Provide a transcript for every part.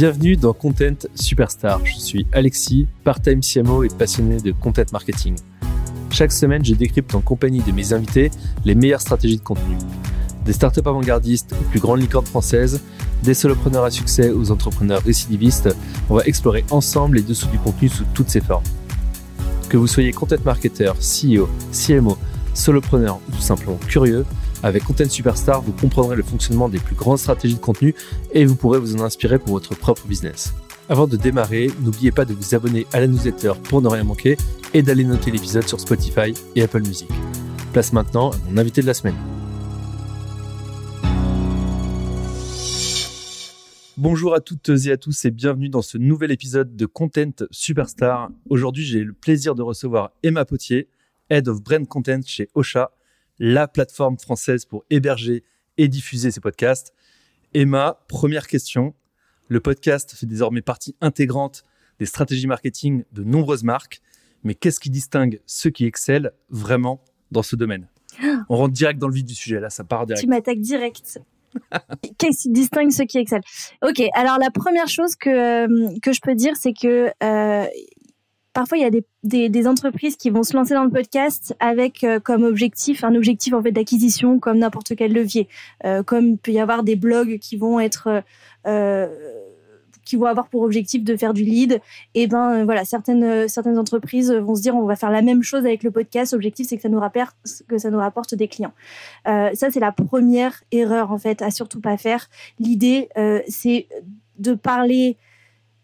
Bienvenue dans Content Superstar. Je suis Alexis, part-time CMO et passionné de content marketing. Chaque semaine, je décrypte en compagnie de mes invités les meilleures stratégies de contenu. Des startups avant-gardistes aux plus grandes licornes françaises, des solopreneurs à succès aux entrepreneurs récidivistes, on va explorer ensemble les dessous du contenu sous toutes ses formes. Que vous soyez content marketer, CEO, CMO, solopreneur ou tout simplement curieux, avec Content Superstar, vous comprendrez le fonctionnement des plus grandes stratégies de contenu et vous pourrez vous en inspirer pour votre propre business. Avant de démarrer, n'oubliez pas de vous abonner à la newsletter pour ne rien manquer et d'aller noter l'épisode sur Spotify et Apple Music. Place maintenant à mon invité de la semaine. Bonjour à toutes et à tous et bienvenue dans ce nouvel épisode de Content Superstar. Aujourd'hui, j'ai le plaisir de recevoir Emma Potier, Head of Brand Content chez Ocha, la plateforme française pour héberger et diffuser ses podcasts. Emma, première question. Le podcast fait désormais partie intégrante des stratégies marketing de nombreuses marques, mais qu'est-ce qui distingue ceux qui excellent vraiment dans ce domaine? On rentre direct dans le vif du sujet, là, ça part direct. Tu m'attaques direct. Qu'est-ce qui distingue ceux qui excellent? Ok, alors la première chose que, que je peux dire, c'est que euh, parfois il y a des, des, des, entreprises qui vont se lancer dans le podcast avec euh, comme objectif un objectif en fait d'acquisition comme n'importe quel levier, euh, comme il peut y avoir des blogs qui vont être qui vont avoir pour objectif de faire du lead, et ben voilà, certaines certaines entreprises vont se dire on va faire la même chose avec le podcast. L'objectif c'est que ça nous rapporte que ça nous rapporte des clients. Euh, ça c'est la première erreur en fait à surtout pas faire. L'idée euh, c'est de parler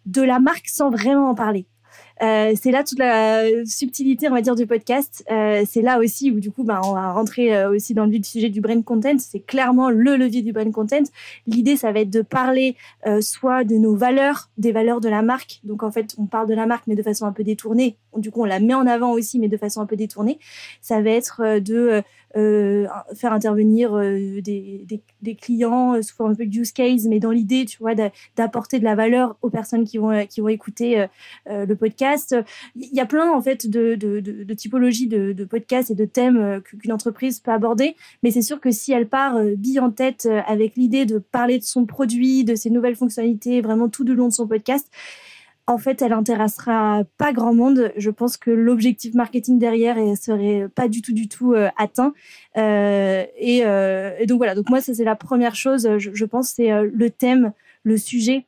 de la marque sans vraiment en parler. Euh, c'est là toute la subtilité, on va dire, du podcast. Euh, c'est là aussi où, du coup, bah, on va rentrer euh, aussi dans le sujet du brand content. C'est clairement le levier du brand content. L'idée, ça va être de parler soit de nos valeurs, des valeurs de la marque. Donc, en fait, on parle de la marque, mais de façon un peu détournée. Du coup, on la met en avant aussi, mais de façon un peu détournée. Ça va être de euh, faire intervenir euh, des, des, des, clients euh, sous forme un peu de use case, mais dans l'idée, tu vois, d'apporter de la valeur aux personnes qui vont, qui vont écouter le podcast. Il y a plein, en fait, de, de, de, de typologies de, de podcasts et de thèmes qu'une entreprise peut aborder, mais c'est sûr que si elle part bille en tête avec l'idée de parler de son produit, de ses nouvelles fonctionnalités, vraiment tout du long de son podcast, en fait, elle intéressera pas grand monde. Je pense que l'objectif marketing derrière ne serait pas du tout, du tout euh, atteint. Euh, euh, et, donc voilà. Donc moi, ça c'est la première chose. Je, pense c'est le thème, le sujet.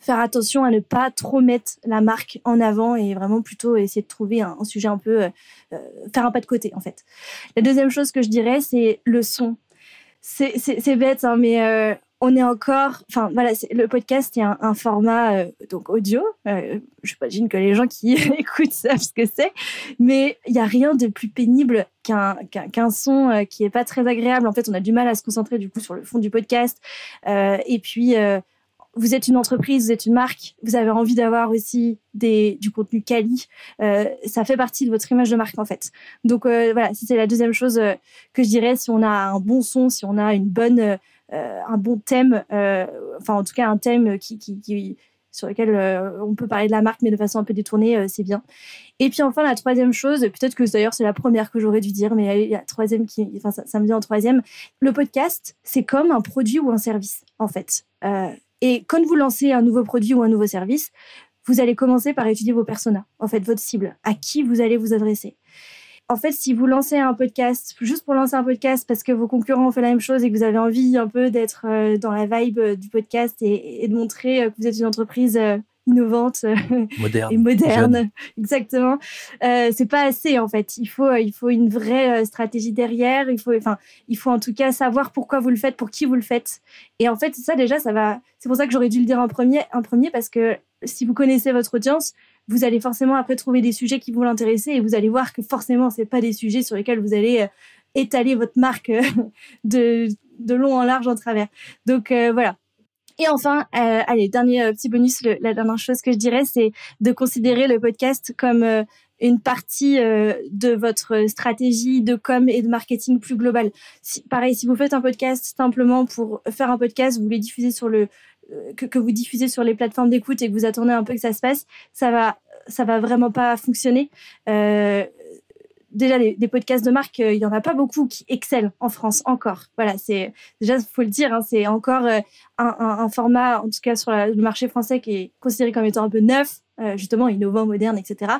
Faire attention à ne pas trop mettre la marque en avant et vraiment plutôt essayer de trouver un, sujet un peu faire un pas de côté en fait. La deuxième chose que je dirais, c'est le son. C'est bête, hein, mais on est encore, enfin voilà, le podcast est un, format euh, donc audio. Euh, J'imagine que les gens qui écoutent savent ce que c'est, mais il y a rien de plus pénible qu'un son euh, qui est pas très agréable. En fait, on a du mal à se concentrer du coup sur le fond du podcast. Euh, et puis, vous êtes une entreprise, vous êtes une marque, vous avez envie d'avoir aussi du contenu quali. ça fait partie de votre image de marque en fait. Donc voilà, c'est la deuxième chose que je dirais. Si on a un bon son, si on a une bonne un bon thème, euh, enfin en tout cas un thème qui, sur lequel euh, on peut parler de la marque, mais de façon un peu détournée, c'est bien. Et puis enfin, la troisième chose, peut-être que d'ailleurs c'est la première que j'aurais dû dire, mais la troisième qui, enfin ça, me vient en troisième. Le podcast, c'est comme un produit ou un service, en fait. et quand vous lancez un nouveau produit ou un nouveau service, vous allez commencer par étudier vos personas, en fait, votre cible, à qui vous allez vous adresser en fait, si vous lancez un podcast, juste pour lancer un podcast parce que vos concurrents ont fait la même chose et que vous avez envie un peu d'être euh, dans la vibe euh, du podcast et, de montrer euh, que vous êtes une entreprise innovante moderne, et moderne, exactement. c'est pas assez en fait. Il faut, il faut une vraie stratégie derrière. Il faut, enfin, il faut en tout cas savoir pourquoi vous le faites, pour qui vous le faites. Et en fait, ça déjà, ça va. C'est pour ça que j'aurais dû le dire en premier, en premier parce que si vous connaissez votre audience, vous allez forcément après trouver des sujets qui vont l'intéresser et vous allez voir que forcément c'est pas des sujets sur lesquels vous allez euh, étaler votre marque euh, de, de long en large en travers. Donc euh, voilà. Et enfin, allez, dernier petit bonus, la dernière chose que je dirais, c'est de considérer le podcast comme une partie de votre stratégie de com et de marketing plus globale. Si, pareil, si vous faites un podcast simplement pour faire un podcast, vous voulez diffuser sur le euh, que, vous diffusez sur les plateformes d'écoute et que vous attendez un peu que ça se passe, ça va, ça va vraiment pas fonctionner. Euh, déjà des, podcasts de marque, il y en a pas beaucoup qui excellent en France encore. Voilà, c'est déjà faut le dire, hein, c'est encore un, un, format, en tout cas sur le marché français, qui est considéré comme étant un peu neuf, euh, justement innovant, moderne, etc.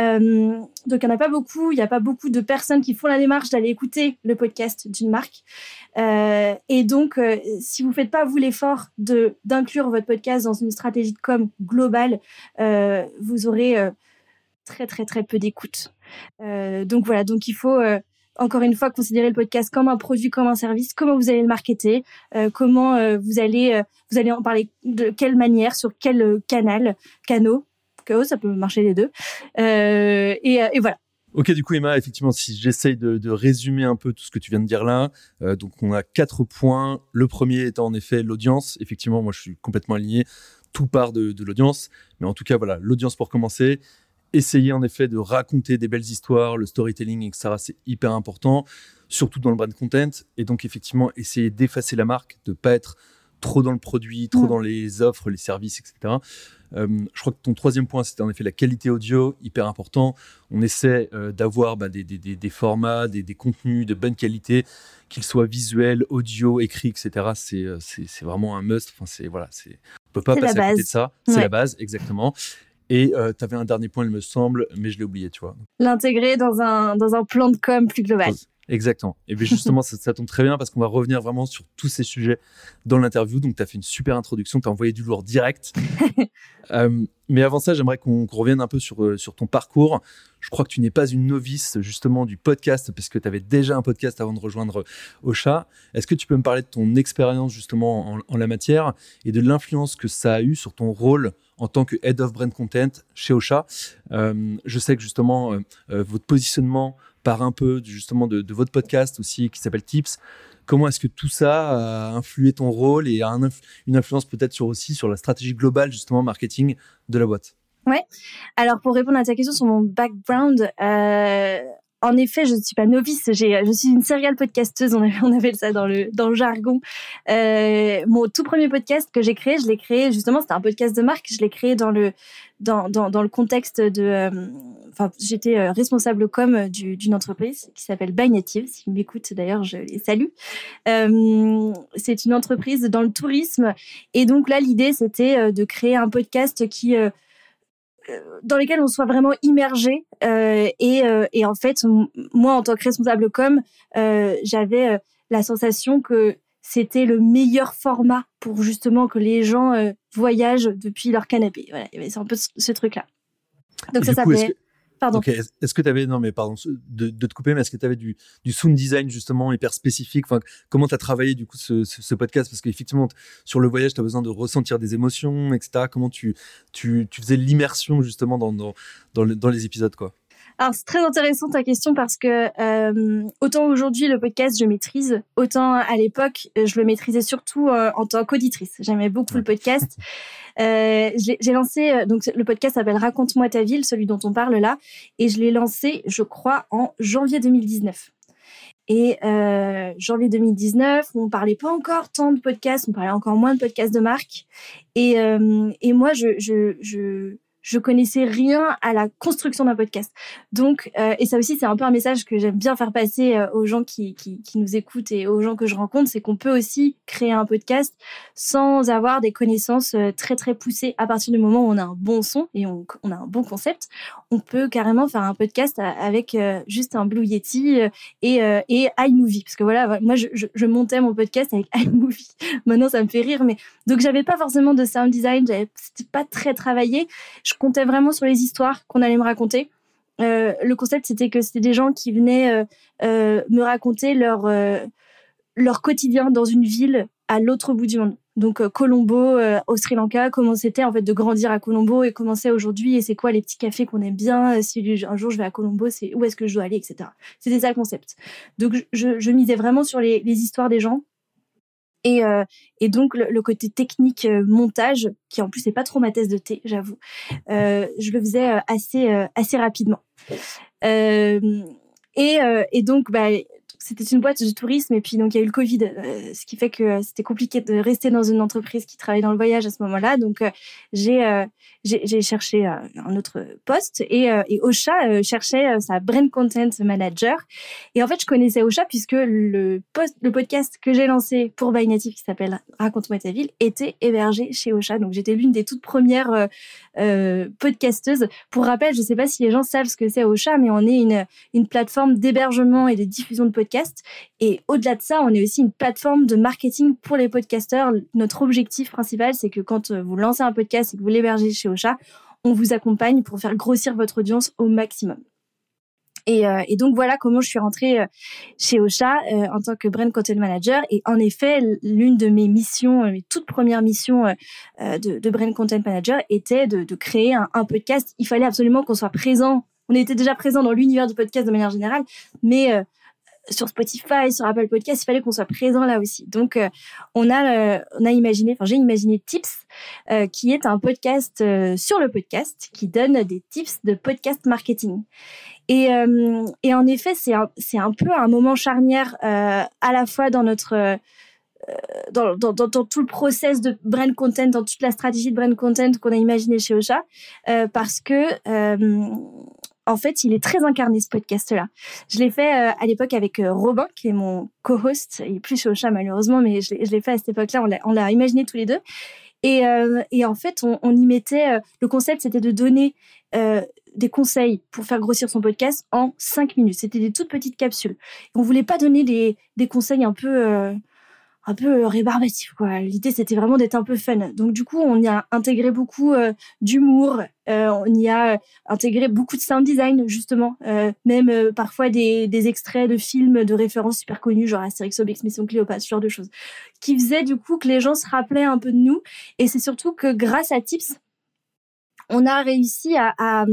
Euh, donc il n'y en a pas beaucoup, il n'y a pas beaucoup de personnes qui font la démarche d'aller écouter le podcast d'une marque. Euh, et donc, si vous ne faites pas, vous, l'effort d'inclure votre podcast dans une stratégie de com globale, vous aurez très, très, très peu d'écoute. Donc voilà, donc il faut encore une fois considérer le podcast comme un produit, comme un service, comment vous allez le marketer, comment vous allez vous allez en parler de quelle manière, sur quel canal, canaux ça peut marcher les deux. Euh, et, euh, voilà. Ok, du coup, Emma, effectivement, si j'essaye de, résumer un peu tout ce que tu viens de dire là, euh, donc on a quatre points. Le premier étant en effet l'audience. Effectivement, moi, je suis complètement aligné. Tout part de l'audience. Mais en tout cas, voilà, l'audience pour commencer. Essayer en effet de raconter des belles histoires, le storytelling, etc. C'est hyper important, surtout dans le brand content. Et donc, effectivement, essayer d'effacer la marque, de pas être trop dans le produit, trop dans les offres, les services, etc. Euh, je crois que ton troisième point, c'était en effet la qualité audio, hyper important. On essaie euh, d'avoir bah, des, des, des, formats, des, contenus de bonne qualité, qu'ils soient visuels, audio, écrits, etc. Euh, c'est vraiment un must. Enfin, c'est voilà, c'est on peut pas passer à côté de ça. C'est la base, exactement. Et tu avais un dernier point, il me semble, mais je l'ai oublié, tu vois. L'intégrer dans un, dans un plan de com plus global. Exactement. Et bien justement, ça, tombe très bien parce qu'on va revenir vraiment sur tous ces sujets dans l'interview. Donc, tu as fait une super introduction, tu as envoyé du lourd direct. Euh, mais avant ça, j'aimerais qu'on revienne un peu sur, euh, sur ton parcours. Je crois que tu n'es pas une novice justement du podcast parce que tu avais déjà un podcast avant de rejoindre Ocha. Est-ce que tu peux me parler de ton expérience justement en, la matière et de l'influence que ça a eu sur ton rôle en tant que Head of Brand Content chez Ocha? Euh, Je sais que justement, votre positionnement part un peu justement de, votre podcast aussi qui s'appelle Tips. Comment est-ce que tout ça a influé ton rôle et a une influence peut-être sur aussi sur la stratégie globale justement marketing de la boîte? Ouais. Alors pour répondre à ta question sur mon background, euh, en effet, je ne suis pas novice. J'ai, je suis une serial podcasteuse. On, appelle ça dans le jargon. Euh, mon tout premier podcast que j'ai créé, je l'ai créé justement. C'était un podcast de marque. Je l'ai créé dans le contexte de. Euh, enfin, j'étais euh, responsable com d'une entreprise qui s'appelle By Native. S'ils m'écoutent d'ailleurs, je les salue. Euh, c'est une entreprise dans le tourisme. Et donc là, l'idée, c'était de créer un podcast qui dans lesquels on soit vraiment immergé. Euh, et, euh, et, en fait, moi, en tant que responsable com, euh, j'avais la sensation que c'était le meilleur format pour justement que les gens voyagent depuis leur canapé. Voilà, c'est un peu ce, truc-là. Donc ça s'appelait Pardon. Est-ce que tu avais, non mais pardon de, te couper, mais est-ce que tu avais du, du sound design justement hyper spécifique? Enfin, Comment tu as travaillé du coup ce, ce, podcast? Parce qu'effectivement, sur le voyage, tu as besoin de ressentir des émotions, etc. Comment tu, tu, tu faisais l'immersion justement dans, dans, dans les épisodes quoi? Alors c'est très intéressant ta question parce que euh, autant aujourd'hui le podcast je maîtrise, autant à l'époque je le maîtrisais surtout euh, en tant qu'auditrice. J'aimais beaucoup le podcast. Euh, j'ai lancé euh, donc le podcast s'appelle Raconte-moi ta ville, celui dont on parle là, et je l'ai lancé, je crois, en janvier 2019. Et euh, janvier 2019, on parlait pas encore tant de podcasts, on parlait encore moins de podcasts de marque. Et, euh, et moi, je, je, je, je connaissais rien à la construction d'un podcast. Donc, euh, et ça aussi, c'est un peu un message que j'aime bien faire passer euh, aux gens qui, nous écoutent et aux gens que je rencontre, c'est qu'on peut aussi créer un podcast sans avoir des connaissances euh, très très poussées. À partir du moment où on a un bon son et on, a un bon concept, on peut carrément faire un podcast avec juste un Blue Yeti et, iMovie. Parce que voilà, moi, je, montais mon podcast avec iMovie. Maintenant, ça me fait rire, mais donc j'avais pas forcément de sound design, c'était pas très travaillé. Comptais vraiment sur les histoires qu'on allait me raconter. Euh, le concept, c'était que c'était des gens qui venaient euh, euh, me raconter leur, leur quotidien dans une ville à l'autre bout du monde. Donc Colombo, au Sri Lanka, comment c'était en fait de grandir à Colombo et comment c'est aujourd'hui et c'est quoi les petits cafés qu'on aime bien. Si un jour je vais à Colombo, c'est où est-ce que je dois aller, etc. C'était ça le concept. Donc je, misais vraiment sur les histoires des gens et, euh, et donc le, côté technique euh, montage, qui en plus n'est pas trop ma thèse de thé, j'avoue, euh, je le faisais euh, assez assez rapidement. et, et donc bah, c'était une boîte de tourisme et puis donc il y a eu le Covid, euh, ce qui fait que c'était compliqué de rester dans une entreprise qui travaille dans le voyage à ce moment-là. Donc j'ai j'ai cherché un autre poste et, et cherchait sa brand content manager. Et en fait, je connaissais Ocha puisque le post, le podcast que j'ai lancé pour By Native qui s'appelle Raconte-moi ta ville était hébergé chez Ocha. Donc j'étais l'une des toutes premières euh, podcasteuses. Pour rappel, je ne sais pas si les gens savent ce que c'est Ocha, mais on est une, une plateforme d'hébergement et de diffusion de podcasts. Et au-delà de ça, on est aussi une plateforme de marketing pour les podcasteurs. Notre objectif principal, c'est que quand vous lancez un podcast et que vous l'hébergez chez Ocha, on vous accompagne pour faire grossir votre audience au maximum. Euh, et, donc voilà comment je suis rentrée euh, chez Ocha euh, en tant que brand content manager. Et en effet, l'une de mes missions, mes toutes premières missions de, de, brand content manager était de, créer un, un, podcast. Il fallait absolument qu'on soit présent. On était déjà présent dans l'univers du podcast de manière générale, mais sur Spotify, sur Apple Podcast, il fallait qu'on soit présent là aussi. Donc, on a, on a imaginé, enfin, j'ai imaginé Tips, qui est un podcast sur le podcast qui donne des tips de podcast marketing. Et, euh, et en effet, c'est un, un peu un moment charnière euh, à la fois dans notre euh, dans, dans, tout le process de brand content, dans toute la stratégie de brand content qu'on a imaginé chez Ocha, euh, parce que euh, en fait, il est très incarné ce podcast-là. Je l'ai fait à l'époque avec Robin, qui est mon co-host. Il est plus chez Ocha malheureusement, mais je l'ai, fait à cette époque-là. On l'a, imaginé tous les deux. Et, et en fait, on, y mettait. le concept, c'était de donner des conseils pour faire grossir son podcast en 5 minutes. C'était des toutes petites capsules. On voulait pas donner des, conseils un peu euh, un peu rébarbatifs quoi. L'idée c'était vraiment d'être un peu fun. Donc du coup, on y a intégré beaucoup euh, d'humour, euh, on y a intégré beaucoup de sound design justement, même parfois des, des, extraits de films de références super connus genre Astérix Obélix Mission Cléopâtre, ce genre de choses qui faisaient du coup que les gens se rappelaient un peu de nous et c'est surtout que grâce à Tips on a réussi à,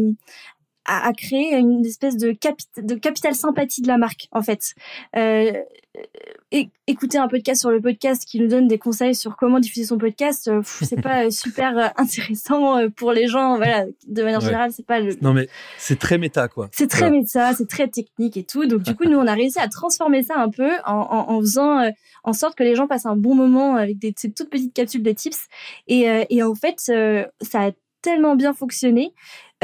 à, créer une espèce de, de capital sympathie de la marque, en fait. Euh, écouter un podcast sur le podcast qui nous donne des conseils sur comment diffuser son podcast, euh, c'est pas super euh, intéressant euh, pour les gens. Voilà, de manière générale, c'est pas le. Non mais c'est très méta quoi. C'est très méta, c'est très technique et tout. Donc du coup, nous on a réussi à transformer ça un peu en, en, en faisant en sorte que les gens passent un bon moment avec des, ces toutes petites capsules de tips. Et, et en fait, ça a tellement bien fonctionné.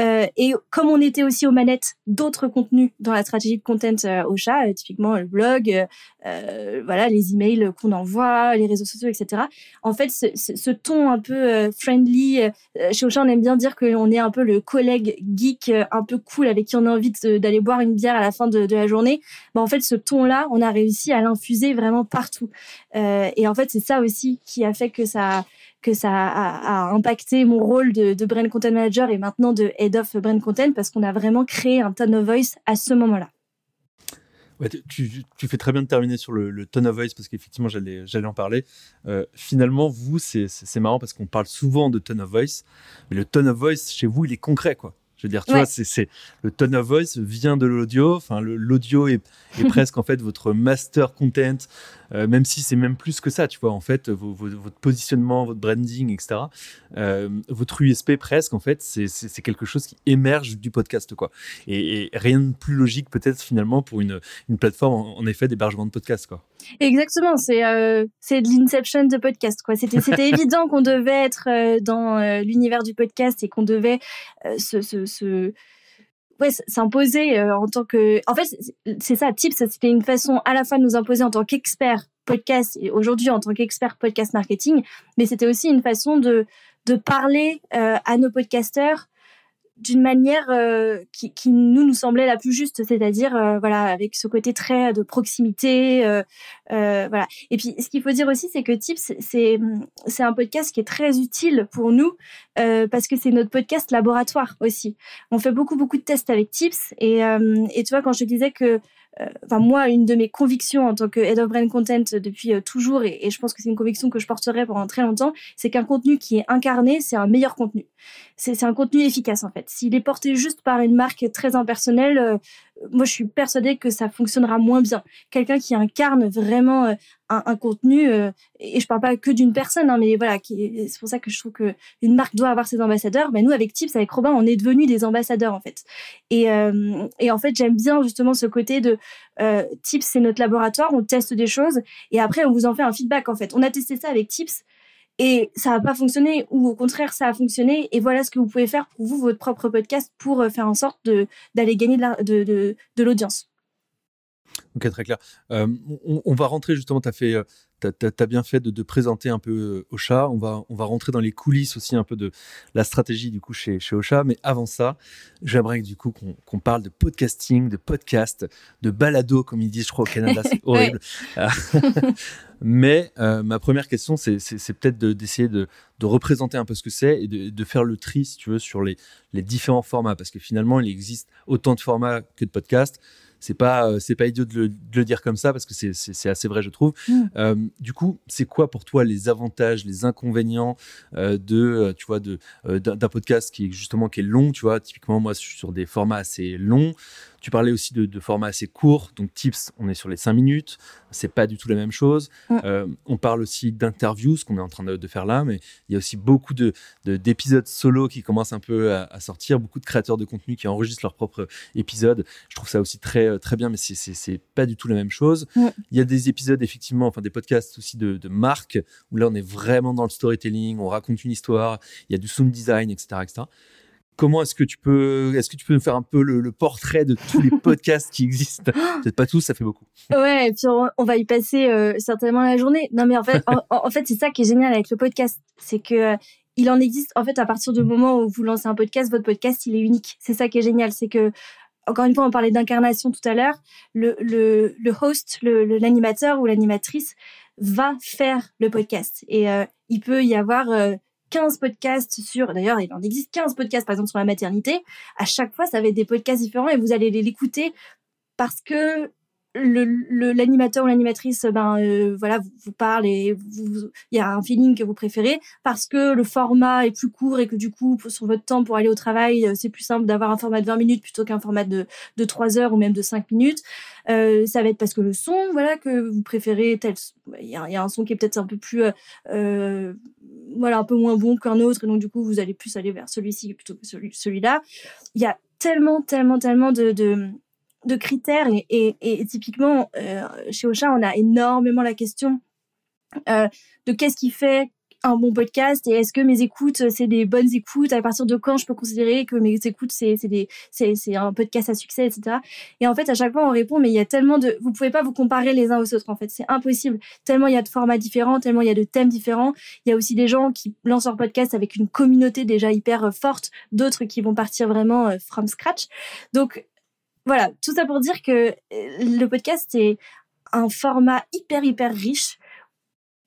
Euh, et comme on était aussi aux manettes d'autres contenus dans la stratégie de content euh, au chat, euh, typiquement le blog, euh, voilà, les emails qu'on envoie, les réseaux sociaux, etc. En fait, ce, ton un peu friendly, chez Ocha, on aime bien dire qu'on est un peu le collègue geek un peu cool avec qui on a envie d'aller boire une bière à la fin de, de la journée. Bah, en fait, ce ton-là, on a réussi à l'infuser vraiment partout. Et en fait, c'est ça aussi qui a fait que ça que ça a, impacté mon rôle de, de brand content manager et maintenant de head of brand content parce qu'on a vraiment créé un tone of voice à ce moment-là. Ouais, tu, tu, fais très bien de terminer sur le, le tone of voice parce qu'effectivement j'allais j'allais en parler. Euh, finalement, vous, c'est marrant parce qu'on parle souvent de tone of voice, mais le tone of voice chez vous, il est concret quoi. Je veux dire, tu vois, c'est le tone of voice vient de l'audio. Enfin, l'audio est, est presque en fait votre master content, euh, même si c'est même plus que ça. Tu vois, en fait, votre positionnement, votre branding, etc. Euh, votre USP presque, en fait, c'est quelque chose qui émerge du podcast, quoi. Et, rien de plus logique peut-être finalement pour une, une plateforme en, effet d'hébergement de podcast, quoi. Exactement, c'est euh, c'est de l'inception de podcast, quoi. C'était c'était évident qu'on devait être dans l'univers du podcast et qu'on devait se, se ouais, s'imposer euh, en tant que. En fait, c'est ça. Tips, c'était une façon à la fois de nous imposer en tant qu'expert podcast et aujourd'hui en tant qu'expert podcast marketing, mais c'était aussi une façon de de parler euh, à nos podcasteurs d'une manière euh, qui, qui, nous nous semblait la plus juste, c'est-à-dire euh, voilà avec ce côté très de proximité, euh, voilà. Et puis ce qu'il faut dire aussi, c'est que Tips c'est c'est un podcast qui est très utile pour nous parce que c'est notre podcast laboratoire aussi. On fait beaucoup beaucoup de tests avec Tips et et tu vois quand je disais que euh, enfin moi, une de mes convictions en tant que head of brand content depuis euh, toujours, et, je pense que c'est une conviction que je porterai pendant très longtemps, c'est qu'un contenu qui est incarné, c'est un meilleur contenu. C'est un contenu efficace en fait. S'il est porté juste par une marque très impersonnelle, moi, je suis persuadée que ça fonctionnera moins bien. Quelqu'un qui incarne vraiment euh, un, contenu, euh, et je parle pas que d'une personne, hein, mais voilà, c'est pour ça que je trouve que une marque doit avoir ses ambassadeurs. Ben, nous, avec Tips, avec Robin, on est devenus des ambassadeurs en fait. Et, euh, et en fait, j'aime bien justement ce côté de Tips, c'est notre laboratoire, on teste des choses, et après, on vous en fait un feedback en fait. On a testé ça avec Tips et ça n'a pas fonctionné ou au contraire ça a fonctionné et voilà ce que vous pouvez faire pour vous votre propre podcast pour euh, faire en sorte d'aller gagner de, de, de, l'audience. Ok, très clair. Euh, on, va rentrer justement, tu as fait euh, as, bien fait de, présenter un peu Ocha. On va, on va rentrer dans les coulisses aussi un peu de la stratégie du coup chez, chez Ocha. Mais avant ça, j'aimerais du coup qu'on parle de podcasting, de podcast, de balado, comme ils disent, je crois, au Canada. C'est horrible. Mais euh, ma première question, c'est peut-être d'essayer de, de, représenter un peu ce que c'est et de, de, faire le tri, si tu veux, sur les, les différents formats. Parce que finalement, il existe autant de formats que de podcasts c'est pas euh, c'est pas idiot de le, dire comme ça parce que c'est assez vrai je trouve. Mm. Euh, du coup, c'est quoi pour toi les avantages, les inconvénients de tu vois de d'un podcast qui est justement qui est long, tu vois, typiquement moi je suis sur des formats assez longs. Tu parlais aussi de, formats assez courts, donc Tips, on est sur les 5 minutes, c'est pas du tout la même chose. Mm. Euh, on parle aussi d'interviews, ce qu'on est en train de, faire là, mais il y a aussi beaucoup de, d'épisodes solo qui commencent un peu à, sortir, beaucoup de créateurs de contenu qui enregistrent leurs propres épisodes. Je trouve ça aussi très, euh, très bien, mais c'est, pas du tout la même chose. Mm. Il y a des épisodes, effectivement, enfin des podcasts aussi de, de marques, où là on est vraiment dans le storytelling, on raconte une histoire, il y a du sound design, etc. etc. Comment est-ce que tu peux, est-ce que tu peux nous faire un peu le, portrait de tous les podcasts qui existent? Peut-être pas tous, ça fait beaucoup. Ouais, et puis on, va y passer euh, certainement la journée. Non, mais en fait, en, fait, c'est ça qui est génial avec le podcast, c'est que euh, il en existe. En fait, à partir du moment où vous lancez un podcast, votre podcast, il est unique. C'est ça qui est génial, c'est que encore une fois, on parlait d'incarnation tout à l'heure. Le, le, le host, l'animateur ou l'animatrice va faire le podcast. Et euh, il peut y avoir 15 podcasts sur, d'ailleurs, il en existe 15 podcasts, par exemple, sur la maternité. À chaque fois, ça va être des podcasts différents et vous allez l'écouter parce que l'animateur ou l'animatrice ben euh, voilà vous, vous, parle et il y a un feeling que vous préférez parce que le format est plus court et que du coup sur votre temps pour aller au travail euh, c'est plus simple d'avoir un format de 20 minutes plutôt qu'un format de, de 3 heures ou même de 5 minutes. Euh, ça va être parce que le son voilà que vous préférez tel il y, a un son qui est peut-être un peu plus euh, voilà un peu moins bon qu'un autre et donc du coup vous allez plus aller vers celui-ci plutôt que celui celui-là. Il y a tellement tellement tellement de, de de critères et, et, et typiquement euh, chez Ocha on a énormément la question euh, de qu'est-ce qui fait un bon podcast et est-ce que mes écoutes c'est des bonnes écoutes? À partir de quand je peux considérer que mes écoutes c'est un podcast à succès etc et en fait à chaque fois on répond mais il y a tellement de vous pouvez pas vous comparer les uns aux autres en fait. C'est impossible. Tellement il y a de formats différents tellement il y a de thèmes différents. Il y a aussi des gens qui lancent leur podcast avec une communauté déjà hyper euh, forte d'autres qui vont partir vraiment from scratch. Donc voilà, tout ça pour dire que euh, le podcast, c'est un format hyper, hyper riche.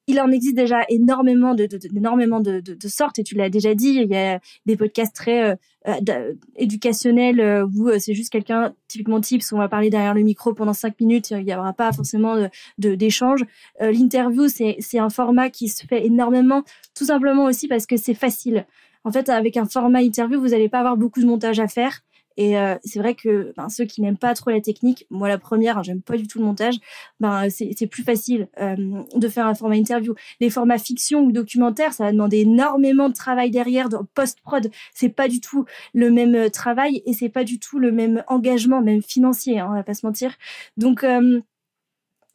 Il en existe déjà énormément de, de, énormément de, de, sortes, et tu l'as déjà dit, il y a des podcasts très euh, euh, éducationnels où c'est juste quelqu'un, typiquement tips, on va parler derrière le micro pendant cinq minutes, il n'y aura pas forcément d'échange. L'interview, c'est un format qui se fait énormément, tout simplement aussi parce que c'est facile. En fait, avec un format interview, vous n'allez pas avoir beaucoup de montage à faire. Et euh, c'est vrai que ben, ceux qui n'aiment pas trop la technique, moi la première, hein, j'aime pas du tout le montage, ben c'est plus facile euh, de faire un format interview. Les formats fiction ou documentaire, ça va demander énormément de travail derrière, de post-prod. C'est pas du tout le même euh, travail et c'est pas du tout le même engagement, même financier, hein, on va pas se mentir. Donc euh,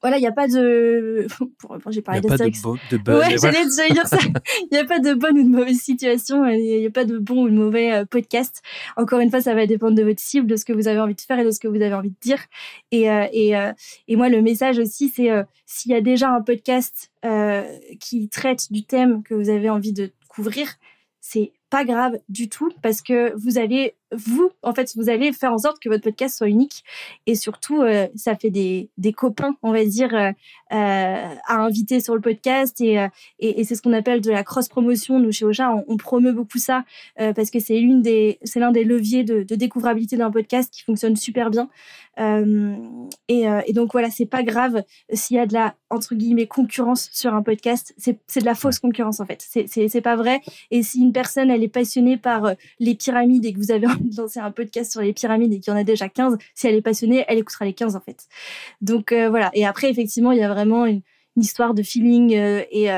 voilà, il n'y a pas de. J'ai parlé de, pas de, de Ouais, j'allais dire ça. Il n'y a pas de bonne ou de mauvaise situation. Il n'y a pas de bon ou de mauvais euh, podcast. Encore une fois, ça va dépendre de votre cible, de ce que vous avez envie de faire et de ce que vous avez envie de dire. Et, euh, et, euh, et moi, le message aussi, c'est s'il y a déjà un podcast qui traite du thème que vous avez envie de couvrir, c'est pas grave du tout parce que vous allez vous en fait vous allez faire en sorte que votre podcast soit unique. Et surtout euh, ça fait des, des copains on va dire euh, euh à inviter sur le podcast. Et, et, et c'est ce qu'on appelle de la cross promotion nous chez Ocha on, on promeut beaucoup ça parce que c'est l'une des c'est l'un des leviers de, de découvrabilité d'un podcast qui fonctionne super bien. Et, et donc voilà c'est pas grave s'il y a de la entre guillemets concurrence sur un podcast. C'est de la fausse concurrence en fait. C'est c'est pas vrai. Et si une personne elle est passionnée par les pyramides et que vous avez de lancer un podcast sur les pyramides et qu'il y en a déjà 15, si elle est passionnée, elle écoutera les 15 en fait. Donc voilà. Et après, effectivement, il y a vraiment une, histoire de feeling et,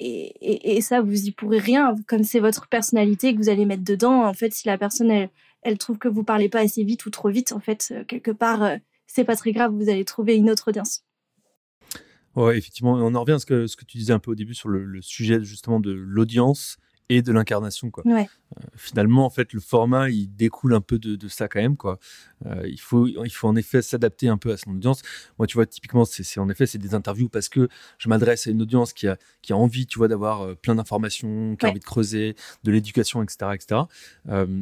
et, et, ça, vous y pourrez rien. Comme c'est votre personnalité que vous allez mettre dedans, en fait, si la personne, elle, trouve que vous parlez pas assez vite ou trop vite, en fait, quelque part, c'est pas très grave, vous allez trouver une autre audience. Ouais, effectivement, on en revient à ce que, ce que tu disais un peu au début sur le, sujet justement de l'audience et de l'incarnation quoi. Ouais. Euh, finalement en fait le format il découle un peu de, de ça quand même quoi. Euh, il faut il faut en effet s'adapter un peu à son audience. Moi tu vois typiquement c'est en effet c'est des interviews parce que je m'adresse à une audience qui a qui a envie tu vois d'avoir euh, plein d'informations, qui a envie de creuser, de l'éducation etc etc.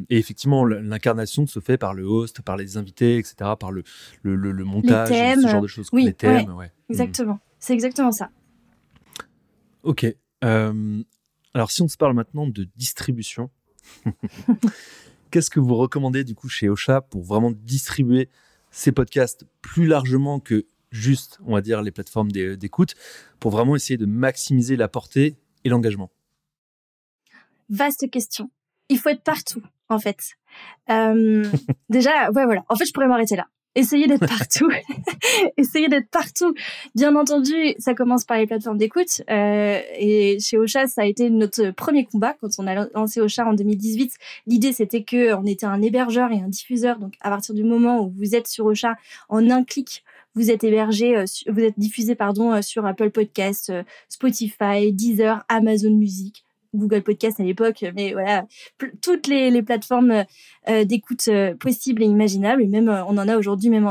et effectivement l'incarnation se fait par le host, par les invités etc. Par le le, le, montage, ce genre de choses. Oui, les thèmes, ouais. Exactement. C'est exactement ça. Ok. Euh, alors, si on se parle maintenant de distribution, qu'est-ce que vous recommandez du coup chez Ocha pour vraiment distribuer ces podcasts plus largement que juste, on va dire, les plateformes d'écoute, pour vraiment essayer de maximiser la portée et l'engagement? Vaste question. Il faut être partout, en fait. Euh, déjà, ouais, voilà. En fait, je pourrais m'arrêter là. Essayez d'être partout. Essayez d'être partout. Bien entendu, ça commence par les plateformes d'écoute. Euh, et chez Ocha, ça a été notre premier combat quand on a lancé Ocha en 2018. L'idée, c'était que on était un hébergeur et un diffuseur. Donc, à partir du moment où vous êtes sur Ocha, en un clic, vous êtes hébergé, euh, vous êtes diffusé pardon euh, sur Apple Podcast, Spotify, Deezer, Amazon Music, Google Podcast à l'époque, mais voilà, toutes les, plateformes euh, d'écoute euh, possibles et imaginables, et même euh, on en a aujourd'hui même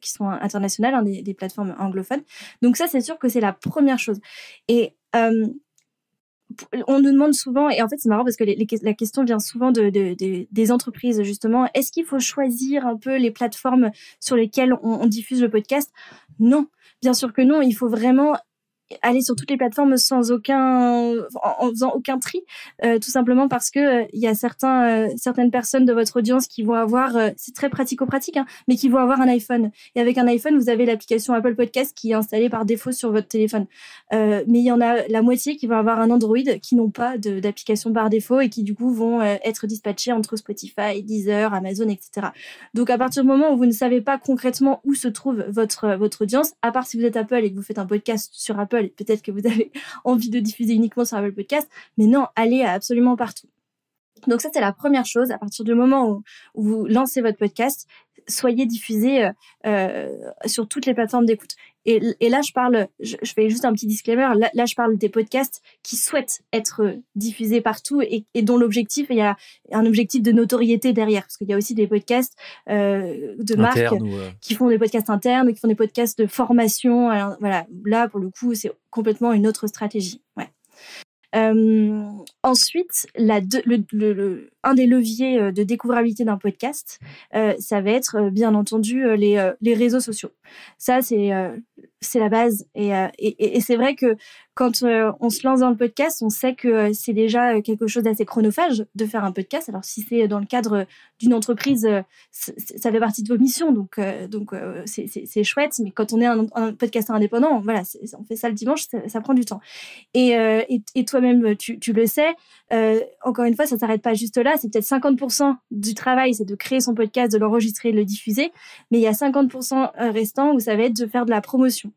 qui sont internationales, hein, des, plateformes anglophones. Donc ça, c'est sûr que c'est la première chose. Et on nous demande souvent, et en fait c'est marrant parce que la question vient souvent de, des entreprises justement, est-ce qu'il faut choisir un peu les plateformes sur lesquelles on diffuse le podcast? Non, bien sûr que non, il faut vraiment aller sur toutes les plateformes sans aucun en, faisant aucun tri euh, tout simplement parce que euh, il y a certains euh, certaines personnes de votre audience qui vont avoir c'est très pratico-pratique hein, mais qui vont avoir un iPhone. Et avec un iPhone vous avez l'application Apple Podcast qui est installée par défaut sur votre téléphone. Mais il y en a la moitié qui vont avoir un Android qui n'ont pas d'application par défaut et qui du coup vont être dispatchés entre Spotify, Deezer, Amazon etc donc à partir du moment où vous ne savez pas concrètement où se trouve votre votre audience à part si vous êtes Apple et que vous faites un podcast sur Apple peut-être que vous avez envie de diffuser uniquement sur Apple Podcast, mais non, allez absolument partout. Donc ça, c'est la première chose. À partir du moment où, vous lancez votre podcast, soyez diffusé euh, euh, sur toutes les plateformes d'écoute. Et, là, je parle, je, fais juste un petit disclaimer. Là, je parle des podcasts qui souhaitent être diffusés partout et, dont l'objectif, il y a un objectif de notoriété derrière. Parce qu'il y a aussi des podcasts euh, de marques qui font des podcasts internes, qui font des podcasts de formation. voilà, là, pour le coup, c'est complètement une autre stratégie. Ouais. Euh, ensuite, un des leviers euh, de découvrabilité d'un podcast, euh, ça va être bien entendu les, les réseaux sociaux. Ça, c'est c'est la base. Et, et, et c'est vrai que quand on se lance dans le podcast, on sait que c'est déjà quelque chose d'assez chronophage de faire un podcast. Alors si c'est dans le cadre d'une entreprise, ça fait partie de vos missions, donc donc c'est chouette. Mais quand on est un, un podcasteur indépendant, voilà, on fait ça le dimanche, ça, ça prend du temps. Et, et, et toi-même, tu, tu, le sais. Encore une fois, ça s'arrête pas juste là. C'est peut-être 50% du travail, c'est de créer son podcast, de l'enregistrer, de le diffuser. Mais il y a 50% restants où ça va être de faire de la promotion.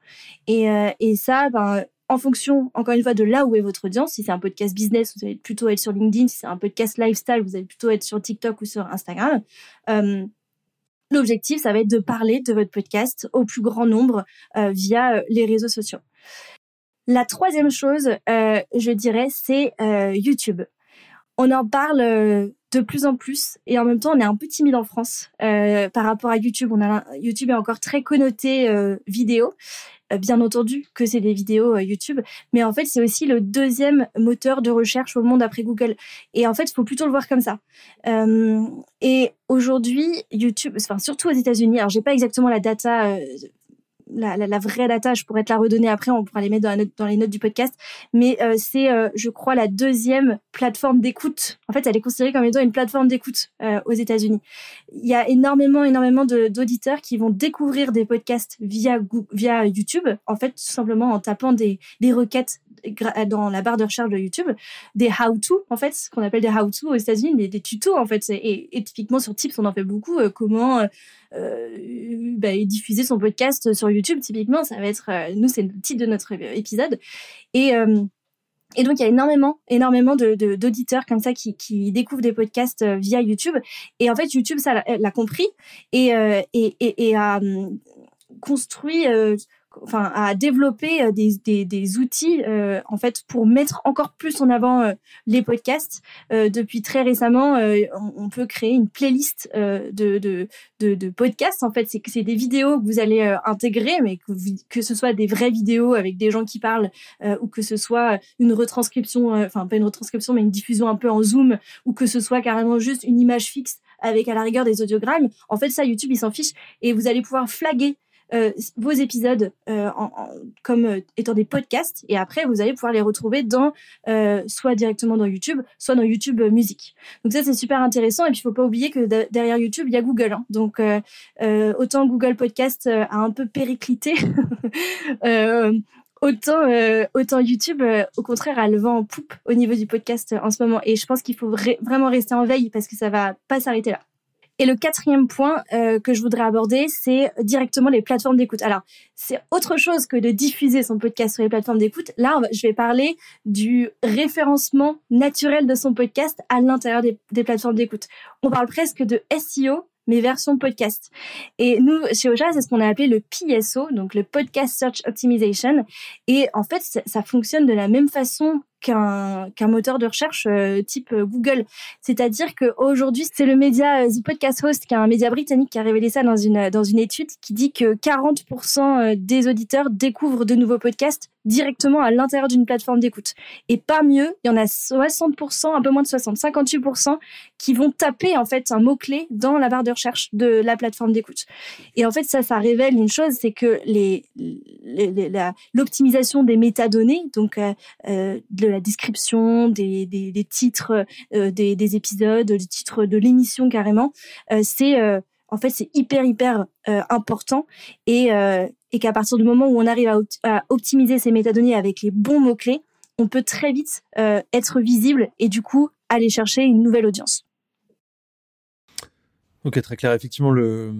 Et, euh, ça, ben, en fonction, encore une fois, de là où est votre audience, si c'est un podcast business, vous allez plutôt être sur LinkedIn, si c'est un podcast lifestyle, vous allez plutôt être sur TikTok ou sur Instagram. Euh, l'objectif, ça va être de parler de votre podcast au plus grand nombre euh, via les réseaux sociaux. La troisième chose, je dirais, c'est YouTube. On en parle de plus en plus et en même temps on est un peu timide en France euh, par rapport à YouTube. YouTube est encore très connoté euh, vidéo. Euh, bien entendu que c'est des vidéos YouTube, mais en fait c'est aussi le deuxième moteur de recherche au monde après Google. Et en fait il faut plutôt le voir comme ça. et aujourd'hui YouTube, enfin surtout aux États-Unis, alors j'ai pas exactement la data la, la, vraie data, je pourrais te la redonner après, on pourra les mettre dans, dans les notes du podcast. Mais euh, c'est, euh, je crois, la deuxième plateforme d'écoute. En fait, elle est considérée comme étant une plateforme d'écoute euh, aux États-Unis. Il y a énormément, énormément d'auditeurs qui vont découvrir des podcasts via via YouTube. En fait, tout simplement en tapant des, des requêtes dans la barre de recherche de YouTube, des how-to, en fait, ce qu'on appelle des how-to aux États-Unis, des, des, tutos, en fait. Et, typiquement sur Tips, on en fait beaucoup. comment euh, bah, diffuser son podcast sur YouTube, typiquement, ça va être, euh, nous, c'est le titre de notre épisode. Et, euh, donc, il y a énormément, énormément d'auditeurs comme ça qui, découvrent des podcasts via YouTube. Et en fait, YouTube, ça l'a compris et, a hum, construit enfin à développer euh, des, outils euh, en fait pour mettre encore plus en avant euh, les podcasts. depuis très récemment, on, peut créer une playlist de, podcasts. En fait, c'est c'est des vidéos que vous allez intégrer, mais que, que ce soit des vraies vidéos avec des gens qui parlent ou que ce soit une retranscription, enfin pas une retranscription, mais une diffusion un peu en zoom, ou que ce soit carrément juste une image fixe avec à la rigueur des audiogrammes. En fait, ça, YouTube, il s'en fiche et vous allez pouvoir flaguer euh, vos épisodes euh, comme euh, étant des podcasts et après vous allez pouvoir les retrouver dans soit directement dans YouTube, soit dans YouTube Musique. Donc ça c'est super intéressant et puis il faut pas oublier que derrière YouTube il y a Google. Hein. Donc autant Google Podcast a un peu périclité. autant autant YouTube au contraire a le vent en poupe au niveau du podcast en ce moment et je pense qu'il faut vraiment rester en veille parce que ça va pas s'arrêter là. Et le quatrième point euh, que je voudrais aborder, c'est directement les plateformes d'écoute. Alors, c'est autre chose que de diffuser son podcast sur les plateformes d'écoute. Là, je vais parler du référencement naturel de son podcast à l'intérieur des, plateformes d'écoute. On parle presque de SEO mais version podcast. Et nous, chez Oja, c'est ce qu'on a appelé le PSO, donc le Podcast Search Optimization. Et en fait, ça fonctionne de la même façon qu'un moteur de recherche euh, type euh, Google. C'est-à-dire qu'aujourd'hui, c'est le média euh, The Podcast Host, qui est un média britannique, qui a révélé ça dans une dans une étude qui dit que 40% des auditeurs découvrent de nouveaux podcasts directement à l'intérieur d'une plateforme d'écoute. Et pas mieux, il y en a 60%, un peu moins de 60, 58% qui vont taper en fait un mot-clé dans la barre de recherche de la plateforme d'écoute. Et en fait, ça, ça révèle une chose, c'est que l'optimisation des métadonnées, donc euh, la description, des, des, titres euh, des, des, épisodes, des titres de l'émission carrément, euh, c'est euh, en fait c'est hyper hyper important et, et qu'à partir du moment où on arrive à, à, optimiser ces métadonnées avec les bons mots clés, on peut très vite être visible et du coup aller chercher une nouvelle audience. Ok, très clair. Effectivement, le,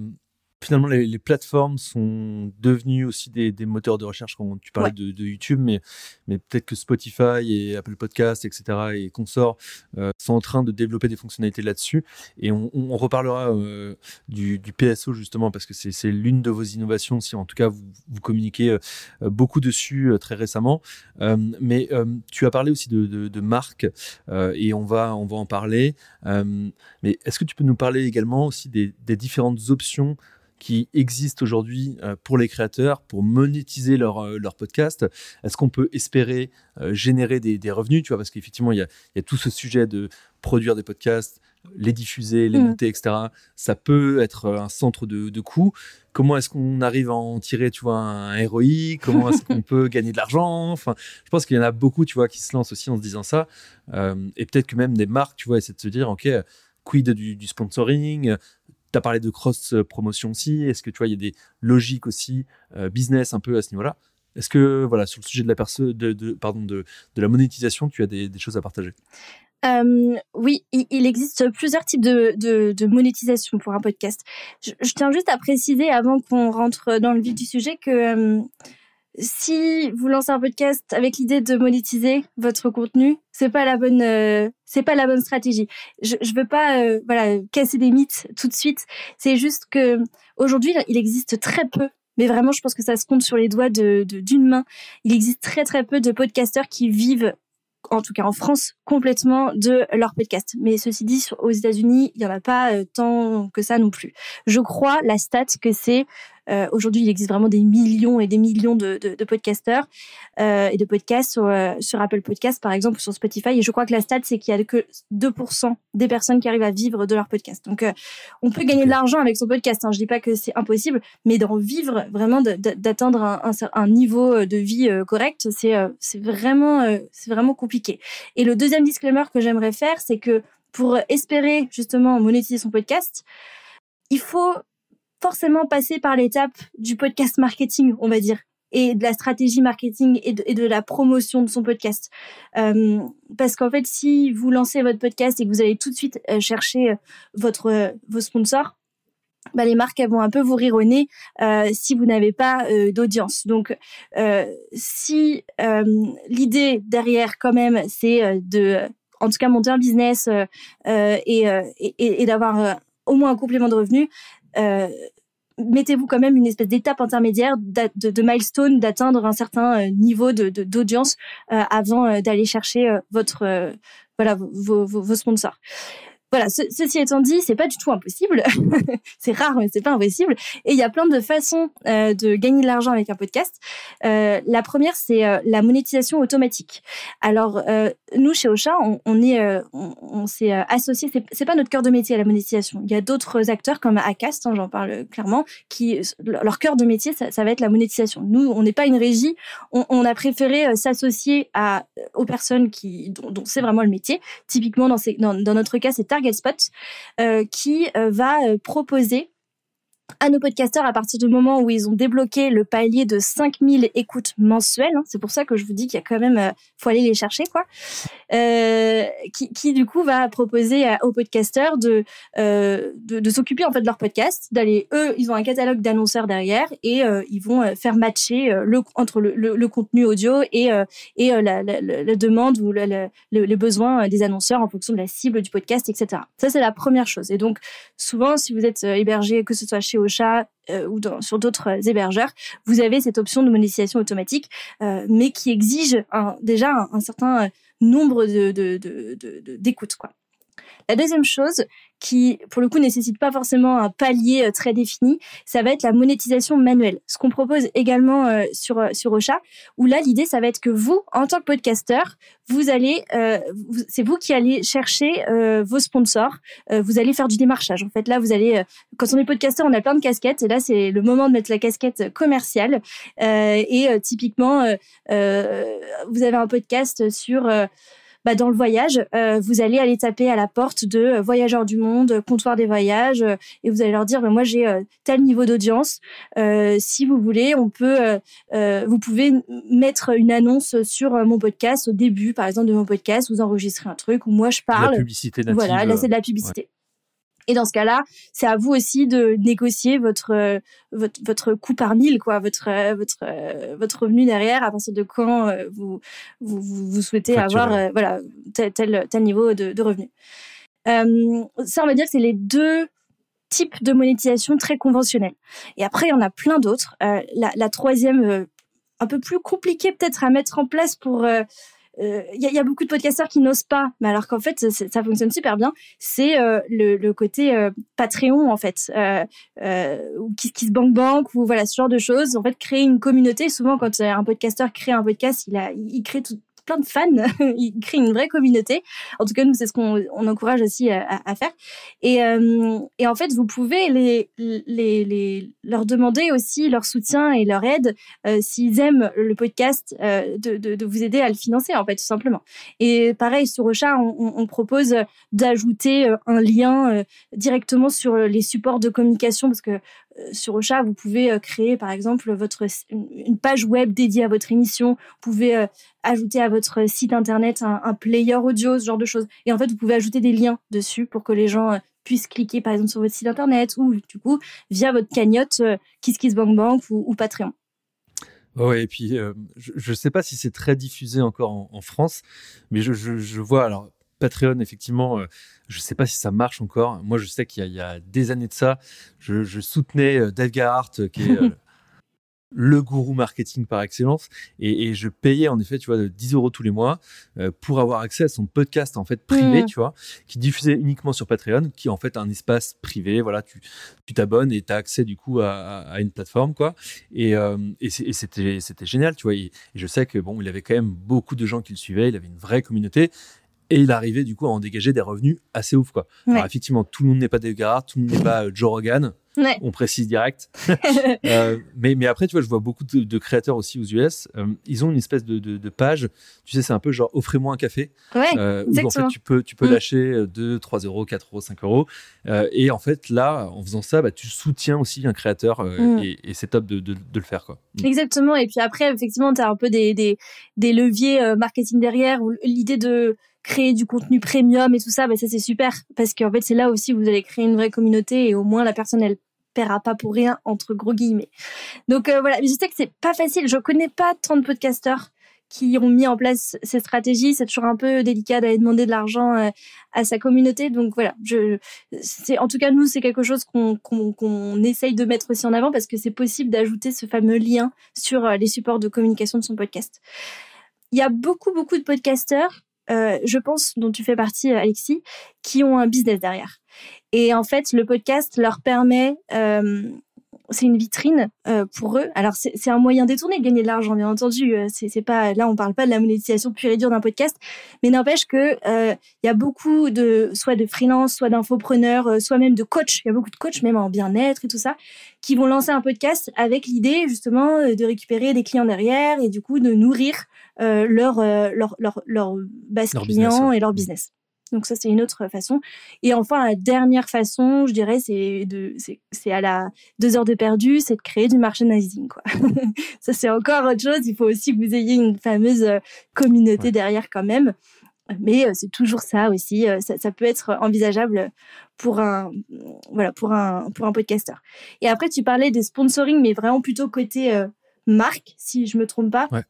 finalement, les, les, plateformes sont devenues aussi des, des, moteurs de recherche quand tu parlais de, de, YouTube, mais, mais peut-être que Spotify et Apple Podcasts, etc., et consorts euh, sont en train de développer des fonctionnalités là-dessus. Et on, on reparlera euh, du, du, PSO justement parce que c'est l'une de vos innovations, si en tout cas vous, vous communiquez euh, beaucoup dessus très récemment. Mais tu as parlé aussi de, de, de marques et on va, on va en parler. mais est-ce que tu peux nous parler également aussi des, des différentes options qui existent aujourd'hui euh, pour les créateurs pour monétiser leur, euh, leur podcast Est-ce qu'on peut espérer euh, générer des, des, revenus Tu vois, parce qu'effectivement, il y a, il y a tout ce sujet de produire des podcasts, les diffuser, les mmh. monter, etc. Ça peut être un centre de, de coûts. Comment est-ce qu'on arrive à en tirer, tu vois, un héroïque Comment est-ce qu'on peut gagner de l'argent? Enfin, je pense qu'il y en a beaucoup, tu vois, qui se lancent aussi en se disant ça. Euh, et peut-être que même des marques, tu vois, essaient de se dire, ok, quid du, du sponsoring? Tu as parlé de cross-promotion aussi. Est-ce que tu vois, il y a des logiques aussi euh, business un peu à ce niveau-là? Est-ce que, voilà, sur le sujet de la, de, pardon, de, de la monétisation, tu as des, choses à partager? Oui, il, existe plusieurs types de, de, monétisation pour un podcast. Je, tiens juste à préciser avant qu'on rentre dans le vif du sujet que si vous lancez un podcast avec l'idée de monétiser votre contenu, c'est pas la bonne, euh, c'est pas la bonne stratégie. Je, je veux pas, euh, voilà, casser des mythes tout de suite. C'est juste que aujourd'hui, il existe très peu, mais vraiment, je pense que ça se compte sur les doigts de d'une main. Il existe très très peu de podcasteurs qui vivent en tout cas en France, complètement de leur podcast. Mais ceci dit, aux États-Unis, il n'y en a pas euh, tant que ça non plus. Je crois, la stat, que c'est euh, aujourd'hui, il existe vraiment des millions et des millions de, de, de podcasteurs euh, et de podcasts sur, euh, sur Apple Podcasts, par exemple, ou sur Spotify. Et je crois que la stat, c'est qu'il y a que 2% des personnes qui arrivent à vivre de leur podcast. Donc, on peut gagner de l'argent avec son podcast. Hein. Je dis pas que c'est impossible, mais d'en vivre vraiment, d'atteindre un, un, un, niveau de vie correct, c'est c'est vraiment, c'est vraiment compliqué. Et le deuxième disclaimer que j'aimerais faire, c'est que pour espérer justement monétiser son podcast, il faut forcément passer par l'étape du podcast marketing, on va dire, et de la stratégie marketing et de, la promotion de son podcast. Euh, parce qu'en fait, si vous lancez votre podcast et que vous allez tout de suite euh, chercher euh, votre vos sponsors, bah, les marques elles vont un peu vous rire au nez si vous n'avez pas d'audience. Donc, si l'idée derrière quand même, c'est de, en tout cas, monter un business et, et, d'avoir au moins un complément de revenus, euh, mettez-vous quand même une espèce d'étape intermédiaire de, milestone d'atteindre un certain euh, niveau d'audience euh, avant d'aller chercher votre voilà vos, sponsors. Voilà, ceci étant dit, c'est pas du tout impossible. c'est rare, mais c'est pas impossible. Et il y a plein de façons euh, de gagner de l'argent avec un podcast. Euh, la première, c'est euh, la monétisation automatique. Alors, nous chez Ocha, on, on est, on, on s'est associé. C'est pas notre cœur de métier à la monétisation. Il y a d'autres acteurs comme Acast, hein, j'en parle clairement, qui leur cœur de métier, ça, va être la monétisation. Nous, on n'est pas une régie. On, a préféré s'associer aux personnes qui dont, c'est vraiment le métier. Typiquement, dans, dans notre cas, c'est Target euh, qui euh, va euh, proposer à nos podcasteurs à partir du moment où ils ont débloqué le palier de 5000 écoutes mensuelles. Hein, c'est pour ça que je vous dis qu'il y a quand même, euh, faut aller les chercher, quoi. Euh, qui, qui, du coup va proposer aux podcasteurs de, euh, de, de s'occuper en fait de leur podcast, d'aller eux, ils ont un catalogue d'annonceurs derrière et ils vont faire matcher le entre le, le, contenu audio et et la, la, la, demande ou le, les besoins des annonceurs en fonction de la cible du podcast, etc. Ça c'est la première chose. Et donc souvent, si vous êtes hébergé, que ce soit chez au chat euh, ou sur d'autres euh, hébergeurs, vous avez cette option de monétisation automatique, euh, mais qui exige déjà un, certain nombre de, d'écoutes. La deuxième chose, qui, pour le coup, nécessite pas forcément un palier euh, très défini, ça va être la monétisation manuelle. Ce qu'on propose également euh, sur euh, sur Ocha, où là, l'idée, ça va être que vous, en tant que podcasteur, vous allez, euh, c'est vous qui allez chercher euh, vos sponsors. Euh, vous allez faire du démarchage. En fait, là, vous allez, quand on est podcasteur, on a plein de casquettes, et là, c'est le moment de mettre la casquette commerciale. et typiquement, vous avez un podcast sur bah, dans le voyage, euh, vous allez aller taper à la porte de euh, Voyageurs du Monde, Comptoir des Voyages, euh, et vous allez leur dire, bah, moi j'ai euh, tel niveau d'audience. Euh, si vous voulez, on peut, vous pouvez mettre une annonce sur mon podcast au début, par exemple, de mon podcast. Vous enregistrez un truc où moi je parle. La publicité native. Voilà, là c'est de la publicité. Ouais. Et dans ce cas-là, c'est à vous aussi de négocier votre euh, votre, votre coût par mille, quoi, votre euh, votre euh, votre revenu derrière à partir de quand vous vous, vous souhaitez avoir voilà tel, tel tel niveau de, de revenu. Euh, ça, on va dire, c'est les deux types de monétisation très conventionnels. Et après, il y en a plein d'autres. Euh, la, la, troisième, un peu plus compliquée peut-être à mettre en place pour il euh, y, a, y, a beaucoup de podcasteurs qui n'osent pas, mais alors qu'en fait ça fonctionne super bien. C'est euh, le, le, côté euh, Patreon en fait, ou qui, qui se banque banque ou voilà ce genre de choses. En fait, créer une communauté. Souvent, quand un podcasteur crée un podcast, il a, il crée tout, plein de fans, ils créent une vraie communauté. En tout cas, nous, c'est ce qu'on on encourage aussi à, à faire. Et, euh, et, en fait, vous pouvez les, leur demander aussi leur soutien et leur aide euh, s'ils aiment le podcast, euh, de, vous aider à le financer, en fait, tout simplement. Et pareil, sur Ocha, on, on propose d'ajouter euh, un lien euh, directement sur les supports de communication parce que euh, sur Ocha, vous pouvez euh, créer par exemple votre une page web dédiée à votre émission. Vous pouvez euh, ajouter à votre site internet un, player audio, ce genre de choses. Et en fait, vous pouvez ajouter des liens dessus pour que les gens puissent cliquer par exemple sur votre site internet ou du coup via votre cagnotte KissKissBankBank ou, ou Patreon. Ouais, et puis euh, je ne sais pas si c'est très diffusé encore en, France, mais je, vois alors Patreon, effectivement, euh, je ne sais pas si ça marche encore. Moi, je sais qu'il y, y, a des années de ça, je, je soutenais euh, Dave Garhart, qui est euh, le gourou marketing par excellence. Et, je payais en effet, tu vois, 10 euros tous les mois euh, pour avoir accès à son podcast en fait privé, mmh. tu vois, qui diffusait uniquement sur Patreon, qui est en fait un espace privé. Voilà, tu t'abonnes et tu as accès du coup à, une plateforme, quoi. Et, euh, et c'était génial, tu vois. Et, je sais que bon, il avait quand même beaucoup de gens qui le suivaient, il avait une vraie communauté. Et il arrivait du coup à en dégager des revenus assez ouf, quoi. Alors effectivement, tout le monde n'est pas Dave tout le monde n'est pas euh, Joe Rogan. On précise direct. Euh, mais, mais après, tu vois, je vois beaucoup de, créateurs aussi aux US. Euh, ils ont une espèce de, de, page. Tu sais, c'est un peu genre offrez-moi un café. Euh, où en fait, tu peux, tu peux mm. lâcher 2, 3 euros, 4 euros, 5 euros. et en fait, là, en faisant ça, bah, tu soutiens aussi un créateur mm. et, c'est top de, de, le faire. Quoi. Mm. Exactement. Et puis après, effectivement, tu as un peu des, des, des leviers marketing derrière ou l'idée de créer du contenu premium et tout ça, bah, ça c'est super parce qu'en fait c'est là aussi où vous allez créer une vraie communauté et au moins la personne elle paiera pas pour rien entre gros guillemets. Donc euh, voilà, mais je sais que c'est pas facile. Je connais pas tant de podcasteurs qui ont mis en place ces stratégies. C'est toujours un peu délicat d'aller demander de l'argent euh, à sa communauté. Donc voilà, je, c'est en tout cas nous c'est quelque chose qu'on qu'on essaye de mettre aussi en avant parce que c'est possible d'ajouter ce fameux lien sur euh, les supports de communication de son podcast. Il y a beaucoup beaucoup de podcasteurs, je pense, dont tu fais partie, Alexis, qui ont un business derrière. Et en fait, le podcast leur permet, euh, c'est une vitrine euh, pour eux. Alors c'est un moyen détourné de gagner de l'argent, bien entendu. Euh, c'est pas là, on parle pas de la monétisation pure et dure d'un podcast, mais n'empêche que il y a beaucoup de soit de freelance, soit d'infopreneurs, soit même de coachs. Il y a beaucoup de coachs, même en bien-être et tout ça, qui vont lancer un podcast avec l'idée justement de récupérer des clients derrière et du coup de nourrir leur, leur, leur, leur base client et leur business. Donc ça, c'est une autre façon. Et enfin, la dernière façon, je dirais, c'est de, c'est à la deux heures de perdu, c'est de créer du merchandising, quoi. ça, c'est encore autre chose. Il faut aussi que vous ayez une fameuse euh, communauté derrière quand même. Mais euh, c'est toujours ça aussi. Euh, ça, ça, peut être envisageable pour un, voilà, pour un, pour un podcasteur. Et après, tu parlais des sponsoring, mais vraiment plutôt côté marque, si je me trompe pas. Ouais.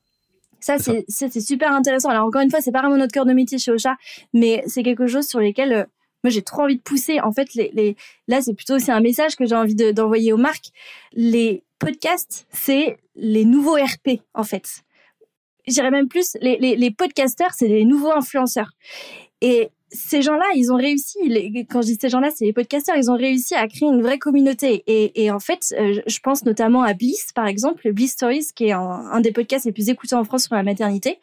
Ça, c'est super intéressant. Alors, encore une fois, c'est pas vraiment notre cœur de métier chez Ocha, mais c'est quelque chose sur lequel euh, moi j'ai trop envie de pousser. En fait, les, les... là, c'est plutôt aussi un message que j'ai envie d'envoyer aux marques. Les podcasts, c'est les nouveaux RP, en fait. J'irais même plus, les, les, les podcasteurs, c'est les nouveaux influenceurs. Et ces gens-là, ils ont réussi. quand je dis ces gens-là, c'est les podcasteurs. Ils ont réussi à créer une vraie communauté. Et, en fait, euh, je pense notamment à Bliss, par exemple, Bliss Stories, qui est un, des podcasts les plus écoutés en France sur la maternité.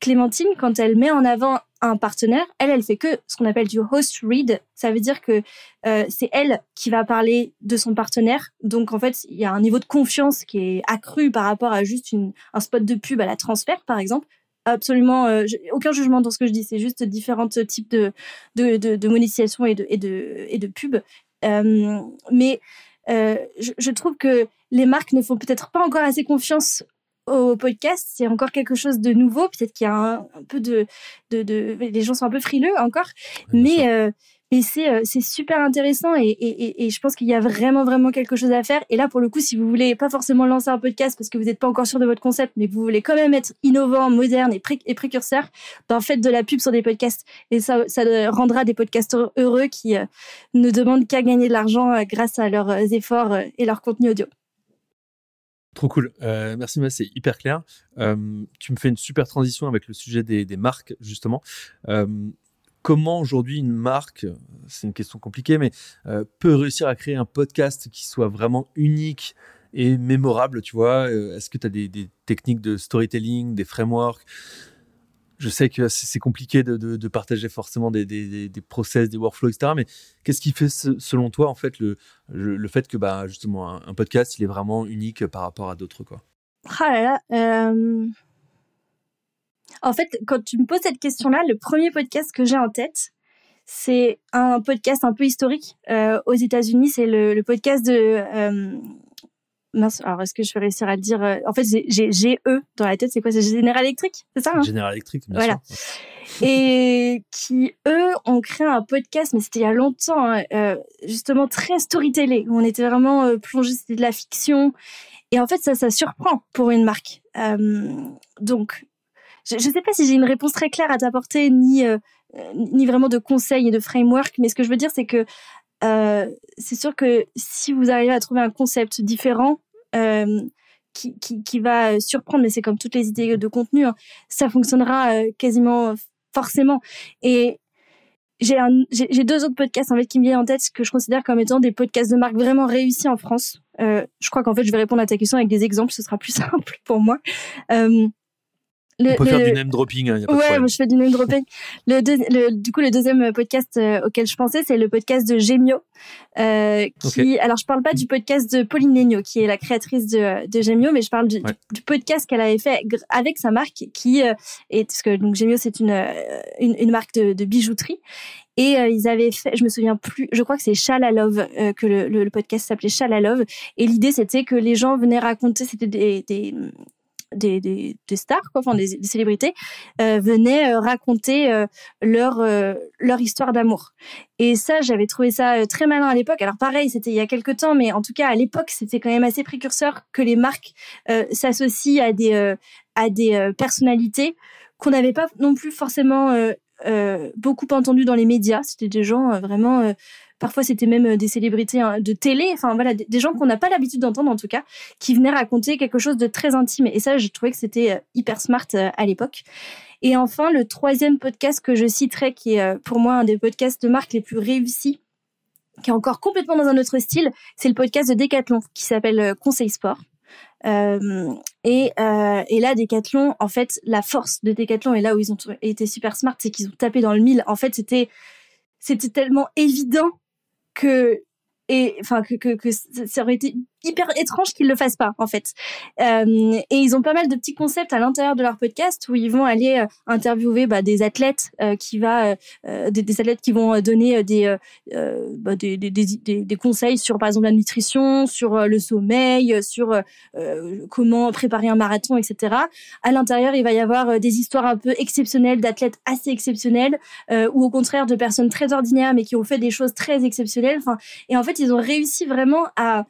Clémentine, quand elle met en avant un partenaire, elle, elle fait que ce qu'on appelle du host read. Ça veut dire que euh, c'est elle qui va parler de son partenaire. Donc, en fait, il y a un niveau de confiance qui est accru par rapport à juste un spot de pub à la transfert, par exemple absolument euh, aucun jugement dans ce que je dis. C'est juste différents types de, de, de, monétisation et de, et de, et de pub. Euh, mais euh, je, trouve que les marques ne font peut-être pas encore assez confiance au podcast. C'est encore quelque chose de nouveau. Peut-être qu'il y a un, peu de, de, de, Les gens sont un peu frileux encore. mais c'est euh, c'est super intéressant et, et, et je pense qu'il y a vraiment vraiment quelque chose à faire. Et là pour le coup, si vous voulez pas forcément lancer un podcast parce que vous n'êtes pas encore sûr de votre concept, mais que vous voulez quand même être innovant, moderne et, et précurseur, ben faites de la pub sur des podcasts et ça rendra des podcasteurs heureux qui euh, ne demandent qu'à gagner de l'argent euh, grâce à leurs efforts et leur contenu audio. Trop cool. merci, Mas, c'est hyper clair. tu me fais une super transition avec le sujet des marques, justement comment aujourd'hui une marque, c'est une question compliquée, mais euh, peut réussir à créer un podcast qui soit vraiment unique et mémorable, tu vois? Euh, Est-ce que tu as des, techniques de storytelling, des frameworks? Je sais que c'est compliqué de, partager forcément des, des, process, des workflows, etc. Mais qu'est-ce qui fait, selon toi, en fait, le, le, fait que, bah, justement, un, podcast, il est vraiment unique par rapport à d'autres, quoi? Ah là là, euh, en fait, quand tu me poses cette question-là, le premier podcast que j'ai en tête, c'est un podcast un peu historique euh, aux États-Unis. C'est le, podcast de. Euh, mince, alors est-ce que je vais réussir à le dire euh, En fait, j'ai GE dans la tête. C'est quoi? C'est General Electric? C'est ça hein? General Electric, bien voilà. Et qui, eux, ont créé un podcast, mais c'était il y a longtemps, hein, justement très storytelling, où on était vraiment plongé, c'était de la fiction. Et en fait, ça, ça surprend pour une marque. donc, je ne sais pas si j'ai une réponse très claire à t'apporter, ni, euh, ni vraiment de conseils et de framework, mais ce que je veux dire, c'est que euh, c'est sûr que si vous arrivez à trouver un concept différent, euh, qui, qui, va surprendre, mais c'est comme toutes les idées de contenu, hein, ça fonctionnera quasiment forcément. Et j'ai deux autres podcasts en fait qui me viennent en tête que je considère comme étant des podcasts de marque vraiment réussis en France. Je crois qu'en fait je vais répondre à ta question avec des exemples, ce sera plus simple pour moi. Le, on peut faire du name dropping. Hein, y a pas ouais, moi je fais du name dropping. le, du coup, le deuxième podcast euh, auquel je pensais, c'est le podcast de Gemio. Euh, qui, alors je parle pas du podcast de Pauline Legno, qui est la créatrice de, de Gemio, mais je parle du, du, podcast qu'elle avait fait avec sa marque, qui euh, est parce que donc Gemio c'est une, euh, une, une marque de, de bijouterie. Et euh, ils avaient fait, je me souviens plus, je crois que c'est Chalalove euh, que le, le, podcast s'appelait Chalalove. Et l'idée c'était que les gens venaient raconter, c'était des, des, des, des, des, stars, enfin des, célébrités, euh, venaient euh, raconter euh, leur, leur histoire d'amour. Et ça, j'avais trouvé ça très malin à l'époque. Alors pareil, c'était il y a quelques temps, mais en tout cas à l'époque, c'était quand même assez précurseur que les marques s'associent à des, à des personnalités qu'on n'avait pas non plus forcément beaucoup entendu dans les médias. C'était des gens vraiment Parfois, c'était même euh, des célébrités hein, de télé, enfin voilà, des gens qu'on n'a pas l'habitude d'entendre en tout cas, qui venaient raconter quelque chose de très intime. Et ça, j'ai trouvé que c'était euh, hyper smart euh, à l'époque. Et enfin, le troisième podcast que je citerai, qui est pour moi un des podcasts de marque les plus réussis, qui est encore complètement dans un autre style, c'est le podcast de Decathlon qui s'appelle Conseil Sport. Et, et, là, Decathlon, en fait, la force de Decathlon et là où ils ont été super smart, c'est qu'ils ont tapé dans le mille. En fait, c'était tellement évident que et enfin que, que, que ça aurait été hyper étrange qu'ils le fassent pas en fait. Euh, et ils ont pas mal de petits concepts à l'intérieur de leur podcast où ils vont aller euh, interviewer bah, des athlètes euh, qui va des, athlètes qui vont donner des, bah, des, des, des, conseils sur par exemple la nutrition, sur le sommeil, sur comment préparer un marathon, etc. À l'intérieur, il va y avoir des histoires un peu exceptionnelles d'athlètes assez exceptionnels ou au contraire de personnes très ordinaires mais qui ont fait des choses très exceptionnelles. Enfin, et en fait, ils ont réussi vraiment à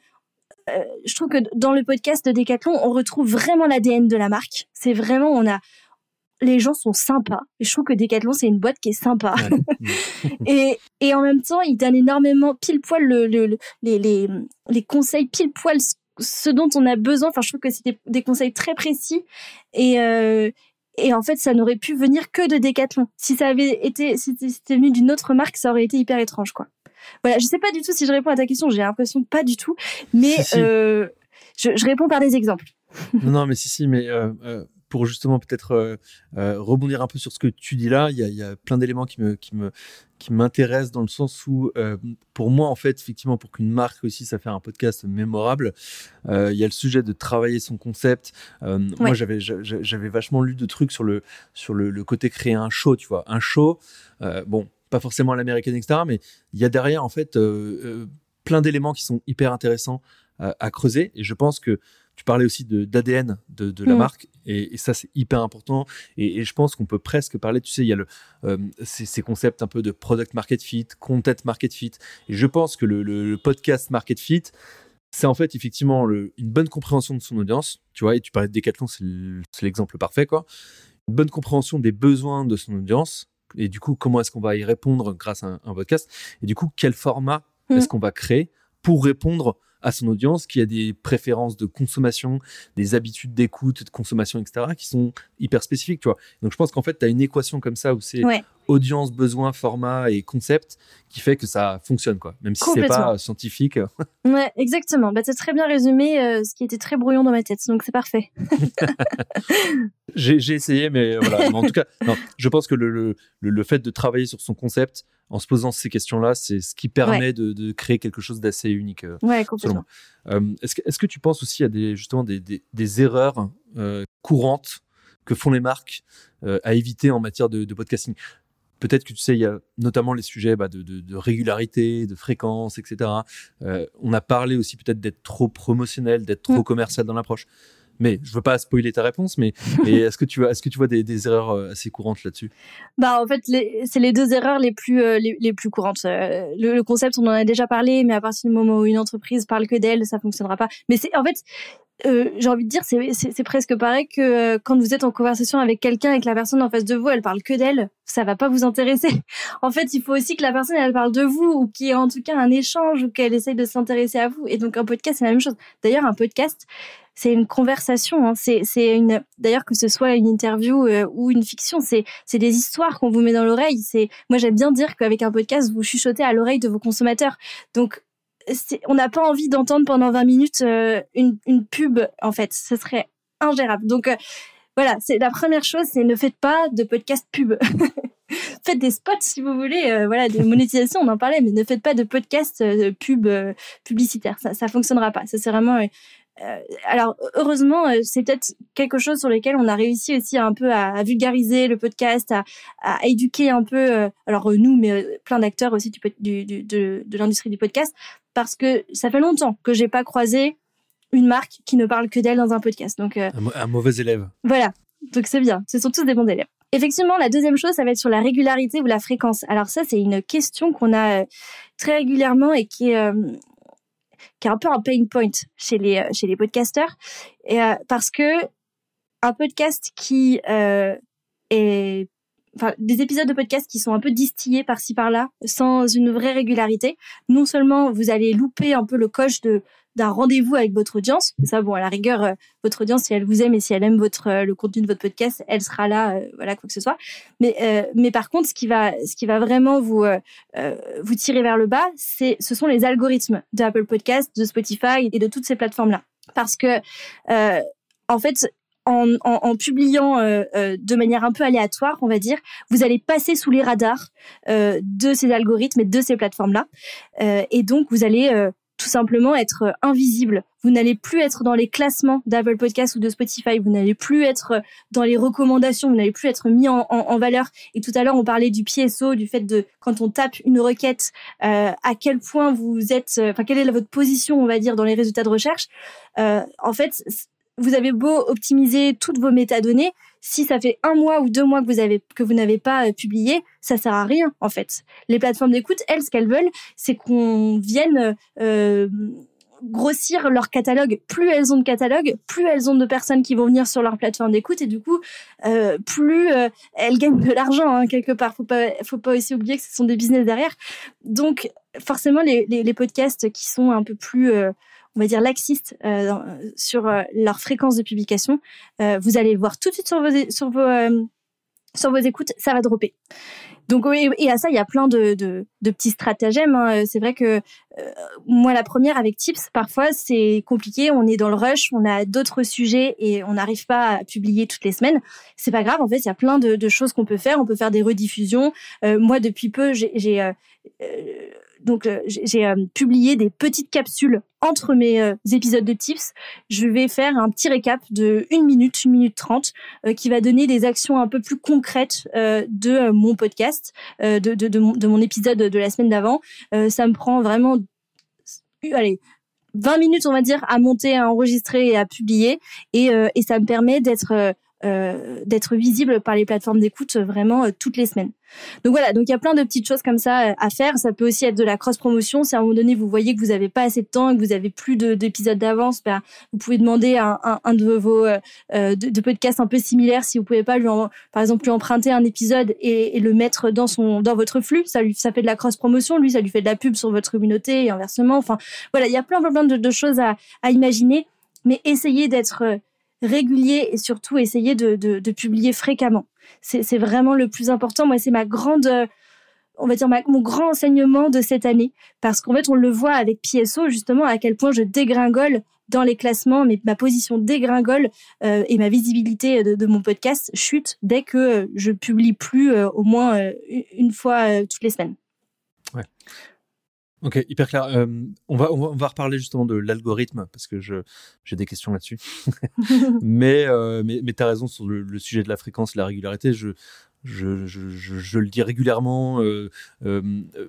euh, je trouve que dans le podcast de Decathlon, on retrouve vraiment l'ADN de la marque. C'est vraiment, on a, les gens sont sympas. Et je trouve que Decathlon, c'est une boîte qui est sympa. et, et en même temps, ils donnent énormément pile poil le, le, les, les, les conseils, pile poil ce dont on a besoin. Enfin, je trouve que c'était des conseils très précis. Et, euh, et en fait, ça n'aurait pu venir que de Decathlon. Si ça avait été, si c'était venu d'une autre marque, ça aurait été hyper étrange, quoi. Voilà, je sais pas du tout si je réponds à ta question. J'ai l'impression pas du tout, mais Euh, je, je, réponds par des exemples. non, mais si, si, mais euh, euh, pour justement peut-être euh, euh, rebondir un peu sur ce que tu dis là, il y a, y a, plein d'éléments qui me, qui me, qui m'intéressent dans le sens où, euh, pour moi, en fait, effectivement, pour qu'une marque réussisse à faire un podcast mémorable, il y a le sujet de travailler son concept. Ouais. Moi, j'avais, j'avais vachement lu de trucs sur le, sur le, le côté créer un show, tu vois, un show. bon, pas forcément à l'américaine, etc. Mais il y a derrière, en fait, euh, euh, plein d'éléments qui sont hyper intéressants à, à, creuser. Et je pense que tu parlais aussi d'ADN de, de, de, la mmh. marque, et, et ça, c'est hyper important. Et, et je pense qu'on peut presque parler, tu sais, il y a le, euh, ces, ces, concepts un peu de product market fit, content market fit. Et je pense que le, le, le podcast market fit, c'est en fait effectivement le, une bonne compréhension de son audience. Tu vois, et tu parlais de Decathlon, c'est l'exemple parfait, quoi. Une bonne compréhension des besoins de son audience, et du coup, comment est-ce qu'on va y répondre grâce à un, un podcast Et du coup, quel format mmh. est-ce qu'on va créer pour répondre à son audience qui a des préférences de consommation, des habitudes d'écoute, de consommation, etc., qui sont hyper spécifiques, tu vois? Donc, je pense qu'en fait, tu as une équation comme ça où c'est ouais. Audience, besoin, format et concept qui fait que ça fonctionne, quoi. Même si c'est pas scientifique. ouais, exactement. Bah, as très bien résumé euh, ce qui était très brouillon dans ma tête, donc c'est parfait. j'ai essayé, mais voilà. Mais en tout cas, non, je pense que le, le, le fait de travailler sur son concept, en se posant ces questions-là, c'est ce qui permet ouais. de, de, créer quelque chose d'assez unique. Euh, ouais, complètement. Euh, Est-ce que, est que, tu penses aussi à des, justement des, des, des erreurs courantes que font les marques euh, à éviter en matière de, de podcasting? Peut-être que tu sais, il y a notamment les sujets bah, de, de, régularité, de fréquence, etc. Euh, on a parlé aussi peut-être d'être trop promotionnel, d'être trop mmh. commercial dans l'approche. Mais je veux pas spoiler ta réponse, mais, mais est-ce que tu vois, est-ce que tu vois des, des erreurs euh, assez courantes là-dessus? Bah en fait, c'est les deux erreurs les plus euh, les, les, plus courantes. Euh, le, le, concept, on en a déjà parlé, mais à partir du moment où une entreprise parle que d'elle, ça fonctionnera pas. Mais c'est en fait, euh, j'ai envie de dire, c'est presque pareil que euh, quand vous êtes en conversation avec quelqu'un et que la personne en face de vous, elle parle que d'elle, ça va pas vous intéresser. en fait, il faut aussi que la personne, elle parle de vous ou qu'il y ait en tout cas un échange ou qu'elle essaye de s'intéresser à vous. Et donc, un podcast, c'est la même chose. D'ailleurs, un podcast, c'est une conversation. Hein. C'est une d'ailleurs que ce soit une interview euh, ou une fiction, c'est c'est des histoires qu'on vous met dans l'oreille. C'est moi j'aime bien dire qu'avec un podcast vous chuchotez à l'oreille de vos consommateurs. Donc on n'a pas envie d'entendre pendant 20 minutes euh, une, une pub en fait. Ce serait ingérable. Donc voilà, c'est la première chose, c'est ne faites pas de podcast pub. faites des spots si vous voulez, euh, voilà, des monétisations, on en parlait, mais ne faites pas de podcast euh, pub euh, publicitaire. Ça, ça fonctionnera pas. Ça c'est vraiment. alors heureusement, c'est peut-être quelque chose sur lequel on a réussi aussi un peu à, vulgariser le podcast, à, à éduquer un peu. alors nous, mais plein d'acteurs aussi du, du, de, de l'industrie du podcast, parce que ça fait longtemps que j'ai pas croisé une marque qui ne parle que d'elle dans un podcast. Donc, euh, un, mauvais élève. Voilà, donc c'est bien. Ce sont tous des bons élèves. Effectivement, la deuxième chose, ça va être sur la régularité ou la fréquence. Alors ça, c'est une question qu'on a euh, très régulièrement et qui est, euh, qui est un peu un pain point chez les, chez les podcasteurs. Et, parce que un podcast qui est Enfin, des épisodes de podcast qui sont un peu distillés par-ci par-là, sans une vraie régularité. Non seulement vous allez louper un peu le coche de d'un rendez-vous avec votre audience. Ça, bon, à la rigueur, euh, votre audience, si elle vous aime et si elle aime votre euh, le contenu de votre podcast, elle sera là, euh, voilà, quoi que ce soit. Mais mais par contre, ce qui va ce qui va vraiment vous vous tirer vers le bas, c'est ce sont les algorithmes d'Apple Podcast, de Spotify et de toutes ces plateformes là, parce que en fait, en, en, en, publiant de manière un peu aléatoire, on va dire, vous allez passer sous les radars de ces algorithmes et de ces plateformes-là. et donc, vous allez tout simplement être euh, invisible. Vous n'allez plus être dans les classements d'Apple Podcast ou de Spotify. Vous n'allez plus être euh, dans les recommandations. Vous n'allez plus être mis en, en, valeur. Et tout à l'heure, on parlait du PSO, du fait de quand on tape une requête, euh, à quel point vous êtes, enfin quelle est votre position, on va dire, dans les résultats de recherche. Euh, en fait, vous avez beau optimiser toutes vos métadonnées, si ça fait un mois ou deux mois que vous avez que vous n'avez pas euh, publié, ça sert à rien en fait. Les plateformes d'écoute, elles, ce qu'elles veulent, c'est qu'on vienne euh, grossir leur catalogue. Plus elles ont de catalogue, plus elles ont de personnes qui vont venir sur leur plateforme d'écoute et du coup, euh, plus elles gagnent de l'argent hein, quelque part. Faut pas, faut pas aussi oublier que ce sont des business derrière. Donc forcément, les, les, les podcasts qui sont un peu plus on va dire laxistes euh, sur euh, leur fréquence de publication, euh, vous allez voir tout de suite sur vos sur vos sur vos écoutes, ça va dropper. Donc et à ça, il y a plein de, de, de petits stratagèmes. Hein. C'est vrai que moi, la première avec Tips, parfois c'est compliqué. On est dans le rush, on a d'autres sujets et on n'arrive pas à publier toutes les semaines. C'est pas grave. En fait, il y a plein de, de choses qu'on peut faire. On peut faire des rediffusions. moi, depuis peu, j'ai donc euh, j'ai euh, publié des petites capsules entre mes euh, épisodes de tips. Je vais faire un petit récap de 1 minute, 1 minute 30 qui va donner des actions un peu plus concrètes de mon podcast, de, mon, de, mon, épisode de la semaine d'avant. ça me prend vraiment allez 20 minutes on va dire à monter, à enregistrer et à publier et ça me permet d'être euh, d'être visible par les plateformes d'écoute vraiment euh, toutes les semaines. Donc voilà, donc il y a plein de petites choses comme ça euh, à faire. Ça peut aussi être de la cross promotion. Si à un moment donné vous voyez que vous n'avez pas assez de temps et que vous avez plus d'épisodes d'avance, ben, vous pouvez demander à un, de vos euh, de, podcasts un peu similaires si vous pouvez pas lui par exemple lui emprunter un épisode et, le mettre dans son dans votre flux. Ça lui ça fait de la cross promotion. Lui ça lui fait de la pub sur votre communauté et inversement. Enfin voilà, il y a plein plein, de, de choses à imaginer, mais essayez d'être régulier et surtout essayer de, de, publier fréquemment. C'est vraiment le plus important. Moi, c'est ma grande, euh, on va dire, mon grand enseignement de cette année. Parce qu'en fait, on le voit avec PSO, justement, à quel point je dégringole dans les classements, mais ma position dégringole euh, et ma visibilité de, mon podcast chute dès que euh, je publie plus au moins une fois toutes les semaines. Ok, hyper clair. Euh, on, va, on, va, reparler justement de l'algorithme parce que j'ai des questions là-dessus. mais euh, mais, mais tu as raison sur le, sujet de la fréquence et la régularité. Je, je, je, je, le dis régulièrement euh, euh,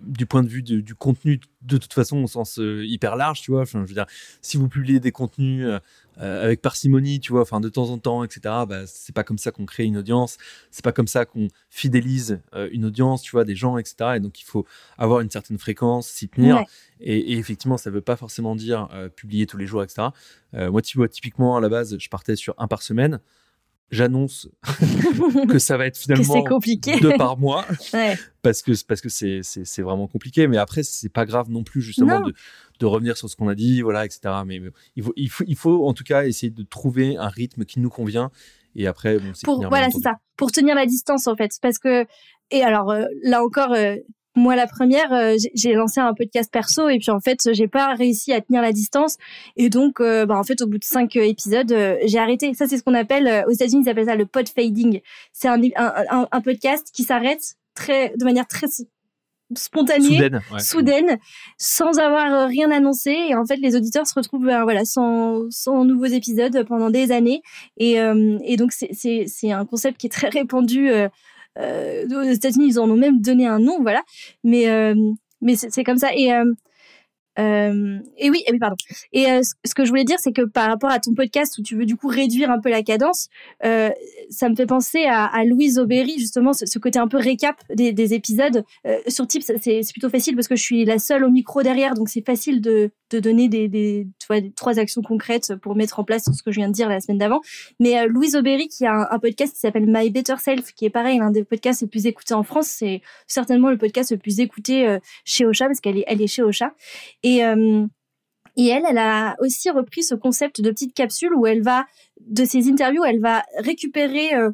du point de vue du contenu de toute façon au sens euh, hyper large tu vois. Enfin je veux dire si vous publiez des contenus avec parcimonie tu vois enfin de temps en temps etc bah, c'est pas comme ça qu'on crée une audience. C'est pas comme ça qu'on fidélise une audience tu vois des gens etc et donc il faut avoir une certaine fréquence s'y tenir. Et, et, effectivement ça veut pas forcément dire publier tous les jours etc moi tu vois typiquement à la base je partais sur un par semaine j'annonce que ça va être finalement compliqué. deux par mois. Parce que parce que c'est c'est vraiment compliqué. Mais après c'est pas grave non plus justement de, de revenir sur ce qu'on a dit voilà etc mais, il faut il faut il faut en tout cas essayer de trouver un rythme qui nous convient. Et après bon, pour voilà c'est ça. Pour tenir la distance en fait. Parce que et alors euh, là encore euh, moi la première euh, j'ai lancé un podcast perso et puis en fait j'ai pas réussi à tenir la distance. Et donc euh, bah en fait au bout de cinq euh, épisodes j'ai arrêté. Ça c'est ce qu'on appelle aux États-Unis ils appellent ça le pod fading. C'est un, un, un, podcast qui s'arrête très de manière très spontanée soudaine, sans avoir rien annoncé. Et en fait les auditeurs se retrouvent ben, voilà sans, sans nouveaux épisodes pendant des années. Et, et donc c'est c'est un concept qui est très répandu euh, aux États-Unis, ils en ont même donné un nom, voilà. Mais euh, mais c'est comme ça. Et euh, et oui, et pardon. Et euh, ce que je voulais dire, c'est que par rapport à ton podcast où tu veux du coup réduire un peu la cadence, euh, ça me fait penser à, Louise Aubéry justement, ce, côté un peu récap des, des épisodes. Sur Tips, c'est plutôt facile parce que je suis la seule au micro derrière, donc c'est facile de, donner des, trois actions concrètes pour mettre en place ce que je viens de dire la semaine d'avant. Mais Louise Aubéry, qui a un, podcast qui s'appelle My Better Self, qui est pareil, l'un des podcasts les plus écoutés en France, c'est certainement le podcast le plus écouté chez Ocha parce qu'elle est, chez Ocha. Euh, et elle, elle a aussi repris ce concept de petite capsule où elle va, de ses interviews, elle va récupérer euh,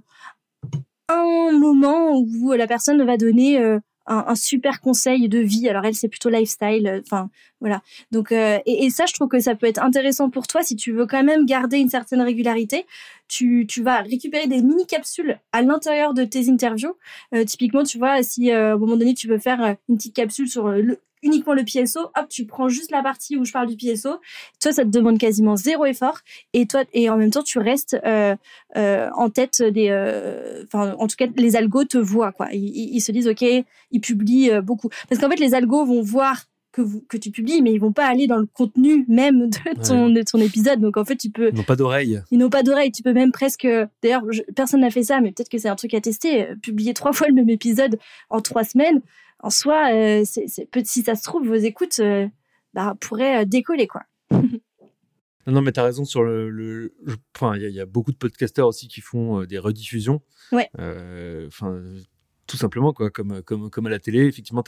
un moment où la personne va donner euh, un, super conseil de vie. Alors elle, c'est plutôt lifestyle. Enfin, voilà. Donc, et, ça, je trouve que ça peut être intéressant pour toi si tu veux quand même garder une certaine régularité. Tu, tu vas récupérer des mini capsules à l'intérieur de tes interviews. typiquement, tu vois, si à un moment donné tu veux faire une petite capsule sur le, uniquement le PSO, hop, tu prends juste la partie où je parle du PSO. Toi, ça te demande quasiment zéro effort, et toi, et en même temps, tu restes euh, euh, en tête des, euh, enfin, en tout cas, les algos te voient quoi. Ils, se disent, ok, ils publient beaucoup, parce qu'en fait, les algos vont voir que, vous, que tu publies, mais ils vont pas aller dans le contenu même de ton, de ton épisode. Donc en fait, tu peux. Ils n'ont pas d'oreille. Ils n'ont pas d'oreille. Tu peux même presque. D'ailleurs, personne n'a fait ça, mais peut-être que c'est un truc à tester. Publier trois fois le même épisode en trois semaines en soi, euh, c'est, si ça se trouve, vos écoutes euh, bah, pourraient euh, décoller, quoi. Non, mais tu as raison sur le. Enfin, il y, a beaucoup de podcasteurs aussi qui font des rediffusions. Ouais. Enfin, tout simplement, quoi, comme, comme, comme à la télé. Effectivement,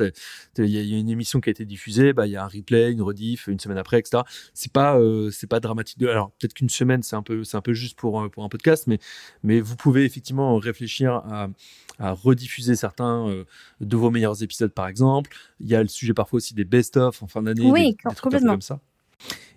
il y, a une émission qui a été diffusée, bah, il y a un replay, une rediff, une semaine après, etc. C'est pas, c'est pas dramatique. De... Alors, peut-être qu'une semaine, c'est un peu, c'est un peu juste pour, pour un podcast, mais, mais vous pouvez effectivement réfléchir à, à rediffuser certains euh, de vos meilleurs épisodes, par exemple. Il y a le sujet parfois aussi des best-of en fin d'année, oui, des, trucs comme ça.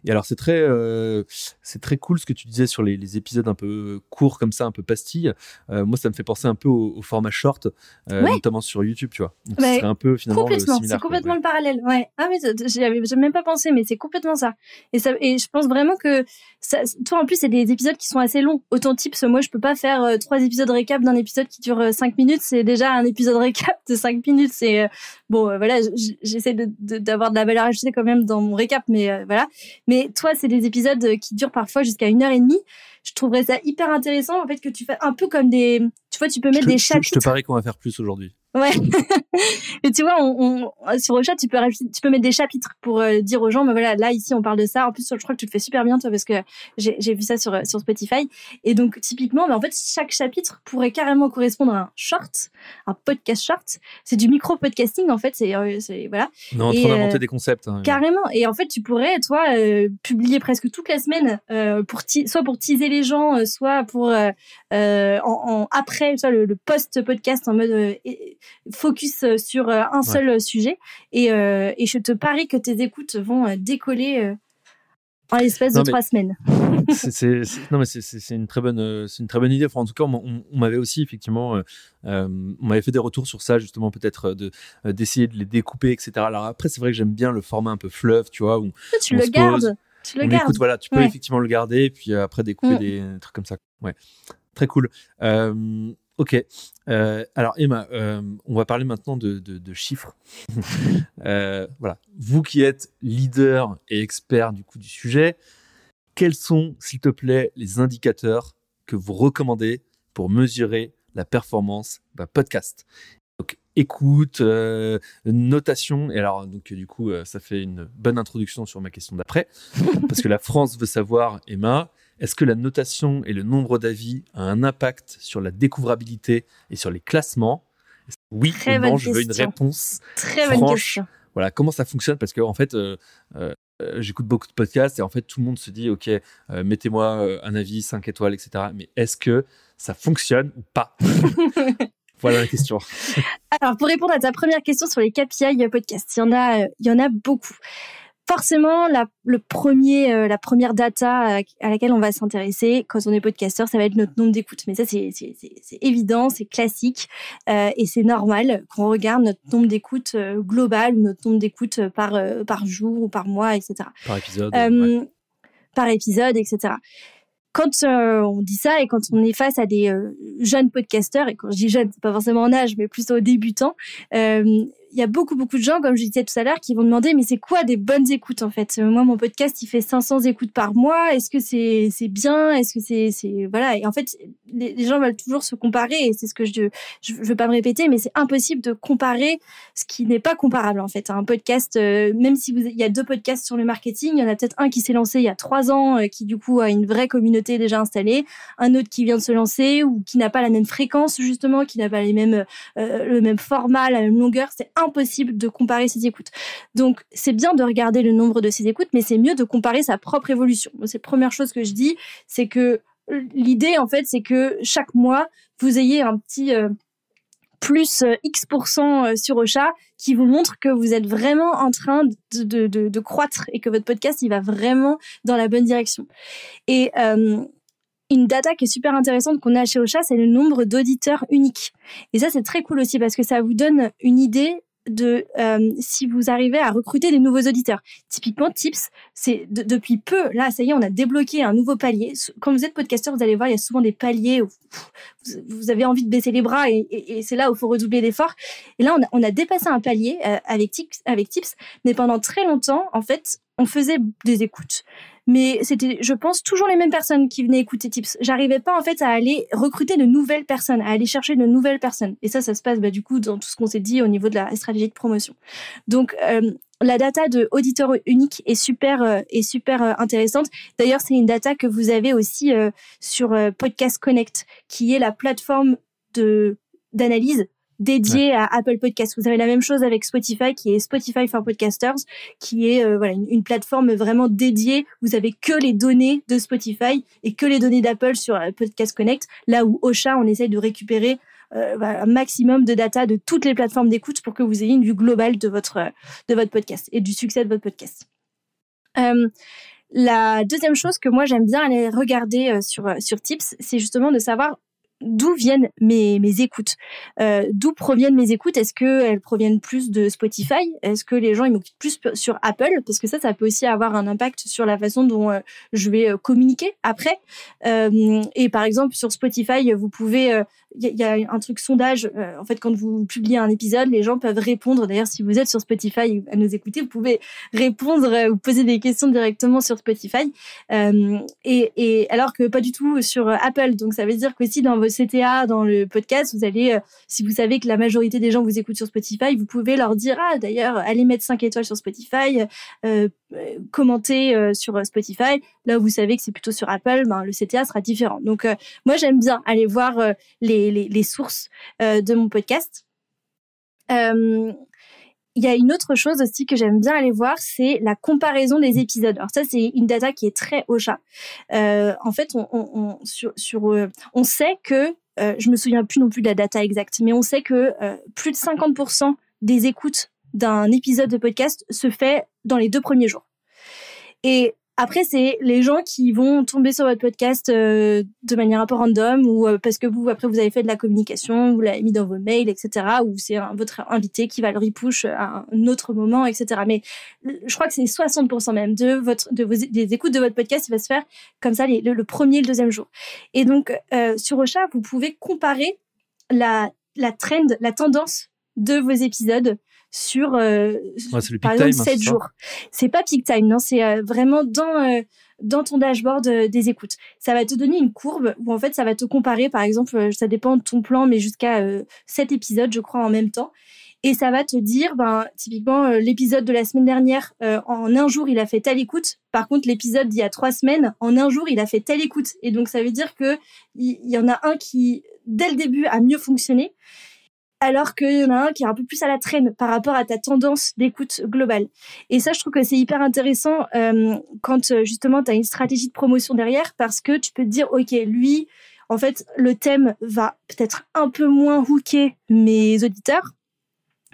Et alors c'est très, euh, c'est très cool ce que tu disais sur les, les, épisodes un peu courts comme ça, un peu pastilles. Euh, moi, ça me fait penser un peu au, format short, euh, notamment sur YouTube, tu vois. Donc, c'est un peu finalement complètement, c'est complètement le parallèle. Ouais. Ah mais j'avais même pas pensé, mais c'est complètement ça. Et ça, et je pense vraiment que ça, toi en plus c'est des épisodes qui sont assez longs. Autant tips, moi je peux pas faire trois épisodes récap d'un épisode qui dure cinq minutes. C'est déjà un épisode récap de cinq minutes. C'est bon, voilà, j'essaie d'avoir de, de, la valeur ajoutée quand même dans mon récap, mais voilà. Mais toi, c'est des épisodes qui durent parfois jusqu'à une heure et demie. Je trouverais ça hyper intéressant, en fait, que tu fais un peu comme des, tu vois, tu peux mettre des chapitres. Je te parie qu'on va faire plus aujourd'hui. Ouais. et tu vois, on, on, sur Ocha, tu peux, tu peux mettre des chapitres pour euh, dire aux gens, mais voilà, là, ici, on parle de ça. En plus, je crois que tu le fais super bien, toi, parce que j'ai vu ça sur, sur Spotify. Et donc, typiquement, mais en fait, chaque chapitre pourrait carrément correspondre à un short, un podcast short. C'est du micro-podcasting, en fait. C'est, euh, voilà. On est en train d'inventer euh, des concepts. Hein, carrément. Et en fait, tu pourrais, toi, publier presque toute la semaine, pour soit pour teaser les gens, soit pour, en, en, après, soit le, le post-podcast en mode focus euh, sur euh, un seul euh, sujet. Et, et, je te parie que tes écoutes vont décoller en l'espace de trois semaines. c'est, non mais c'est, une très bonne c'est une très bonne idée. en tout cas, on, m'avait aussi effectivement on m'avait fait des retours sur ça justement peut-être de d'essayer de les découper etc. Alors après c'est vrai que j'aime bien le format un peu fleuve, tu vois où tu le gardes. Tu le on gardes. Écoute, voilà, tu peux effectivement le garder et puis après découper mm. des trucs comme ça. Ouais, très cool. Ok. Euh, alors Emma, euh, on va parler maintenant de, chiffres. Euh, voilà. Vous qui êtes leader et expert du coup du sujet, quels sont, s'il te plaît, les indicateurs que vous recommandez pour mesurer la performance d'un podcast? Donc écoute, notation. Et alors donc du coup, ça fait une bonne introduction sur ma question d'après, parce que la France veut savoir, Emma, est-ce que la notation et le nombre d'avis a un impact sur la découvrabilité et sur les classements? Oui ou non Je veux une réponse Très franche. Bonne question. Voilà, comment ça fonctionne? Parce que en fait, euh, euh, euh, j'écoute beaucoup de podcasts et en fait, tout le monde se dit, ok, mettez-moi un avis, 5 étoiles, etc. Mais est-ce que ça fonctionne ou pas? Voilà la question. Alors, pour répondre à ta première question sur les KPI podcast, il y en a, il y en a beaucoup forcément la, le premier, euh, la première data à laquelle on va s'intéresser quand on est podcasteur, ça va être notre nombre d'écoutes. Mais ça, c'est évident, c'est classique euh, et c'est normal qu'on regarde notre nombre d'écoutes euh, global ou notre nombre d'écoutes par par jour ou par mois, etc. Par épisode. Par épisode, etc quand on dit ça et quand on est face à des jeunes podcasteurs, et quand je dis jeunes, c'est pas forcément en âge, mais plutôt débutants, il y a beaucoup, beaucoup de gens, comme je disais tout à l'heure, qui vont demander, mais c'est quoi des bonnes écoutes, en fait? Moi, mon podcast, il fait 500 écoutes par mois. Est-ce que c'est, c'est bien? Est-ce que c'est, c'est, voilà. Et en fait, les, gens veulent toujours se comparer et c'est ce que je, je, veux pas me répéter, mais c'est impossible de comparer ce qui n'est pas comparable, en fait. Un podcast, euh, même si vous, il y a deux podcasts sur le marketing, il y en a peut-être un qui s'est lancé il y a trois ans, euh, qui du coup a une vraie communauté déjà installée, un autre qui vient de se lancer ou qui n'a pas la même fréquence, justement, qui n'a pas les mêmes, euh, le même format, la même longueur. Impossible de comparer ses écoutes. Donc, c'est bien de regarder le nombre de ses écoutes, mais c'est mieux de comparer sa propre évolution. C'est la première chose que je dis, c'est que euh, l'idée, en fait, c'est que chaque mois, vous ayez un petit euh, plus euh, X% sur Ocha qui vous montre que vous êtes vraiment en train de, de, croître et que votre podcast, il va vraiment dans la bonne direction. Et une data qui est super intéressante qu'on a chez Ocha, c'est le nombre d'auditeurs uniques. Et ça, c'est très cool aussi parce que ça vous donne une idée de euh, si vous arrivez à recruter des nouveaux auditeurs. Typiquement, Tips, c'est depuis peu, là, ça y est, on a débloqué un nouveau palier. Quand vous êtes podcasteur, vous allez voir, il y a souvent des paliers où vous avez envie de baisser les bras et, c'est là où il faut redoubler d'efforts. Et là, on a, dépassé un palier euh, avec, avec Tips, mais pendant très longtemps, en fait, on faisait des écoutes mais c'était, je pense, toujours les mêmes personnes qui venaient écouter Tips. J'arrivais pas en fait à aller recruter de nouvelles personnes, à aller chercher de nouvelles personnes. Et ça, ça se passe bah, du coup dans tout ce qu'on s'est dit au niveau de la stratégie de promotion. Donc euh, la data de auditeur unique est super euh, est super euh, intéressante. D'ailleurs, c'est une data que vous avez aussi sur Podcast Connect, qui est la plateforme de d'analyse dédié à Apple Podcasts. Vous avez la même chose avec Spotify, qui est Spotify for Podcasters, qui est euh, voilà une, plateforme vraiment dédiée. Vous avez que les données de Spotify et que les données d'Apple sur euh, Podcast Connect. Là où Ocha, on essaye de récupérer euh, un maximum de data de toutes les plateformes d'écoute pour que vous ayez une vue globale de votre de votre podcast et du succès de votre podcast. la deuxième chose que moi j'aime bien aller regarder sur sur Tips, c'est justement de savoir d'où viennent mes, mes écoutes? Euh, D'où proviennent mes écoutes? Est-ce qu'elles proviennent plus de Spotify? Est-ce que les gens ils m'écoutent plus sur Apple? Parce que ça, ça peut aussi avoir un impact sur la façon dont euh, je vais euh, communiquer après. Euh, et par exemple, sur Spotify, vous pouvez... Il y, a un truc sondage. en fait, quand vous publiez un épisode, les gens peuvent répondre. D'ailleurs, si vous êtes sur Spotify à nous écouter, vous pouvez répondre ou poser des questions directement sur Spotify. et, et alors que pas du tout sur Apple. Donc, ça veut dire qu'aussi dans vos CTA dans le podcast, vous allez, euh, si vous savez que la majorité des gens vous écoutent sur Spotify, vous pouvez leur dire, ah d'ailleurs, allez mettre 5 étoiles sur Spotify, euh, euh commenter euh, sur Spotify. Là où vous savez que c'est plutôt sur Apple, ben, le CTA sera différent. Donc moi, j'aime bien aller voir les, les, sources de mon podcast. Il y a une autre chose aussi que j'aime bien aller voir, c'est la comparaison des épisodes. Alors ça, c'est une data qui est très au chat. Euh, en fait, on, euh, sait que, euh, je me souviens plus non plus de la data exacte, mais on sait que euh, plus de 50% des écoutes d'un épisode de podcast se fait dans les deux premiers jours. Et après, c'est les gens qui vont tomber sur votre podcast euh, de manière un peu random ou euh, parce que vous, après, vous avez fait de la communication, vous l'avez mis dans vos mails, etc. Ou c'est votre invité qui va le repush à un autre moment, etc. Mais je crois que c'est 60% même de votre, de vos, des écoutes de votre podcast, qui va se faire comme ça les, le, premier et le deuxième jour. Et donc, euh, sur Ocha, vous pouvez comparer la, la trend, la tendance de vos épisodes sur euh, par exemple 7 jours. C'est pas peak time, non, c'est euh, vraiment dans euh, dans ton dashboard des écoutes. Ça va te donner une courbe où en fait ça va te comparer par exemple, ça dépend de ton plan mais jusqu'à 7 épisodes je crois en même temps et ça va te dire, ben, typiquement, l'épisode de la semaine dernière, en un jour, il a fait telle écoute. Par contre, l'épisode d'il y a trois semaines, en un jour, il a fait telle écoute. Et donc, ça veut dire que il y, en a un qui, dès le début, a mieux fonctionné, alors qu'il y en a un qui est un peu plus à la traîne par rapport à ta tendance d'écoute globale. Et ça, je trouve que c'est hyper intéressant euh, quand justement tu as une stratégie de promotion derrière, parce que tu peux te dire, OK, lui, en fait, le thème va peut-être un peu moins hooker mes auditeurs,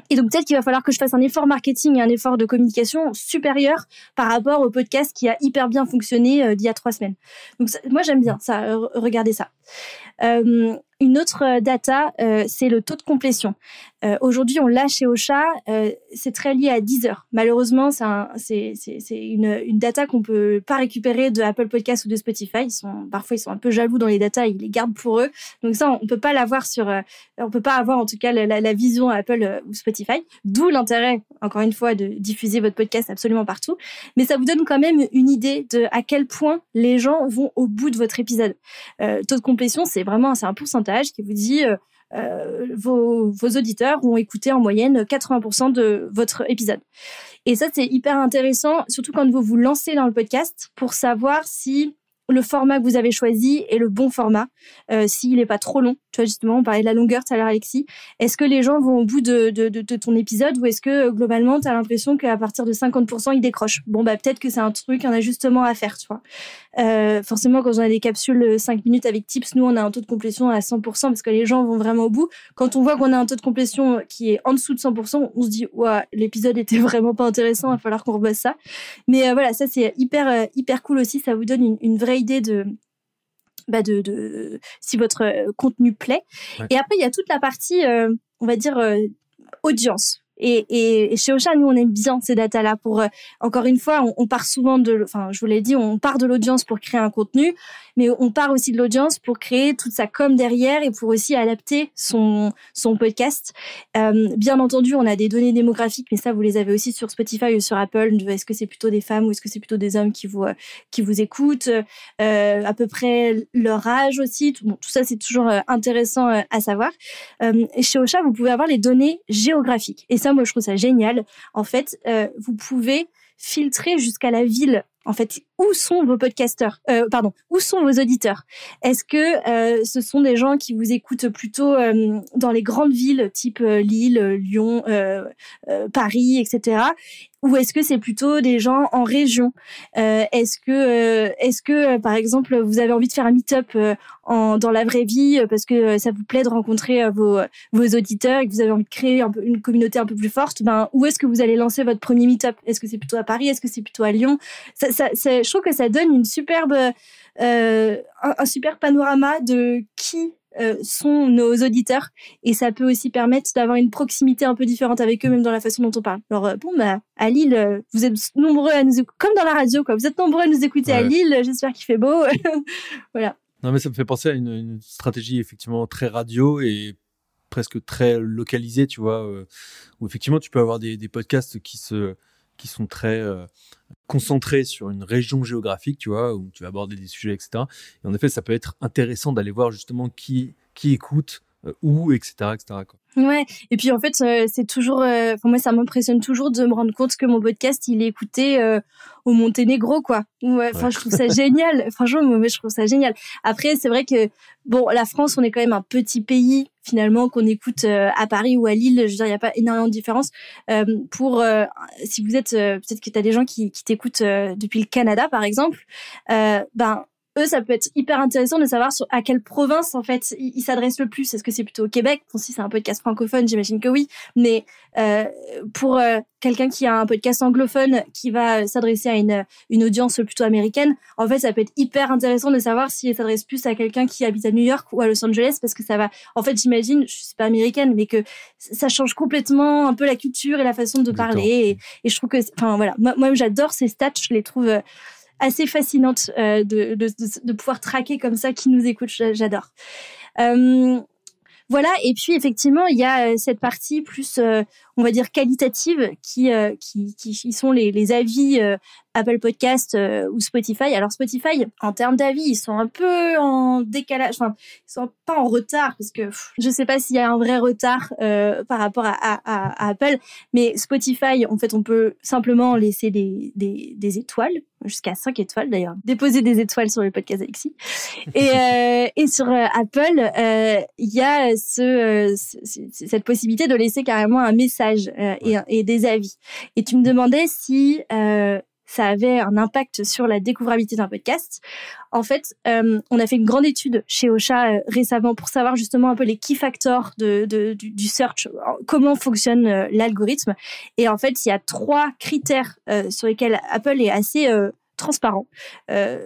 et donc peut-être qu'il va falloir que je fasse un effort marketing et un effort de communication supérieur par rapport au podcast qui a hyper bien fonctionné euh, d'il y a trois semaines. Donc moi j'aime bien ça, regardez ça. Euh, une autre euh, data, euh, c'est le taux de complétion. Euh, aujourd'hui, on l'a chez Ocha, c'est très lié à 10 heures. Malheureusement, c'est une, une, data qu'on peut pas récupérer de Apple Podcast ou de Spotify. Parfois, ils sont un peu jaloux dans les datas, ils les gardent pour eux. Donc ça, on peut pas l'avoir sur, on peut pas avoir en tout cas la, la vision Apple ou Spotify. D'où l'intérêt, encore une fois, de diffuser votre podcast absolument partout. Mais ça vous donne quand même une idée de à quel point les gens vont au bout de votre épisode. taux de complétion, c'est vraiment, un pourcentage qui vous dit euh, euh, vos, auditeurs ont écouté en moyenne 80% de votre épisode. Et ça, c'est hyper intéressant, surtout quand vous vous lancez dans le podcast, pour savoir si le format que vous avez choisi est le bon format, euh, s'il n'est pas trop long. Tu vois, justement, on parlait de la longueur tout à l'heure, Alexis. Est-ce que les gens vont au bout de, ton épisode ou est-ce que globalement, tu as l'impression qu'à partir de 50%, ils décrochent? Bon, bah peut-être que c'est un truc, un ajustement à faire, tu vois. Euh, forcément, quand on a des capsules 5 minutes avec tips, nous, on a un taux de complétion à 100% parce que les gens vont vraiment au bout. Quand on voit qu'on a un taux de complétion qui est en dessous de 100%, on se dit, ouais, l'épisode était vraiment pas intéressant, il va falloir qu'on rebosse ça. Mais euh, voilà, ça, c'est hyper, euh, hyper cool aussi. Ça vous donne une vraie idée de, bah de, de, si votre contenu plaît. Et après, il y a toute la partie, on va dire, audience. Et, et, chez Ocha, nous, on aime bien ces datas-là. Pour euh, encore une fois, on, part souvent de, enfin, je vous l'ai dit, on part de l'audience pour créer un contenu, mais on part aussi de l'audience pour créer toute sa com derrière et pour aussi adapter son son podcast. Euh, bien entendu, on a des données démographiques, mais ça, vous les avez aussi sur Spotify ou sur Apple. Est-ce que c'est plutôt des femmes ou est-ce que c'est plutôt des hommes qui vous euh, qui vous écoutent euh, À peu près leur âge aussi. Tout, bon, tout ça, c'est toujours euh, intéressant à savoir. chez Ocha, vous pouvez avoir les données géographiques. Et ça, moi, je trouve ça génial. En fait, euh, vous pouvez filtrer jusqu'à la ville en fait, où sont vos podcasteurs? Euh, Pardon, où sont vos auditeurs? Est-ce que euh, ce sont des gens qui vous écoutent plutôt euh, dans les grandes villes, type euh, Lille, Lyon, euh, Paris, etc. Ou est-ce que c'est plutôt des gens en région? Est-ce que, est-ce que, par exemple, vous avez envie de faire un meet-up en, dans la vraie vie parce que ça vous plaît de rencontrer vos, vos auditeurs et que vous avez envie de créer un peu, une communauté un peu plus forte? Ben, où est-ce que vous allez lancer votre premier meet-up? Est-ce que c'est plutôt à Paris? Est-ce que c'est plutôt à Lyon? Ça, je trouve que ça donne une superbe, euh, un, super panorama de qui euh, sont nos auditeurs et ça peut aussi permettre d'avoir une proximité un peu différente avec eux même dans la façon dont on parle. Alors euh, bon bah à Lille, vous êtes nombreux à nous comme dans la radio quoi, vous êtes nombreux à nous écouter à Lille. J'espère qu'il fait beau. voilà. Non mais ça me fait penser à une, stratégie effectivement très radio et presque très localisée, tu vois, où effectivement tu peux avoir des, des podcasts qui se qui sont très euh, concentrés sur une région géographique, tu vois, où tu vas aborder des sujets, etc. Et en effet, ça peut être intéressant d'aller voir justement qui, qui écoute, où, etc., etc. Quoi. Ouais, et puis en fait, euh, c'est toujours, euh, moi ça m'impressionne toujours de me rendre compte que mon podcast il est écouté au Monténégro, quoi. Ouais, enfin je trouve ça génial. Franchement, moi je trouve ça génial. Après, c'est vrai que bon, la France, on est quand même un petit pays finalement qu'on écoute à Paris ou à Lille. Je veux dire, il y a pas énormément de différence. pour si vous êtes, peut-être que tu as des gens qui, qui t'écoutent depuis le Canada, par exemple, ben eux, ça peut être hyper intéressant de savoir sur, à quelle province, en fait, ils s'adressent le plus. Est-ce que c'est plutôt au Québec? Bon, si c'est un podcast francophone, j'imagine que oui. Mais euh, pour euh, quelqu'un qui a un podcast anglophone qui va s'adresser à une, une audience plutôt américaine, en fait, ça peut être hyper intéressant de savoir s'il s'adresse plus à quelqu'un qui habite à New York ou à Los Angeles, parce que ça va... En fait, j'imagine, je suis pas américaine, mais que ça change complètement un peu la culture et la façon de parler. Et, et, je trouve que... Enfin, voilà. Moi, moi j'adore ces stats. Je les trouve assez fascinante euh, de, pouvoir traquer comme ça qui nous écoute. J'adore. Euh, voilà, et puis effectivement, il y a euh, cette partie plus, on va dire qualitatives qui qui, qui, sont les, avis Apple Podcast ou Spotify. Alors Spotify, en termes d'avis, ils sont un peu en décalage. Enfin, ils sont pas en retard parce que je sais pas s'il y a un vrai retard par rapport à, Apple, mais Spotify, en fait, on peut simplement laisser des, des, étoiles jusqu'à 5 étoiles d'ailleurs. Déposer des étoiles sur le podcast Alexis. Et, euh, et sur euh, Apple, euh, il y a ce, cette possibilité de laisser carrément un message et, et, des avis. Et tu me demandais si ça avait un impact sur la découvrabilité d'un podcast. En fait, on a fait une grande étude chez Ocha récemment pour savoir justement un peu les key factors de, de du, search, comment fonctionne l'algorithme. Et en fait, il y a trois critères sur lesquels Apple est assez transparent euh,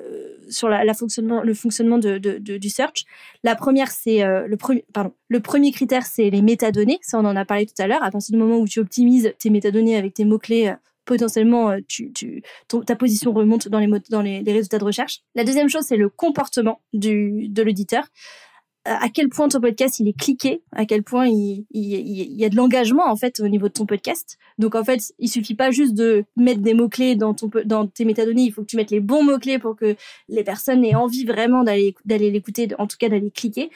sur la, fonctionnement, le fonctionnement de, du search. La première, c'est euh, le premier, pardon, le premier critère, c'est les métadonnées. Ça, on en a parlé tout à l'heure. À partir du moment où tu optimises tes métadonnées avec tes mots clés, euh, potentiellement, tu, tu ta position remonte dans les dans les, résultats de recherche. La deuxième chose, c'est le comportement du de l'auditeur à quel point ton podcast il est cliqué, à quel point il, y a de l'engagement en fait au niveau de ton podcast. Donc en fait, il suffit pas juste de mettre des mots clés dans ton dans tes métadonnées, il faut que tu mettes les bons mots clés pour que les personnes aient envie vraiment d'aller d'aller l'écouter, en tout cas d'aller cliquer.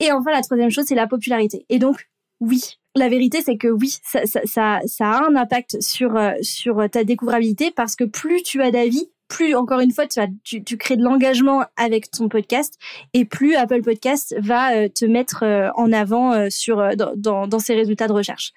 Et enfin la troisième chose c'est la popularité. Et donc oui, la vérité, c'est que oui, ça, ça, ça, a un impact sur, euh, sur ta découvrabilité parce que plus tu as d'avis, plus encore une fois tu, tu, crées de l'engagement avec ton podcast et plus Apple Podcast va euh, te mettre euh, en avant euh, sur dans, dans, ses résultats de recherche.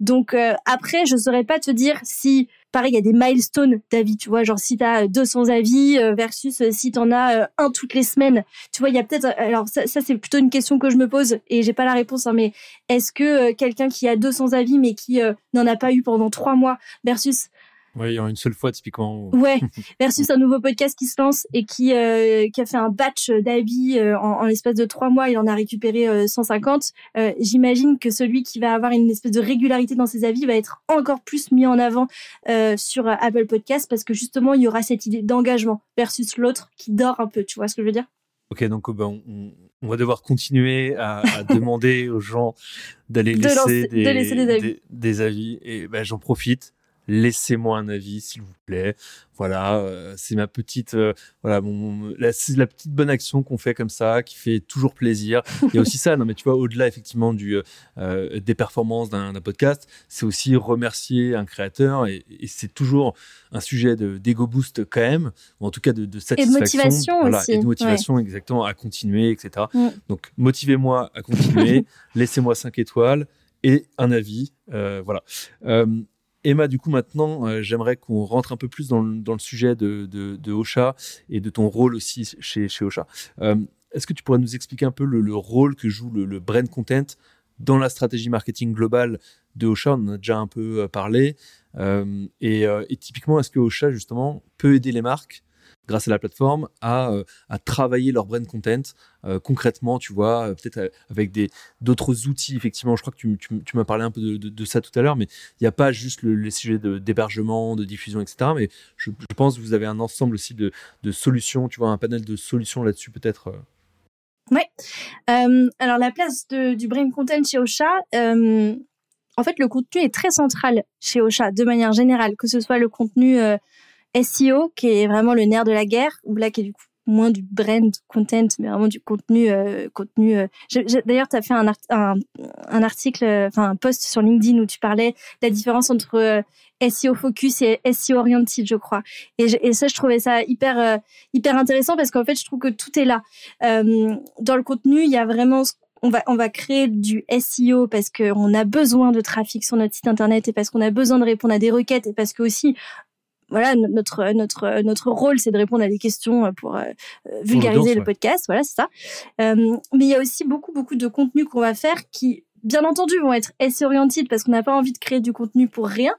Donc après, je saurais pas te dire si pareil, il y a des milestones d'avis, tu vois, genre si tu as 200 avis versus si tu en as un toutes les semaines. Tu vois, il y a peut-être alors ça, ça c'est plutôt une question que je me pose et j'ai pas la réponse hein, mais est-ce que quelqu'un qui a 200 avis mais qui n'en a pas eu pendant trois mois versus oui, en une seule fois, typiquement. Ouais, versus un nouveau podcast qui se lance et qui, euh, qui a fait un batch d'avis euh, en, en l'espace de trois mois, il en a récupéré 150. Euh, J'imagine que celui qui va avoir une espèce de régularité dans ses avis va être encore plus mis en avant sur Apple Podcast parce que justement, il y aura cette idée d'engagement versus l'autre qui dort un peu. Tu vois ce que je veux dire? Ok, donc ben, on, on, va devoir continuer à, à demander aux gens d'aller laisser, des, laisser des, avis. Des, avis. Et ben, j'en profite laissez-moi un avis, s'il vous plaît. Voilà, euh, c'est ma petite, euh, voilà, mon, la, c'est la petite bonne action qu'on fait comme ça, qui fait toujours plaisir. Il y a aussi ça, non mais tu vois, au-delà effectivement du euh, des performances d'un, podcast, c'est aussi remercier un créateur et, et, c'est toujours un sujet de d'ego boost quand même, ou en tout cas de, de satisfaction, et de motivation voilà, aussi. et de motivation exactement à continuer, etc. Mm. Donc motivez-moi à continuer, laissez-moi 5 étoiles et un avis, voilà. Emma, du coup, maintenant, euh, j'aimerais qu'on rentre un peu plus dans le, sujet de, de, Ocha et de ton rôle aussi chez, chez. Euh, est-ce que tu pourrais nous expliquer un peu le, rôle que joue le, brand content dans la stratégie marketing globale de Ocha On a déjà un peu euh, parlé. et, et, typiquement, est-ce que Ocha, justement, peut aider les marques grâce à la plateforme, à, euh, à travailler leur brand content euh, concrètement, tu vois, euh, peut-être avec d'autres outils. Effectivement, je crois que tu, tu, m'as parlé un peu de, de, ça tout à l'heure, mais il n'y a pas juste le, les sujets d'hébergement, de, diffusion, etc. Mais je, pense que vous avez un ensemble aussi de, de solutions, tu vois, un panel de solutions là-dessus peut-être. Oui. Alors la place de, du brand content chez Ocha, en fait le contenu est très central chez Ocha de manière générale, que ce soit le contenu SEO, qui est vraiment le nerf de la guerre, ou là qui est du coup moins du brand content, mais vraiment du contenu. Euh, contenu. Euh. D'ailleurs, tu as fait un, un, article, euh, enfin un post sur LinkedIn où tu parlais de la différence entre SEO focus et SEO oriented, je crois. Et, et ça, je trouvais ça hyper hyper intéressant parce qu'en fait, je trouve que tout est là. dans le contenu, il y a vraiment on va, on va créer du SEO parce qu'on a besoin de trafic sur notre site internet et parce qu'on a besoin de répondre à des requêtes et parce que aussi voilà notre notre notre rôle c'est de répondre à des questions pour euh, vulgariser le podcast voilà c'est ça. Euh, mais il y a aussi beaucoup beaucoup de contenus qu'on va faire qui bien entendu vont être SEO oriented parce qu'on n'a pas envie de créer du contenu pour rien.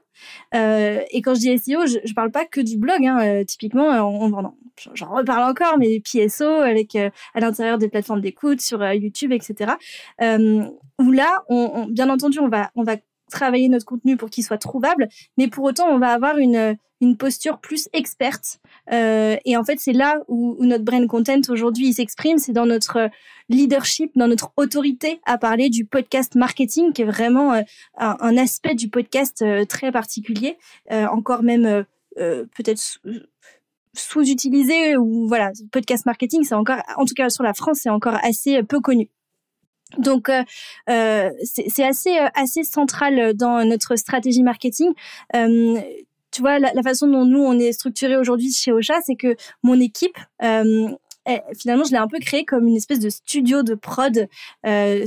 Euh, et quand je dis SEO je, je parle pas que du blog hein, euh, typiquement on, on j'en reparle encore mais PSO avec euh, à l'intérieur des plateformes d'écoute sur YouTube etc où là on, on, bien entendu on va on va travailler notre contenu pour qu'il soit trouvable, mais pour autant, on va avoir une, une posture plus experte. Euh, et en fait, c'est là où, notre brand content aujourd'hui s'exprime, c'est dans notre leadership, dans notre autorité à parler du podcast marketing, qui est vraiment euh, un, aspect du podcast euh, très particulier, encore même peut-être sous-utilisé ou voilà, podcast marketing, c'est encore, en tout cas sur la France, c'est encore assez peu connu. Donc euh, euh c'est assez euh, assez central dans notre stratégie marketing. Euh, tu vois la, la, façon dont nous on est structuré aujourd'hui chez Ocha, c'est que mon équipe euh, finalement, je l'ai un peu créé comme une espèce de studio de prod euh,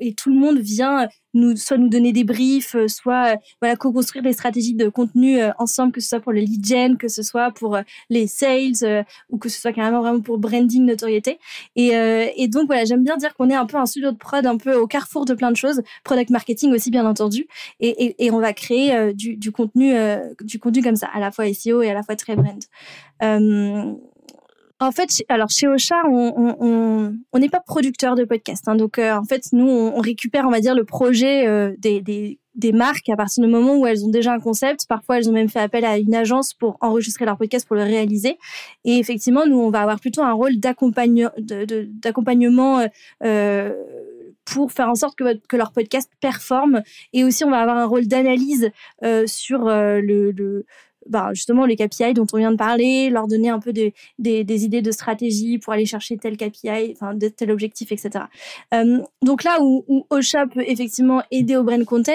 et tout le monde vient nous soit nous donner des briefs, euh, soit euh, voilà co-construire des stratégies de contenu euh, ensemble, que ce soit pour le lead gen, que ce soit pour les sales ou que ce soit carrément vraiment pour branding, notoriété. Et, donc voilà, j'aime bien dire qu'on est un peu un studio de prod, un peu au carrefour de plein de choses, product marketing aussi bien entendu, et, on va créer du contenu, du contenu comme ça, à la fois SEO et à la fois très brand. En fait, alors chez Ocha, on n'est pas producteur de podcast. Hein. donc euh, en fait, nous, on, récupère, on va dire, le projet euh, des, marques à partir du moment où elles ont déjà un concept. Parfois, elles ont même fait appel à une agence pour enregistrer leur podcast pour le réaliser. Et effectivement, nous, on va avoir plutôt un rôle d'accompagnement. Euh, pour faire en sorte que, leur podcast performe et aussi on va avoir un rôle d'analyse sur le bah, justement les KPI dont on vient de parler, leur donner un peu des, idées de stratégie pour aller chercher tel KPI, enfin tel objectif, etc. Euh, donc là où, où Osha peut effectivement aider au brand content,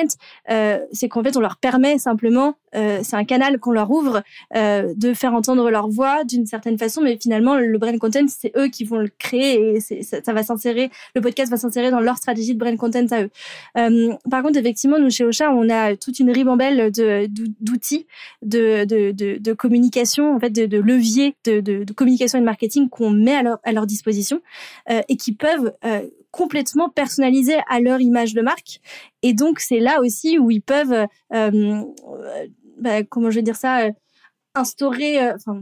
euh, c'est qu'en fait on leur permet simplement, euh, c'est un canal qu'on leur ouvre, de faire entendre leur voix d'une certaine façon, mais finalement le brand content c'est eux qui vont le créer et ça, va s'insérer, le podcast va s'insérer dans leur stratégie de brand content à eux. Par contre effectivement nous chez Osha on a toute une ribambelle de d'outils de de, communication, en fait, de, de leviers de, communication et de marketing qu'on met à leur, à leur disposition euh, et qui peuvent euh, complètement personnaliser à leur image de marque. Et donc, c'est là aussi où ils peuvent, euh, bah, comment je vais dire ça, instaurer, enfin,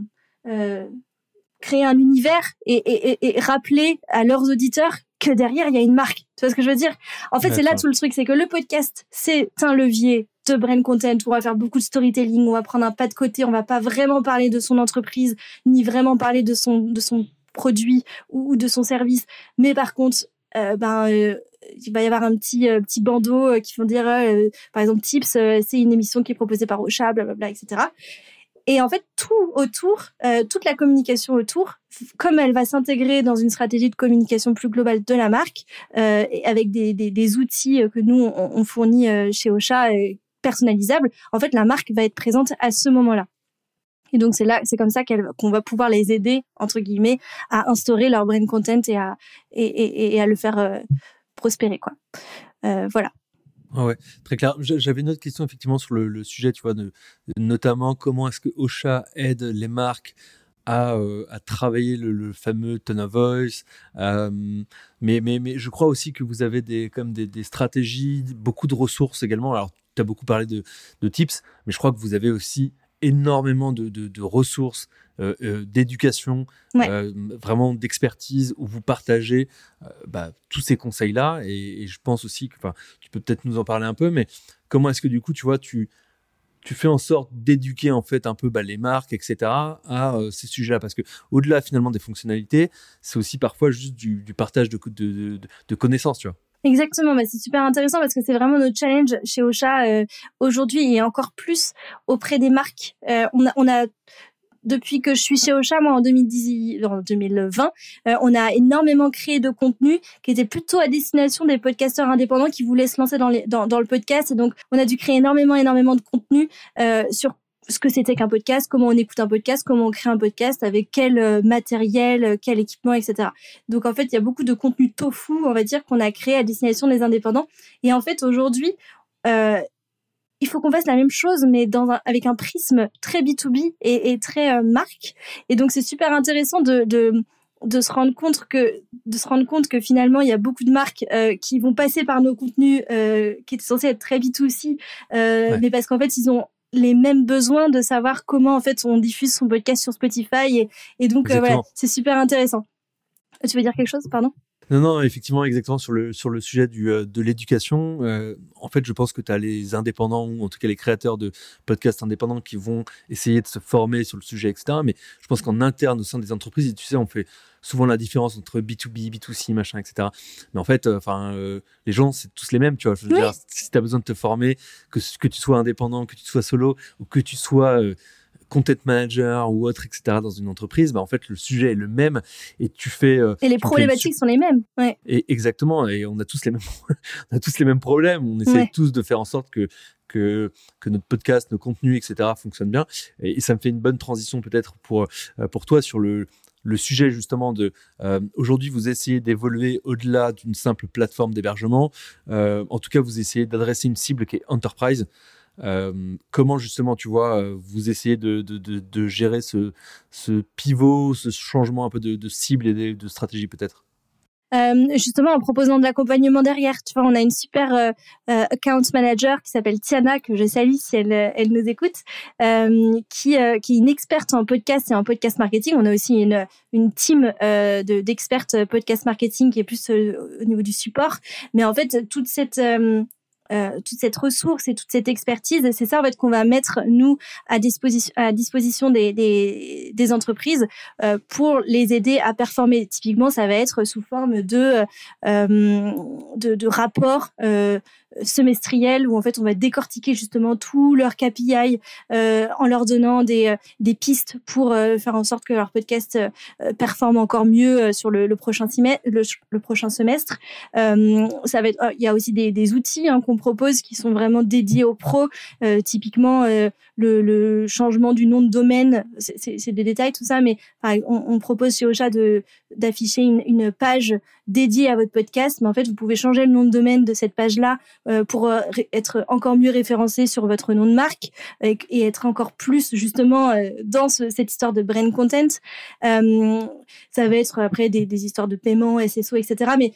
créer un univers et, rappeler à leurs auditeurs que derrière il y a une marque. Tu vois ce que je veux dire? En fait, c'est là tout le truc, c'est que le podcast, c'est un levier de brand content, on va faire beaucoup de storytelling, on va prendre un pas de côté, on va pas vraiment parler de son entreprise, ni vraiment parler de son, de son produit ou, de son service. Mais par contre, euh, ben, euh, il va y avoir un petit, euh, petit bandeau qui vont dire, par exemple, Tips, c'est une émission qui est proposée par Ocha, blablabla, etc. Et en fait, tout autour, toute la communication autour, comme elle va s'intégrer dans une stratégie de communication plus globale de la marque, avec des, des, outils que nous on, fournit euh, chez Ocha personnalisables, en fait, la marque va être présente à ce moment-là. Et donc c'est là, c'est comme ça qu'on va pouvoir les aider entre guillemets à instaurer leur brand content et à et, à le faire prospérer quoi. voilà. Ah ouais, très clair. J'avais une autre question effectivement sur le, sujet, tu vois, notamment comment est-ce que Ocha aide les marques à, euh, à travailler le, fameux tone of voice. Euh, mais, mais, mais je crois aussi que vous avez des, comme des stratégies, beaucoup de ressources également. Alors, tu as beaucoup parlé de, de, tips, mais je crois que vous avez aussi énormément de, de, ressources, euh, euh, d'éducation, euh, vraiment d'expertise, où vous partagez bah, tous ces conseils-là. Et, je pense aussi que, tu peux peut-être nous en parler un peu, mais comment est-ce que du coup, tu vois, tu, tu fais en sorte d'éduquer en fait un peu bah, les marques, etc. à ces sujets-là, parce que au-delà finalement des fonctionnalités, c'est aussi parfois juste du, partage de, de, de connaissances, tu vois? Exactement, bah c'est super intéressant parce que c'est vraiment notre challenge chez Ocha euh, aujourd'hui et encore plus auprès des marques. Euh, on, a, depuis que je suis chez Ocha, moi en 2010, en 2020, euh, on a énormément créé de contenu qui était plutôt à destination des podcasteurs indépendants qui voulaient se lancer dans, le podcast. Et donc, on a dû créer énormément, énormément de contenu sur ce que c'était qu'un podcast, comment on écoute un podcast, comment on crée un podcast, avec quel euh, matériel, euh, quel équipement, etc. Donc en fait, il y a beaucoup de contenu tofu, on va dire, qu'on a créé à destination des indépendants. Et en fait, aujourd'hui, euh, il faut qu'on fasse la même chose, mais dans un, avec un prisme très B2B et, et très euh, marque. Et donc c'est super intéressant de, de de se rendre compte que de se rendre compte que finalement il y a beaucoup de marques euh, qui vont passer par nos contenus euh, qui étaient censés être très B2C euh, mais parce qu'en fait ils ont les mêmes besoins de savoir comment en fait on diffuse son podcast sur Spotify et, et donc euh, voilà c'est super intéressant tu veux dire quelque chose pardon? Non, non, effectivement, exactement sur le, sur le sujet du, euh, de l'éducation. Euh, en fait, je pense que tu as les indépendants, ou en tout cas les créateurs de podcasts indépendants qui vont essayer de se former sur le sujet, etc. Mais je pense qu'en interne, au sein des entreprises, tu sais, on fait souvent la différence entre B2B, B2C, machin, etc. Mais en fait, euh, enfin, les gens, c'est tous les mêmes, tu vois. Je veux dire, si tu as besoin de te former, que, que tu sois indépendant, que tu sois solo, ou que tu sois content manager ou autre, etc., dans une entreprise, bah, en fait, le sujet est le même et tu fais. Euh, et les problématiques sont les mêmes. Ouais. Et exactement. Et on a tous les mêmes, on a tous les mêmes problèmes. On essaie tous de faire en sorte que, que, que notre podcast, nos contenus, etc., fonctionnent bien. Et, ça me fait une bonne transition peut-être pour, euh, pour toi sur le, le sujet justement de euh, aujourd'hui vous essayez d'évoluer au-delà d'une simple plateforme d'hébergement. en tout cas, vous essayez d'adresser une cible qui est enterprise. Euh, comment justement, tu vois, euh, vous essayez de, de, de, gérer ce, ce, pivot, ce changement un peu de, cible et de, stratégie peut-être? Euh, justement en proposant de l'accompagnement derrière. Tu vois, on a une super account manager qui s'appelle Tiana que je salue si elle, elle nous écoute, qui, qui est une experte en podcast et en podcast marketing. On a aussi une, une team d'expertes podcast marketing qui est plus au niveau du support. Mais en fait, toute cette euh, toute cette ressource et toute cette expertise, c'est ça en fait qu'on va mettre nous à disposition des, entreprises euh, pour les aider à performer. Typiquement, ça va être sous forme de euh, de, de rapports euh, semestriel où en fait on va décortiquer justement tous leurs KPI euh, en leur donnant des, euh, des pistes pour euh, faire en sorte que leur podcast euh, performe encore mieux sur le, le prochain. Le, le, prochain semestre. ça va être, oh, il y a aussi des, des outils hein, qu'on propose qui sont vraiment dédiés aux pros. typiquement le, le, changement du nom de domaine, c'est des détails tout ça, mais on, on, propose chez Ocha de d'afficher une, une page dédiée à votre podcast, mais en fait vous pouvez changer le nom de domaine de cette page là euh, pour euh, être encore mieux référencé sur votre nom de marque et, être encore plus justement euh, dans cette histoire de brand content. ça va être après des, des, histoires de paiement, SSO, etc. Mais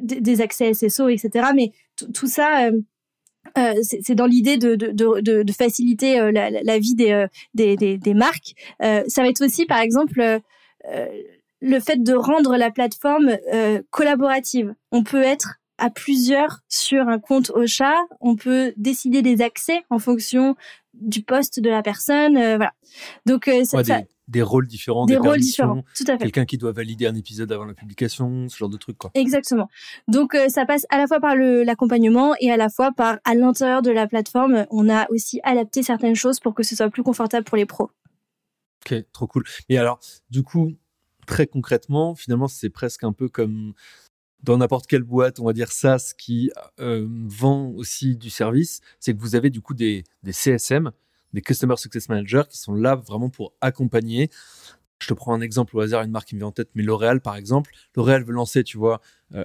des accès SSO, etc. Mais tout ça. Euh, c'est dans l'idée de, de, de, de, faciliter la, la, vie des, des, des, des marques. Euh, ça va être aussi, par exemple, euh, le fait de rendre la plateforme collaborative. On peut être à plusieurs sur un compte au chat. On peut décider des accès en fonction du poste de la personne. Euh, voilà. Donc, euh, ça, des, rôles différents, des, rôles différents. Tout à fait. Quelqu'un qui doit valider un épisode avant la publication, ce genre de trucs, quoi. Exactement. Donc, euh, ça passe à la fois par l'accompagnement et à la fois par, à l'intérieur de la plateforme, on a aussi adapté certaines choses pour que ce soit plus confortable pour les pros. Ok, trop cool. Et alors, du coup, très concrètement, finalement, c'est presque un peu comme dans n'importe quelle boîte, on va dire SaaS, qui euh, vend aussi du service, c'est que vous avez du coup des, des, CSM, des Customer Success Managers, qui sont là vraiment pour accompagner. Je te prends un exemple au hasard, une marque qui me vient en tête, mais L'Oréal par exemple. L'Oréal veut lancer, tu vois,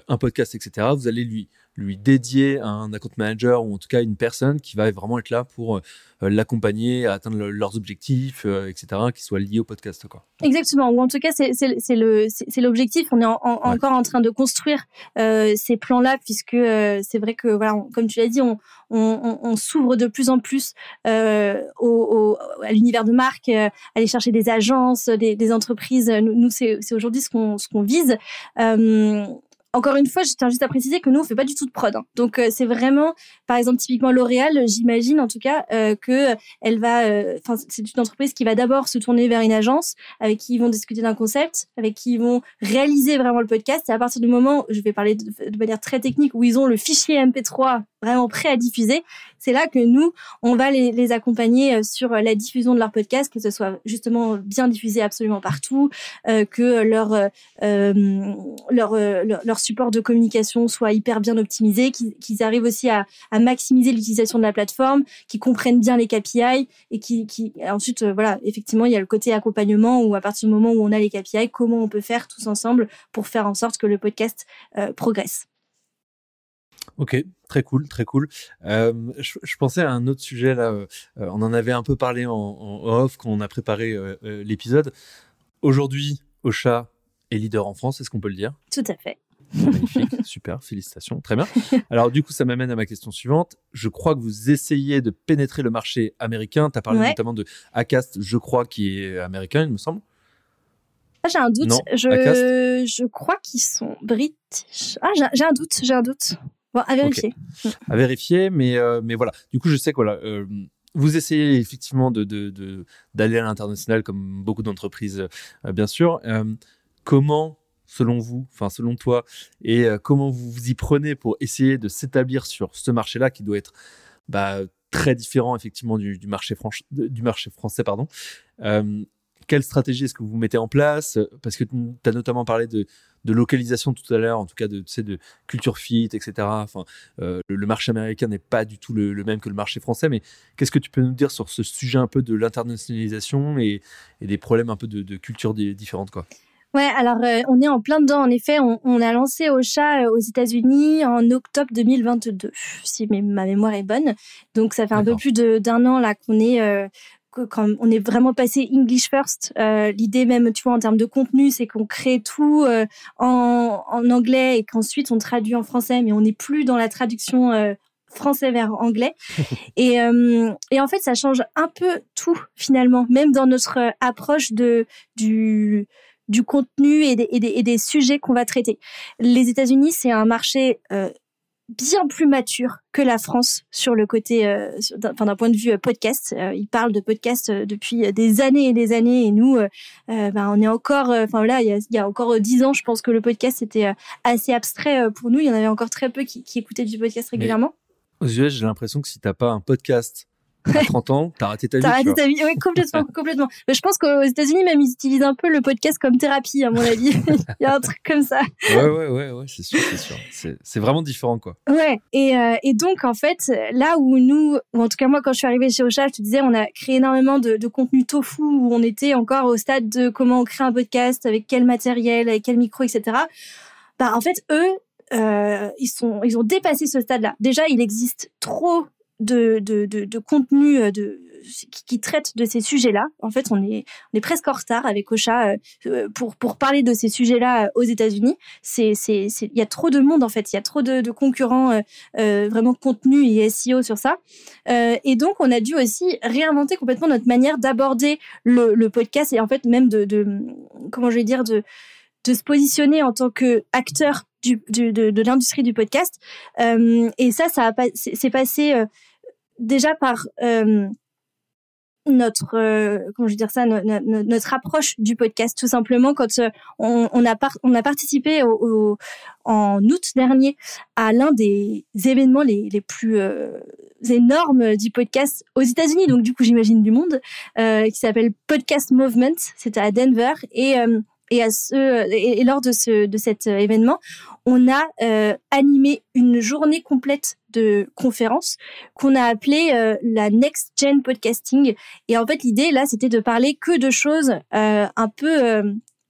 un podcast, etc. Vous allez lui lui dédier un account manager ou en tout cas une personne qui va vraiment être là pour euh, l'accompagner à atteindre leurs objectifs, euh, etc., qui soient liés au podcast. Quoi. Exactement, ou en tout cas c'est l'objectif. On est encore en train de construire euh, ces plans-là puisque c'est vrai que, voilà, comme tu l'as dit, on, on, on s'ouvre de plus en plus au, à l'univers de marque, aller chercher des agences, des, des entreprises. Nous, nous c'est aujourd'hui ce qu'on ce qu'on vise encore une fois, je tiens juste à préciser que nous, on fait pas du tout de prod. Hein. Donc, euh, c'est vraiment, par exemple, typiquement L'Oréal, j'imagine en tout cas euh, que elle va, euh, enfin, c'est une entreprise qui va d'abord se tourner vers une agence avec qui ils vont discuter d'un concept, avec qui ils vont réaliser vraiment le podcast. Et à partir du moment, je vais parler de, de manière très technique, où ils ont le fichier MP3 vraiment prêt à diffuser, c'est là que nous, on va les, les, accompagner euh, sur la diffusion de leur podcast, que ce soit justement bien diffusé absolument partout, euh, que leur, euh, leur, leur, support de communication soit hyper bien optimisé, qu'ils arrivent aussi à, à maximiser l'utilisation de la plateforme, qu'ils comprennent bien les KPI et qui, qui ensuite, voilà, effectivement, il y a le côté accompagnement où à partir du moment où on a les KPI, comment on peut faire tous ensemble pour faire en sorte que le podcast progresse. Ok, très cool, très cool. Euh, je, pensais à un autre sujet là. Euh, on en avait un peu parlé en, off quand on a préparé euh, l'épisode. Aujourd'hui, Ocha est leader en France, est-ce qu'on peut le dire? Tout à fait. Magnifique, super, félicitations, très bien. Alors du coup, ça m'amène à ma question suivante. Je crois que vous essayez de pénétrer le marché américain. Tu as parlé notamment de Acast, je crois, qui est américain, il me semble. Ah, j'ai un doute. je, je crois qu'ils sont british. Ah, j'ai un doute, j'ai un doute. Bon, à vérifier. À vérifier, mais, euh, mais voilà. Du coup, je sais que voilà, euh, vous essayez effectivement de, d'aller à l'international comme beaucoup d'entreprises, euh, bien sûr. comment, selon vous, enfin selon toi, et comment vous vous y prenez pour essayer de s'établir sur ce marché-là qui doit être bah, très différent effectivement du, marché, du marché français, pardon quelle stratégie est-ce que vous mettez en place? Parce que tu as notamment parlé de, localisation tout à l'heure, en tout cas de, de culture fit, etc. Enfin, euh, le, marché américain n'est pas du tout le, même que le marché français, mais qu'est-ce que tu peux nous dire sur ce sujet un peu de l'internationalisation et, des problèmes un peu de, culture différentes quoi? Ouais, alors euh, on est en plein dedans. En effet, on, a lancé Ocha euh, aux États-Unis en octobre 2022, si ma mémoire est bonne. Donc ça fait un peu plus d'un an là qu'on est quand on est vraiment passé English first, euh, l'idée même, tu vois, en termes de contenu, c'est qu'on crée tout euh, en, en, anglais et qu'ensuite on traduit en français, mais on n'est plus dans la traduction euh, français vers anglais. et, et en fait, ça change un peu tout finalement, même dans notre approche de du du contenu et des, et des, et des sujets qu'on va traiter. Les États-Unis, c'est un marché bien plus mature que la France sur le côté, euh, enfin d'un point de vue euh, podcast. Euh, ils parlent de podcast depuis des années et des années, et nous, ben, on est encore, enfin là, il y a, y a, encore dix ans, je pense que le podcast était assez abstrait pour nous. Il y en avait encore très peu qui, qui écoutaient du podcast régulièrement. aux US, j'ai l'impression que si t'as pas un podcast à 30 ans, t'as raté ta vie. T'as raté ta vie, oui, complètement, complètement. Mais je pense qu'aux États-Unis, même, ils utilisent un peu le podcast comme thérapie, à mon avis. Il y a un truc comme ça. Ouais, ouais, ouais, ouais c'est sûr, c'est sûr. C'est vraiment différent, quoi. Ouais. Et, euh, et donc, en fait, là où nous, ou en tout cas, moi, quand je suis arrivée chez Ocha, je te disais, on a créé énormément de, de contenu tofu où on était encore au stade de comment on crée un podcast, avec quel matériel, avec quel micro, etc. Bah, en fait, eux, euh, ils, sont, ils ont dépassé ce stade-là. Déjà, il existe trop de, de, de, contenu euh, de, qui, traite de ces sujets-là. En fait, on est, on est presque en retard avec Ocha euh, pour, pour parler de ces sujets-là euh, aux États-Unis. Il y a trop de monde en fait, il y a trop de, de concurrents euh, vraiment contenu et SEO sur ça. Euh, et donc, on a dû aussi réinventer complètement notre manière d'aborder le, podcast et en fait même de, de comment je vais dire de de se positionner en tant que acteur du, de, de l'industrie du podcast. Euh, et ça, ça a c'est passé déjà par euh, notre euh, comment je dire ça notre approche du podcast tout simplement quand euh, on, a participé en août dernier à l'un des événements les, les plus énormes du podcast aux États-Unis. Donc du coup j'imagine du monde qui s'appelle Podcast Movement. C'était à Denver. Et et, à ce, et, lors de, ce, de cet événement, on a euh, animé une journée complète de conférences qu'on a appelée euh, la Next Gen Podcasting. Et en fait, l'idée, là, c'était de parler que de choses euh, un peu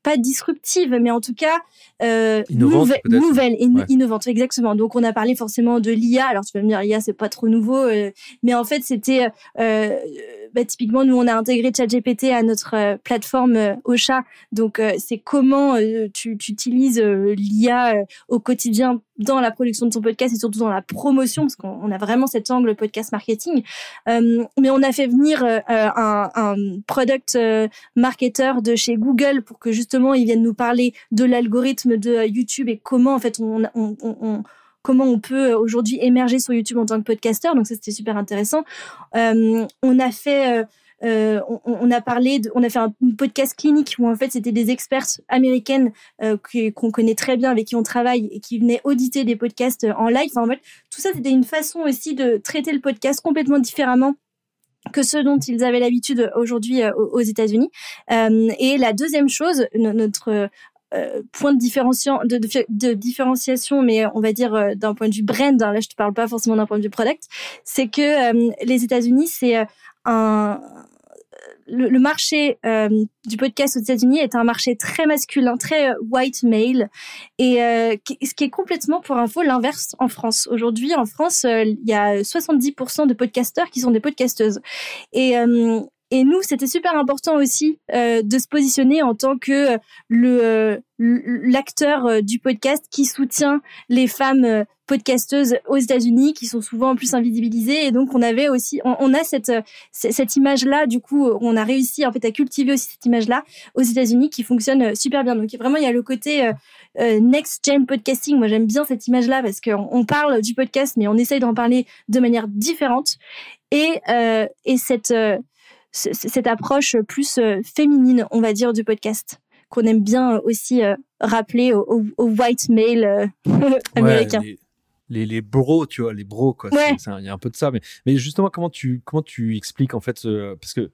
pas disruptive, mais en tout cas euh, nouvelle et innovante, exactement. Donc on a parlé forcément de l'IA. Alors tu vas me dire l'IA c'est pas trop nouveau, euh, mais en fait c'était euh, bah, typiquement nous on a intégré ChatGPT à notre euh, plateforme euh, Ocha. Donc euh, c'est comment tu, tu, utilises l'IA au quotidien dans la production de ton podcast et surtout dans la promotion, parce qu'on a vraiment cet angle podcast marketing. Euh, mais on a fait venir euh, un, un, product marketer de chez Google pour que justement ils viennent nous parler de l'algorithme de YouTube et comment en fait on, on, on, comment on peut aujourd'hui émerger sur YouTube en tant que podcasteur. Donc ça c'était super intéressant. Euh, on a fait euh, on, a parlé, de, on a fait un podcast clinique où en fait c'était des experts américaines euh, qu'on connaît très bien, avec qui on travaille et qui venaient auditer des podcasts en live. Enfin, en fait, tout ça c'était une façon aussi de traiter le podcast complètement différemment que ce dont ils avaient l'habitude aujourd'hui euh, aux États-Unis. et la deuxième chose, notre point de, différenciation, mais on va dire d'un point de vue brand, hein, là je te parle pas forcément d'un point de vue product, c'est que les États-Unis, c'est un, le, marché euh, du podcast aux États-Unis est un marché très masculin, très euh, white male, et euh, ce qui est complètement, pour info, l'inverse en France. Aujourd'hui, en France, il y a 70% de podcasteurs qui sont des podcasteuses. Et et nous, c'était super important aussi euh, de se positionner en tant que le l'acteur du podcast qui soutient les femmes podcasteuses aux États-Unis qui sont souvent plus invisibilisées. Et donc on avait aussi on, a cette cette image là du coup on a réussi en fait à cultiver aussi cette image là aux États-Unis qui fonctionne super bien. Donc vraiment il y a le côté next gen podcasting. Moi j'aime bien cette image là parce qu'on on parle du podcast mais on essaye d'en parler de manière différente. Et et cette cette approche plus euh, féminine, on va dire, du podcast, qu'on aime bien aussi euh, rappeler au, white male euh, américain. les, les, bros, tu vois, les bros, quoi. Il y a un peu de ça. Mais, mais justement, comment tu, comment tu expliques, en fait, parce que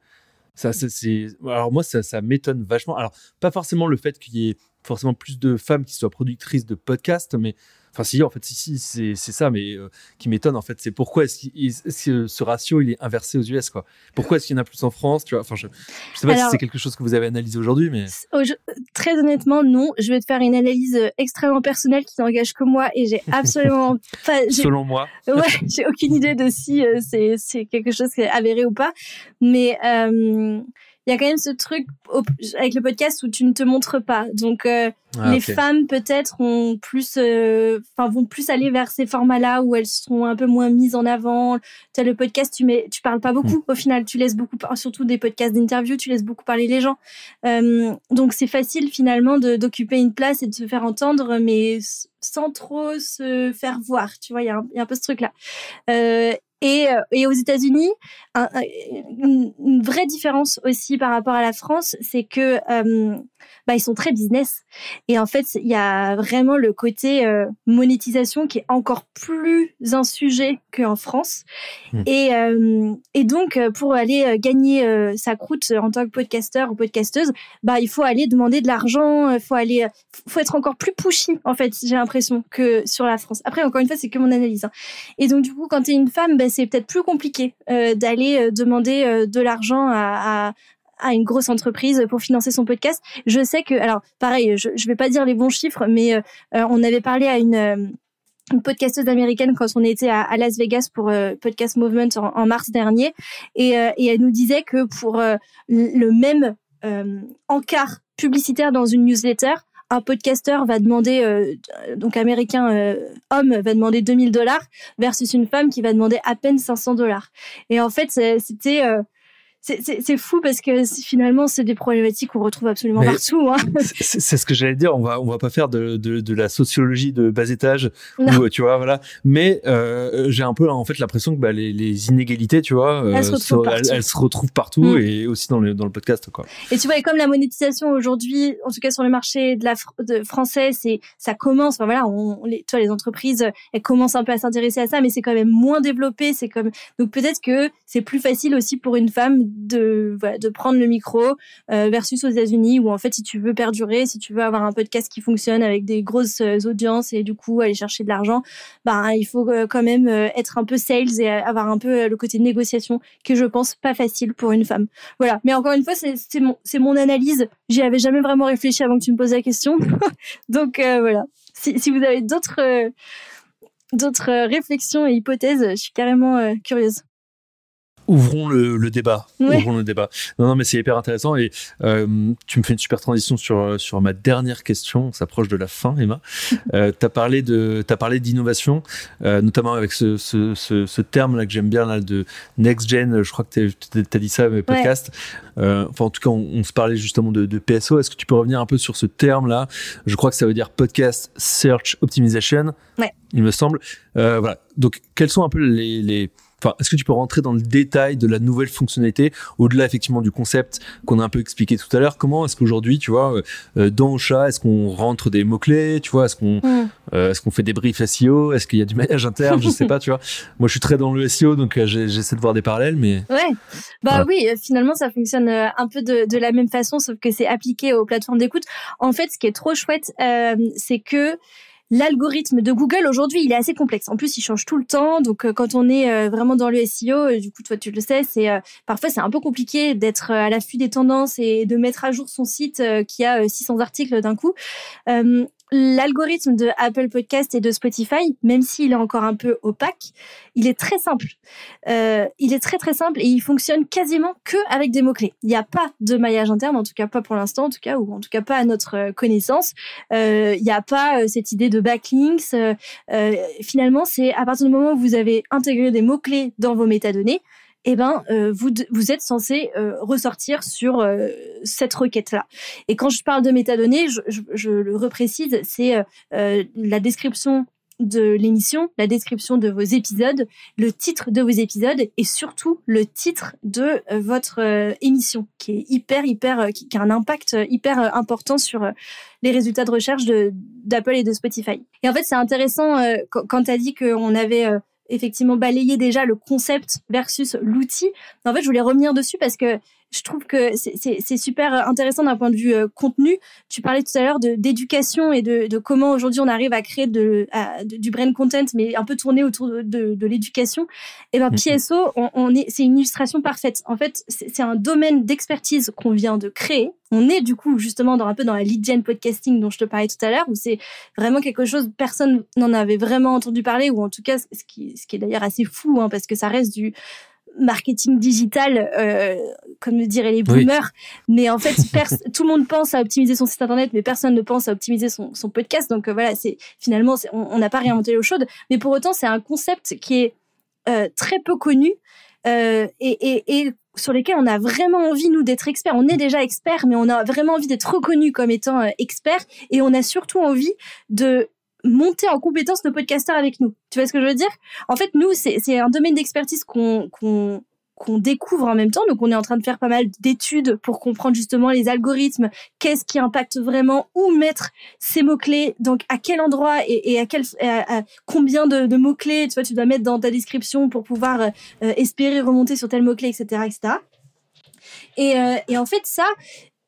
ça, c'est, alors moi, ça, ça m'étonne vachement. Alors, pas forcément le fait qu'il y ait forcément plus de femmes qui soient productrices de podcasts, mais Enfin, si, en fait, si, si c'est ça, mais euh, qui m'étonne, en fait, c'est pourquoi est-ce que ce ratio, il est inversé aux US, quoi? Pourquoi est-ce qu'il y en a plus en France, tu vois? Enfin, je, je sais pas si c'est quelque chose que vous avez analysé aujourd'hui, mais... très honnêtement, non. Je vais te faire une analyse euh, extrêmement personnelle qui n'engage que moi et j'ai absolument pas... Selon moi. ouais, j'ai aucune idée de si euh, c'est quelque chose qui est avéré ou pas. Mais il y a quand même ce truc avec le podcast où tu ne te montres pas. Donc euh, ah, les femmes peut-être ont plus, euh, enfin vont plus aller vers ces formats-là où elles sont un peu moins mises en avant. Tu as le podcast, tu mets, tu parles pas beaucoup hmm. au final, tu laisses beaucoup, surtout des podcasts d'interview, tu laisses beaucoup parler les gens. Euh, donc c'est facile finalement d'occuper une place et de se faire entendre, mais sans trop se faire voir. Tu vois, il y, y, a un peu ce truc-là. Euh, et, euh, et aux États-Unis, une, une, vraie différence aussi par rapport à la France, c'est que euh, bah, ils sont très business. Et en fait, il y a vraiment le côté euh, monétisation qui est encore plus un sujet qu'en France. Hmm. Et, euh, et donc, pour aller gagner sa croûte en tant que podcasteur ou podcasteuse, bah, il faut aller demander de l'argent, il faut aller, faut être encore plus pushy, en fait, j'ai l'impression, que sur la France. Après, encore une fois, c'est que mon analyse. Hein. Et donc, du coup, quand tu es une femme, bah, c'est peut-être plus compliqué d'aller demander de l'argent à, une grosse entreprise pour financer son podcast. Je sais que, alors pareil, je ne vais pas dire les bons chiffres, mais euh, euh, on avait parlé à une, euh, podcasteuse américaine quand on était à, Las Vegas pour Podcast Movement en, mars dernier, et, elle nous disait que pour le même encart publicitaire dans une newsletter, un podcasteur va demander, donc américain homme va demander 2000 dollars versus une femme qui va demander à peine 500 dollars. Et en fait, c'était c'est fou parce que finalement, c'est des problématiques qu'on retrouve absolument partout. Hein. C'est ce que j'allais dire. On va, on va pas faire de, de, de la sociologie de bas étage, ou, tu vois, voilà. Mais euh, j'ai un peu en fait l'impression que bah, les, les, inégalités, tu vois, elles, se, retrouvent partout mm. et aussi dans le, dans le podcast, quoi. Et tu vois, et comme la monétisation aujourd'hui, en tout cas sur le marché de la de français, c'est ça commence. Enfin voilà, on, les, tu vois, les entreprises, elles commencent un peu à s'intéresser à ça, mais c'est quand même moins développé. C'est comme donc peut-être que c'est plus facile aussi pour une femme de, de prendre le micro euh, versus aux États-Unis où en fait si tu veux perdurer, si tu veux avoir un podcast qui fonctionne avec des grosses euh, audiences et du coup aller chercher de l'argent, bah il faut euh, quand même être un peu sales et avoir un peu le côté de négociation que je pense pas facile pour une femme. Voilà. Mais encore une fois, c'est mon mon analyse. J'y avais jamais vraiment réfléchi avant que tu me poses la question. Donc voilà. Si, si vous avez d'autres d'autres réflexions et hypothèses, je suis carrément curieuse ouvrons le, débat. Ouvrons le débat. Non, non, mais c'est hyper intéressant et euh, tu me fais une super transition sur sur ma dernière question. On s'approche de la fin, Emma. euh, parlé de t'as parlé d'innovation, euh, notamment avec ce, ce, ce, terme là que j'aime bien là de next gen. Je crois que tu as dit ça mes podcasts. Euh, enfin, en tout cas, on, se parlait justement de, de PSO. Est-ce que tu peux revenir un peu sur ce terme là Je crois que ça veut dire podcast search optimization. Ouais. Il me semble. Euh, voilà. Donc, quels sont un peu les, les Enfin, est-ce que tu peux rentrer dans le détail de la nouvelle fonctionnalité, au-delà effectivement du concept qu'on a un peu expliqué tout à l'heure? Comment est-ce qu'aujourd'hui, tu vois, euh, dans Ocha, est-ce qu'on rentre des mots-clés Tu vois, est-ce qu'on mm. euh, est-ce qu'on fait des briefs SEO Est-ce qu'il y a du maillage interne? Je sais pas, tu vois. Moi, je suis très dans le SEO, donc euh, j'essaie de voir des parallèles, mais... Ouais, bah oui, finalement, ça fonctionne un peu de, de la même façon, sauf que c'est appliqué aux plateformes d'écoute. En fait, ce qui est trop chouette, c'est que L'algorithme de Google aujourd'hui, il est assez complexe. En plus, il change tout le temps. Donc, euh, quand on est euh, vraiment dans le SEO, euh, du coup, toi, tu le sais, c'est parfois c'est un peu compliqué d'être à l'affût des tendances et de mettre à jour son site qui a 600 articles d'un coup. L'algorithme de Apple Podcast et de Spotify, même s'il est encore un peu opaque, il est très simple. Euh, il est très très simple et il fonctionne quasiment que avec des mots clés. Il n'y a pas de maillage interne, en tout cas pas pour l'instant, en tout cas ou en tout cas pas à notre euh, connaissance. Euh, il n'y a pas euh, cette idée de backlinks. Euh, finalement, c'est à partir du moment où vous avez intégré des mots clés dans vos métadonnées, eh ben, euh, vous, vous êtes censé euh, ressortir sur euh, cette requête-là. Et quand je parle de métadonnées, je, le reprécise, c'est la description de l'émission, la description de vos épisodes, le titre de vos épisodes et surtout le titre de votre émission qui est hyper hyper qui, qui, a un impact hyper important sur les résultats de recherche d'Apple et de Spotify. Et en fait, c'est intéressant quand, quand tu as dit qu'on avait effectivement balayer déjà le concept versus l'outil. En fait, je voulais revenir dessus parce que je trouve que c'est super intéressant d'un point de vue euh, contenu. Tu parlais tout à l'heure d'éducation et de, de, comment aujourd'hui on arrive à créer de, du brain content, mais un peu tourné autour de, de l'éducation. Et eh ben mm-hmm. PSO, on, on est, c'est une illustration parfaite. En fait, c'est un domaine d'expertise qu'on vient de créer. On est du coup justement dans un peu dans la lead gen podcasting dont je te parlais tout à l'heure, où c'est vraiment quelque chose personne n'en avait vraiment entendu parler, ou en tout cas ce qui, ce qui est d'ailleurs assez fou, hein, parce que ça reste du marketing digital, euh, comme le diraient les boomers. Mais en fait, tout le monde pense à optimiser son site internet, mais personne ne pense à optimiser son, son podcast. Donc euh, voilà, c'est finalement, on n'a pas réinventé l'eau chaude. Mais pour autant, c'est un concept qui est euh, très peu connu et, et, et, sur lesquels on a vraiment envie, nous, d'être experts. On est déjà experts, mais on a vraiment envie d'être reconnu comme étant experts. Et on a surtout envie de monter en compétence nos podcasteurs avec nous. Tu vois ce que je veux dire? En fait, nous, c'est un domaine d'expertise qu'on qu'on découvre en même temps. Donc, on est en train de faire pas mal d'études pour comprendre justement les algorithmes, qu'est-ce qui impacte vraiment, où mettre ces mots-clés, donc à quel endroit et, à, quel, combien de, mots-clés tu, vois, tu dois mettre dans ta description pour pouvoir euh, espérer remonter sur tel mot-clé, etc. etc. Et, euh, et en fait, ça,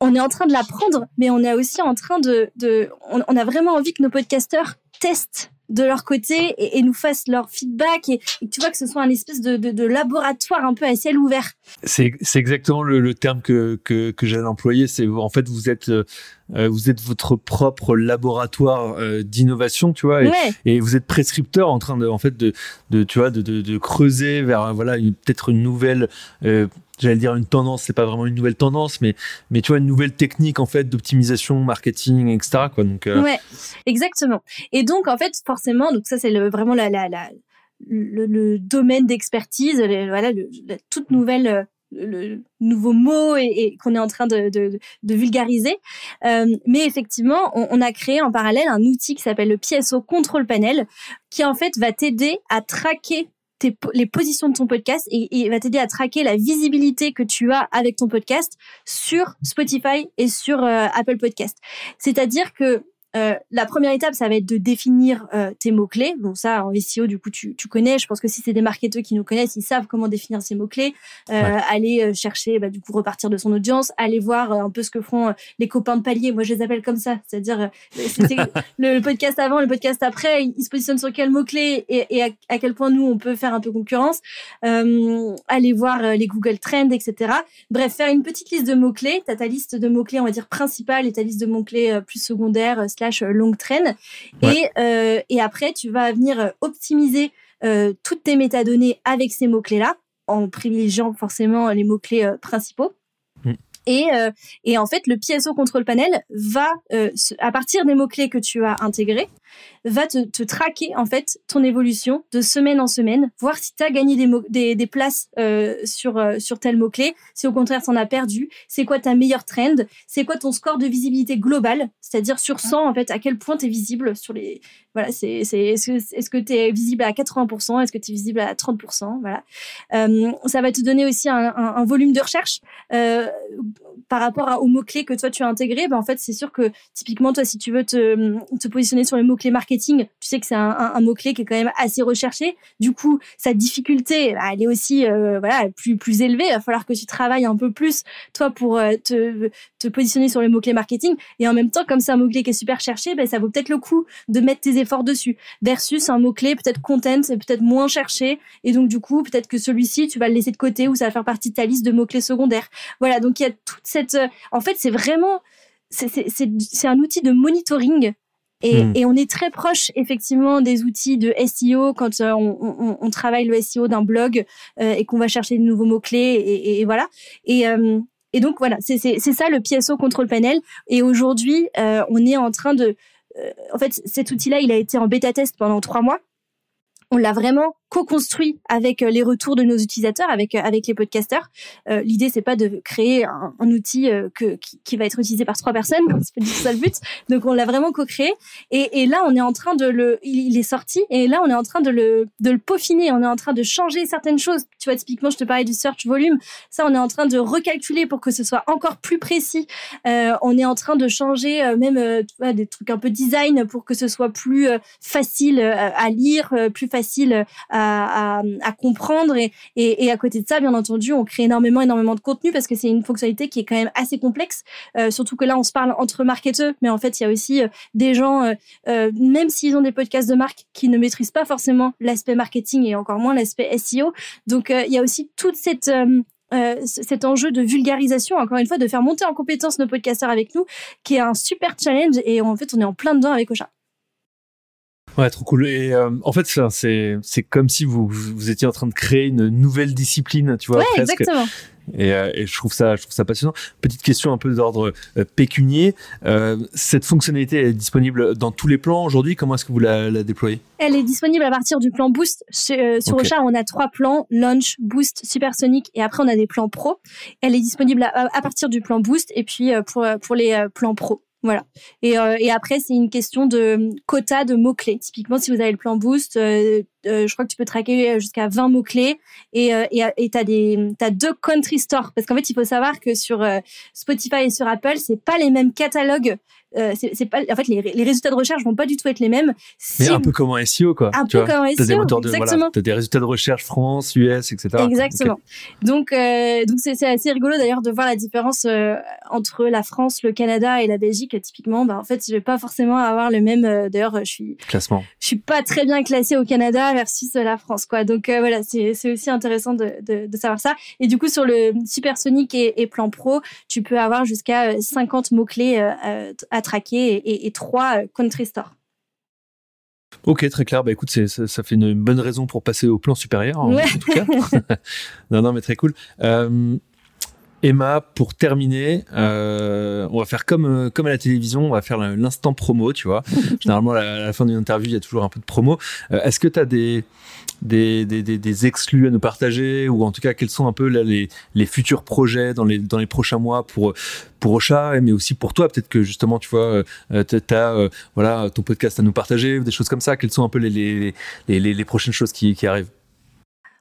on est en train de l'apprendre, mais on est aussi en train de, de on, on, a vraiment envie que nos podcasteurs testent de leur côté et, et nous fassent leur feedback et, et, tu vois que ce soit un espèce de, de, de laboratoire un peu à ciel ouvert. C'est exactement le, le, terme que, que, que j'allais employer. C'est en fait vous êtes euh, vous êtes votre propre laboratoire euh, d'innovation, tu vois, et, ouais. et, vous êtes prescripteur en train de en fait de, de tu vois de creuser vers voilà peut-être une nouvelle euh, j'allais dire une tendance, c'est pas vraiment une nouvelle tendance, mais mais tu vois une nouvelle technique en fait d'optimisation, marketing, etc. Quoi. Donc euh... ouais, exactement. Et donc en fait forcément, donc ça c'est vraiment le, domaine d'expertise, voilà, le, la toute nouvelle le nouveau mot et, qu'on est en train de vulgariser. Euh, mais effectivement, on, on, a créé en parallèle un outil qui s'appelle le PSO Control Panel, qui en fait va t'aider à traquer les positions de ton podcast et, et va t'aider à traquer la visibilité que tu as avec ton podcast sur Spotify et sur euh, Apple Podcast. C'est-à-dire que euh, la première étape, ça va être de définir euh, tes mots-clés. Bon, ça, en SEO, du coup, tu, tu connais. Je pense que si c'est des marketeurs qui nous connaissent, ils savent comment définir ces mots-clés. Euh, ouais. Aller euh, chercher, bah, du coup, repartir de son audience, aller voir euh, un peu ce que font les copains de palier. Moi, je les appelle comme ça. C'est-à-dire, le, le, podcast avant, le podcast après, ils, se positionnent sur quels mots-clés et, et à, à, quel point nous, on peut faire un peu concurrence. aller voir les Google Trends, etc. Bref, faire une petite liste de mots-clés. Tu as ta liste de mots-clés, on va dire, principale et ta liste de mots-clés plus secondaires slash longue traîne. Ouais. Et, euh, et après, tu vas venir optimiser euh, toutes tes métadonnées avec ces mots-clés-là, en privilégiant forcément les mots-clés euh, principaux. Mm. Et, euh, et en fait, le PSO Control Panel va, euh, à partir des mots-clés que tu as intégrés, va te, te, traquer en fait ton évolution de semaine en semaine, voir si tu as gagné des, des, des places euh, sur, euh, sur tel mot-clé, si au contraire tu en as perdu, c'est quoi ta meilleure trend, c'est quoi ton score de visibilité global, c'est-à-dire sur 100 en fait, à quel point tu es visible sur les... Voilà, c'est est-ce que est-ce que tu es visible à 80%, est-ce que tu es visible à 30%, voilà. Euh, ça va te donner aussi un, un, un volume de recherche par rapport à, aux mots-clés que toi tu as intégrés, ben en fait c'est sûr que typiquement toi si tu veux te, te positionner sur les mots mots-clés marketing, tu sais que c'est un, un, mot-clé qui est quand même assez recherché. Du coup, sa difficulté, bah, elle est aussi euh, voilà plus plus élevée. Il va falloir que tu travailles un peu plus toi pour euh, te, te positionner sur les mots-clés marketing. Et en même temps, comme c'est un mot-clé qui est super cherché, bah, ça vaut peut-être le coup de mettre tes efforts dessus. Versus un mot-clé peut-être content, c'est peut-être moins cherché. Et donc du coup, peut-être que celui-ci, tu vas le laisser de côté ou ça va faire partie de ta liste de mots-clés secondaires. Voilà, donc il y a toute cette... En fait, c'est vraiment... C'est un outil de monitoring Et, hmm. et, on est très proche effectivement des outils de SEO quand euh, on, on, on, travaille le SEO d'un blog euh, et qu'on va chercher de nouveaux mots clés et, et, voilà. Et, euh, et donc voilà, c'est ça le PSO control panel. Et aujourd'hui, on est en train de, en fait, cet outil-là, il a été en bêta test pendant trois mois. On l'a vraiment co-construit avec euh, les retours de nos utilisateurs, avec euh, avec les podcasteurs. Euh, L'idée c'est pas de créer un, outil euh, que qui, qui, va être utilisé par trois personnes, c'est pas du tout ça le but. Donc on l'a vraiment co-créé et, et, là on est en train de le, il, est sorti et là on est en train de le de le peaufiner, on est en train de changer certaines choses. Tu vois typiquement je te parlais du search volume, ça on est en train de recalculer pour que ce soit encore plus précis. Euh, on est en train de changer même tu des trucs un peu design pour que ce soit plus facile à lire, plus facile à à, comprendre et, à côté de ça, bien entendu, on crée énormément, énormément de contenu parce que c'est une fonctionnalité qui est quand même assez complexe. Euh, surtout que là, on se parle entre marketeurs, mais en fait, il y a aussi euh, des gens, euh, même s'ils ont des podcasts de marque, qui ne maîtrisent pas forcément l'aspect marketing et encore moins l'aspect SEO. Donc, il y a aussi toute cette euh, cet enjeu de vulgarisation, encore une fois, de faire monter en compétence nos podcasteurs avec nous, qui est un super challenge et en fait, on est en plein dedans avec Ocha. Ouais, trop cool. Et euh, en fait, c'est c'est comme si vous vous étiez en train de créer une nouvelle discipline, tu vois. Ouais, exactement. Et, euh, et, je trouve ça, je trouve ça passionnant. Petite question un peu d'ordre euh, pécunier. Euh, cette fonctionnalité est disponible dans tous les plans aujourd'hui? Comment est-ce que vous la, la, déployez? Elle est disponible à partir du plan Boost. Sur, okay. Ocha, on a trois plans Launch, Boost, Supersonic, et après on a des plans Pro. Elle est disponible à, à partir du plan Boost et puis pour pour les plans Pro. Voilà. Et, euh, et après, c'est une question de quota de mots-clés. Typiquement, si vous avez le plan Boost, euh, euh, je crois que tu peux traquer jusqu'à 20 mots-clés et euh, tu as des deux country stores parce qu'en fait, il faut savoir que sur euh, Spotify et sur Apple, c'est pas les mêmes catalogues euh, c'est pas en fait les, les, résultats de recherche vont pas du tout être les mêmes. Mais un peu comme un SEO quoi. Un peu comme un SEO. Des moteurs de, exactement. Voilà, as des résultats de recherche France, US, etc. Exactement. Okay. Donc euh, donc c'est assez rigolo d'ailleurs de voir la différence euh, entre la France, le Canada et la Belgique. Typiquement, bah en fait je vais pas forcément avoir le même. D'ailleurs je suis classement. Je suis pas très bien classée au Canada versus la France quoi. Donc voilà c'est c'est aussi intéressant de, de, de savoir ça. Et du coup sur le Supersonic et, et Plan Pro, tu peux avoir jusqu'à 50 mots clés à traquer et, et, trois euh, country stores. Ok, très clair. Bah écoute, ça, ça, fait une bonne raison pour passer au plan supérieur, en, ouais. en tout cas. non, non, mais très cool. Euh, Emma, pour terminer, euh, on va faire comme euh, comme à la télévision, on va faire l'instant promo, tu vois. Généralement, à la, fin d'une interview, il y a toujours un peu de promo. Euh, Est-ce que tu as des des, des, des, des, exclus à nous partager ou en tout cas quels sont un peu là, les, les futurs projets dans les, dans les prochains mois pour, pour Ocha mais aussi pour toi? Peut-être que justement tu vois euh, tu as euh, voilà, ton podcast à nous partager des choses comme ça quelles sont un peu les, les, les, les, les prochaines choses qui, qui arrivent?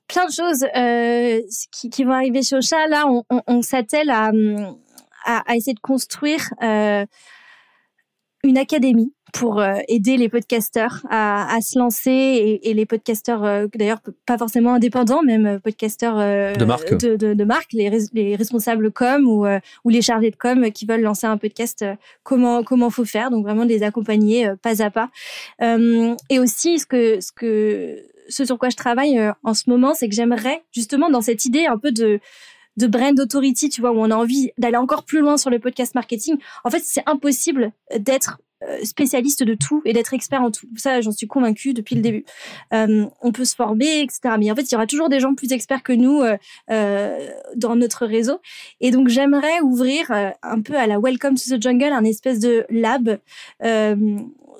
Plein de choses euh, qui, qui, vont arriver chez Ocha là on, on, on s'attelle à, à, à, essayer de construire euh, une académie pour euh, aider les podcasteurs à, à se lancer et, et les podcasteurs euh, d'ailleurs pas forcément indépendants même euh, podcasteurs euh, de marque de, de, de marque les, les, responsables com ou, euh, ou les chargés de com qui veulent lancer un podcast comment comment faut faire donc vraiment les accompagner pas à pas et aussi ce que ce que ce sur quoi je travaille en ce moment c'est que j'aimerais justement dans cette idée un peu de de brand authority, tu vois, où on a envie d'aller encore plus loin sur le podcast marketing. En fait, c'est impossible d'être spécialiste de tout et d'être expert en tout. Ça, j'en suis convaincue depuis le début. Euh, on peut se former, etc. Mais en fait, il y aura toujours des gens plus experts que nous euh, euh, dans notre réseau. Et donc, j'aimerais ouvrir euh, un peu à la Welcome to the Jungle un espèce de lab euh,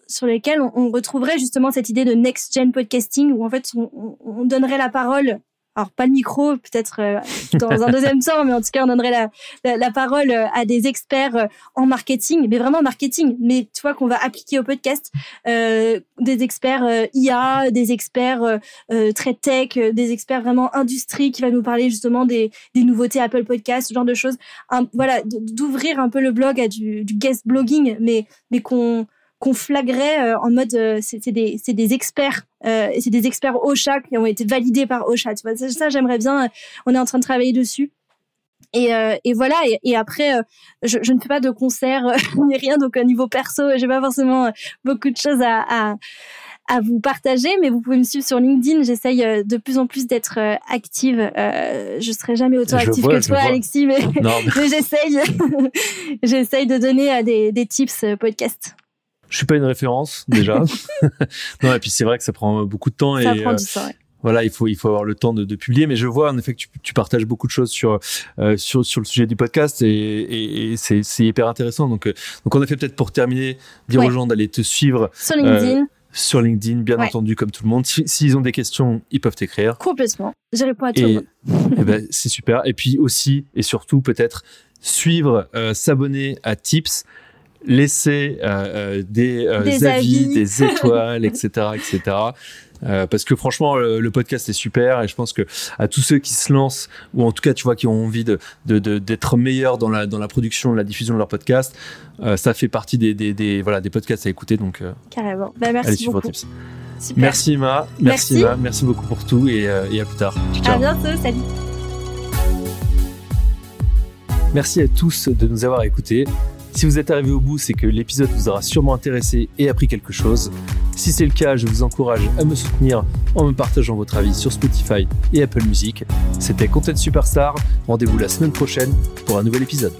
sur lequel on, retrouverait justement cette idée de next gen podcasting où en fait on donnerait la parole alors pas le micro, peut-être euh, dans un deuxième temps, mais en tout cas on donnerait la, la, la parole euh, à des experts euh, en marketing, mais vraiment marketing, mais tu vois qu'on va appliquer au podcast, euh, des experts euh, IA, des experts euh, très tech, des experts vraiment industrie qui va nous parler justement des, des nouveautés Apple Podcast, ce genre de choses. Un, voilà, d'ouvrir un peu le blog à du, du guest blogging, mais mais qu'on qu'on flagrait euh, en mode euh, c'est des c'est des experts euh, c'est des experts OSHA qui ont été validés par OSHA tu vois ça, ça j'aimerais bien on est en train de travailler dessus et, euh, et voilà et, et après euh, je, je, ne fais pas de concert ni rien donc au niveau perso j'ai pas forcément beaucoup de choses à, à à vous partager, mais vous pouvez me suivre sur LinkedIn. J'essaye de plus en plus d'être active. Euh, je serai jamais autant active vois, que toi, Alexis, mais, mais j'essaye. j'essaye de donner des, des tips podcast. Je suis pas une référence déjà. non et puis c'est vrai que ça prend beaucoup de temps Ça et prend euh, du temps. ouais. voilà, il faut il faut avoir le temps de, de publier. Mais je vois en effet que tu, tu partages beaucoup de choses sur euh, sur sur le sujet du podcast et, et, et c'est c'est hyper intéressant. Donc euh, donc en effet peut-être pour terminer, dire Ouais. aux gens d'aller te suivre Sur LinkedIn, sur LinkedIn, bien Ouais. entendu comme tout le monde. Si- S'ils ont des questions, ils peuvent t'écrire. complètement. Je réponds à tout le monde. eh ben, c'est super. Et puis aussi et surtout peut-être suivre, euh, s'abonner à Tips, laisser euh, euh, des, euh, Des avis, avis. des étoiles, etc., etc. Euh, parce que franchement, le, le podcast est super et je pense que à tous ceux qui se lancent ou en tout cas, tu vois, qui ont envie de d'être meilleurs dans la dans la production, la diffusion de leur podcast, euh, ça fait partie des, des, des voilà des podcasts à écouter. Donc, euh, Carrément. Bah, merci beaucoup. Tips. Super. Merci Emma, merci, Merci. Emma, merci beaucoup pour tout et, et à plus tard. Ciao. À bientôt. Salut. Merci à tous de nous avoir écoutés. Si vous êtes arrivé au bout, c'est que l'épisode vous aura sûrement intéressé et appris quelque chose. Si c'est le cas, je vous encourage à me soutenir en me partageant votre avis sur Spotify et Apple Music. C'était Content Superstar. Rendez-vous la semaine prochaine pour un nouvel épisode.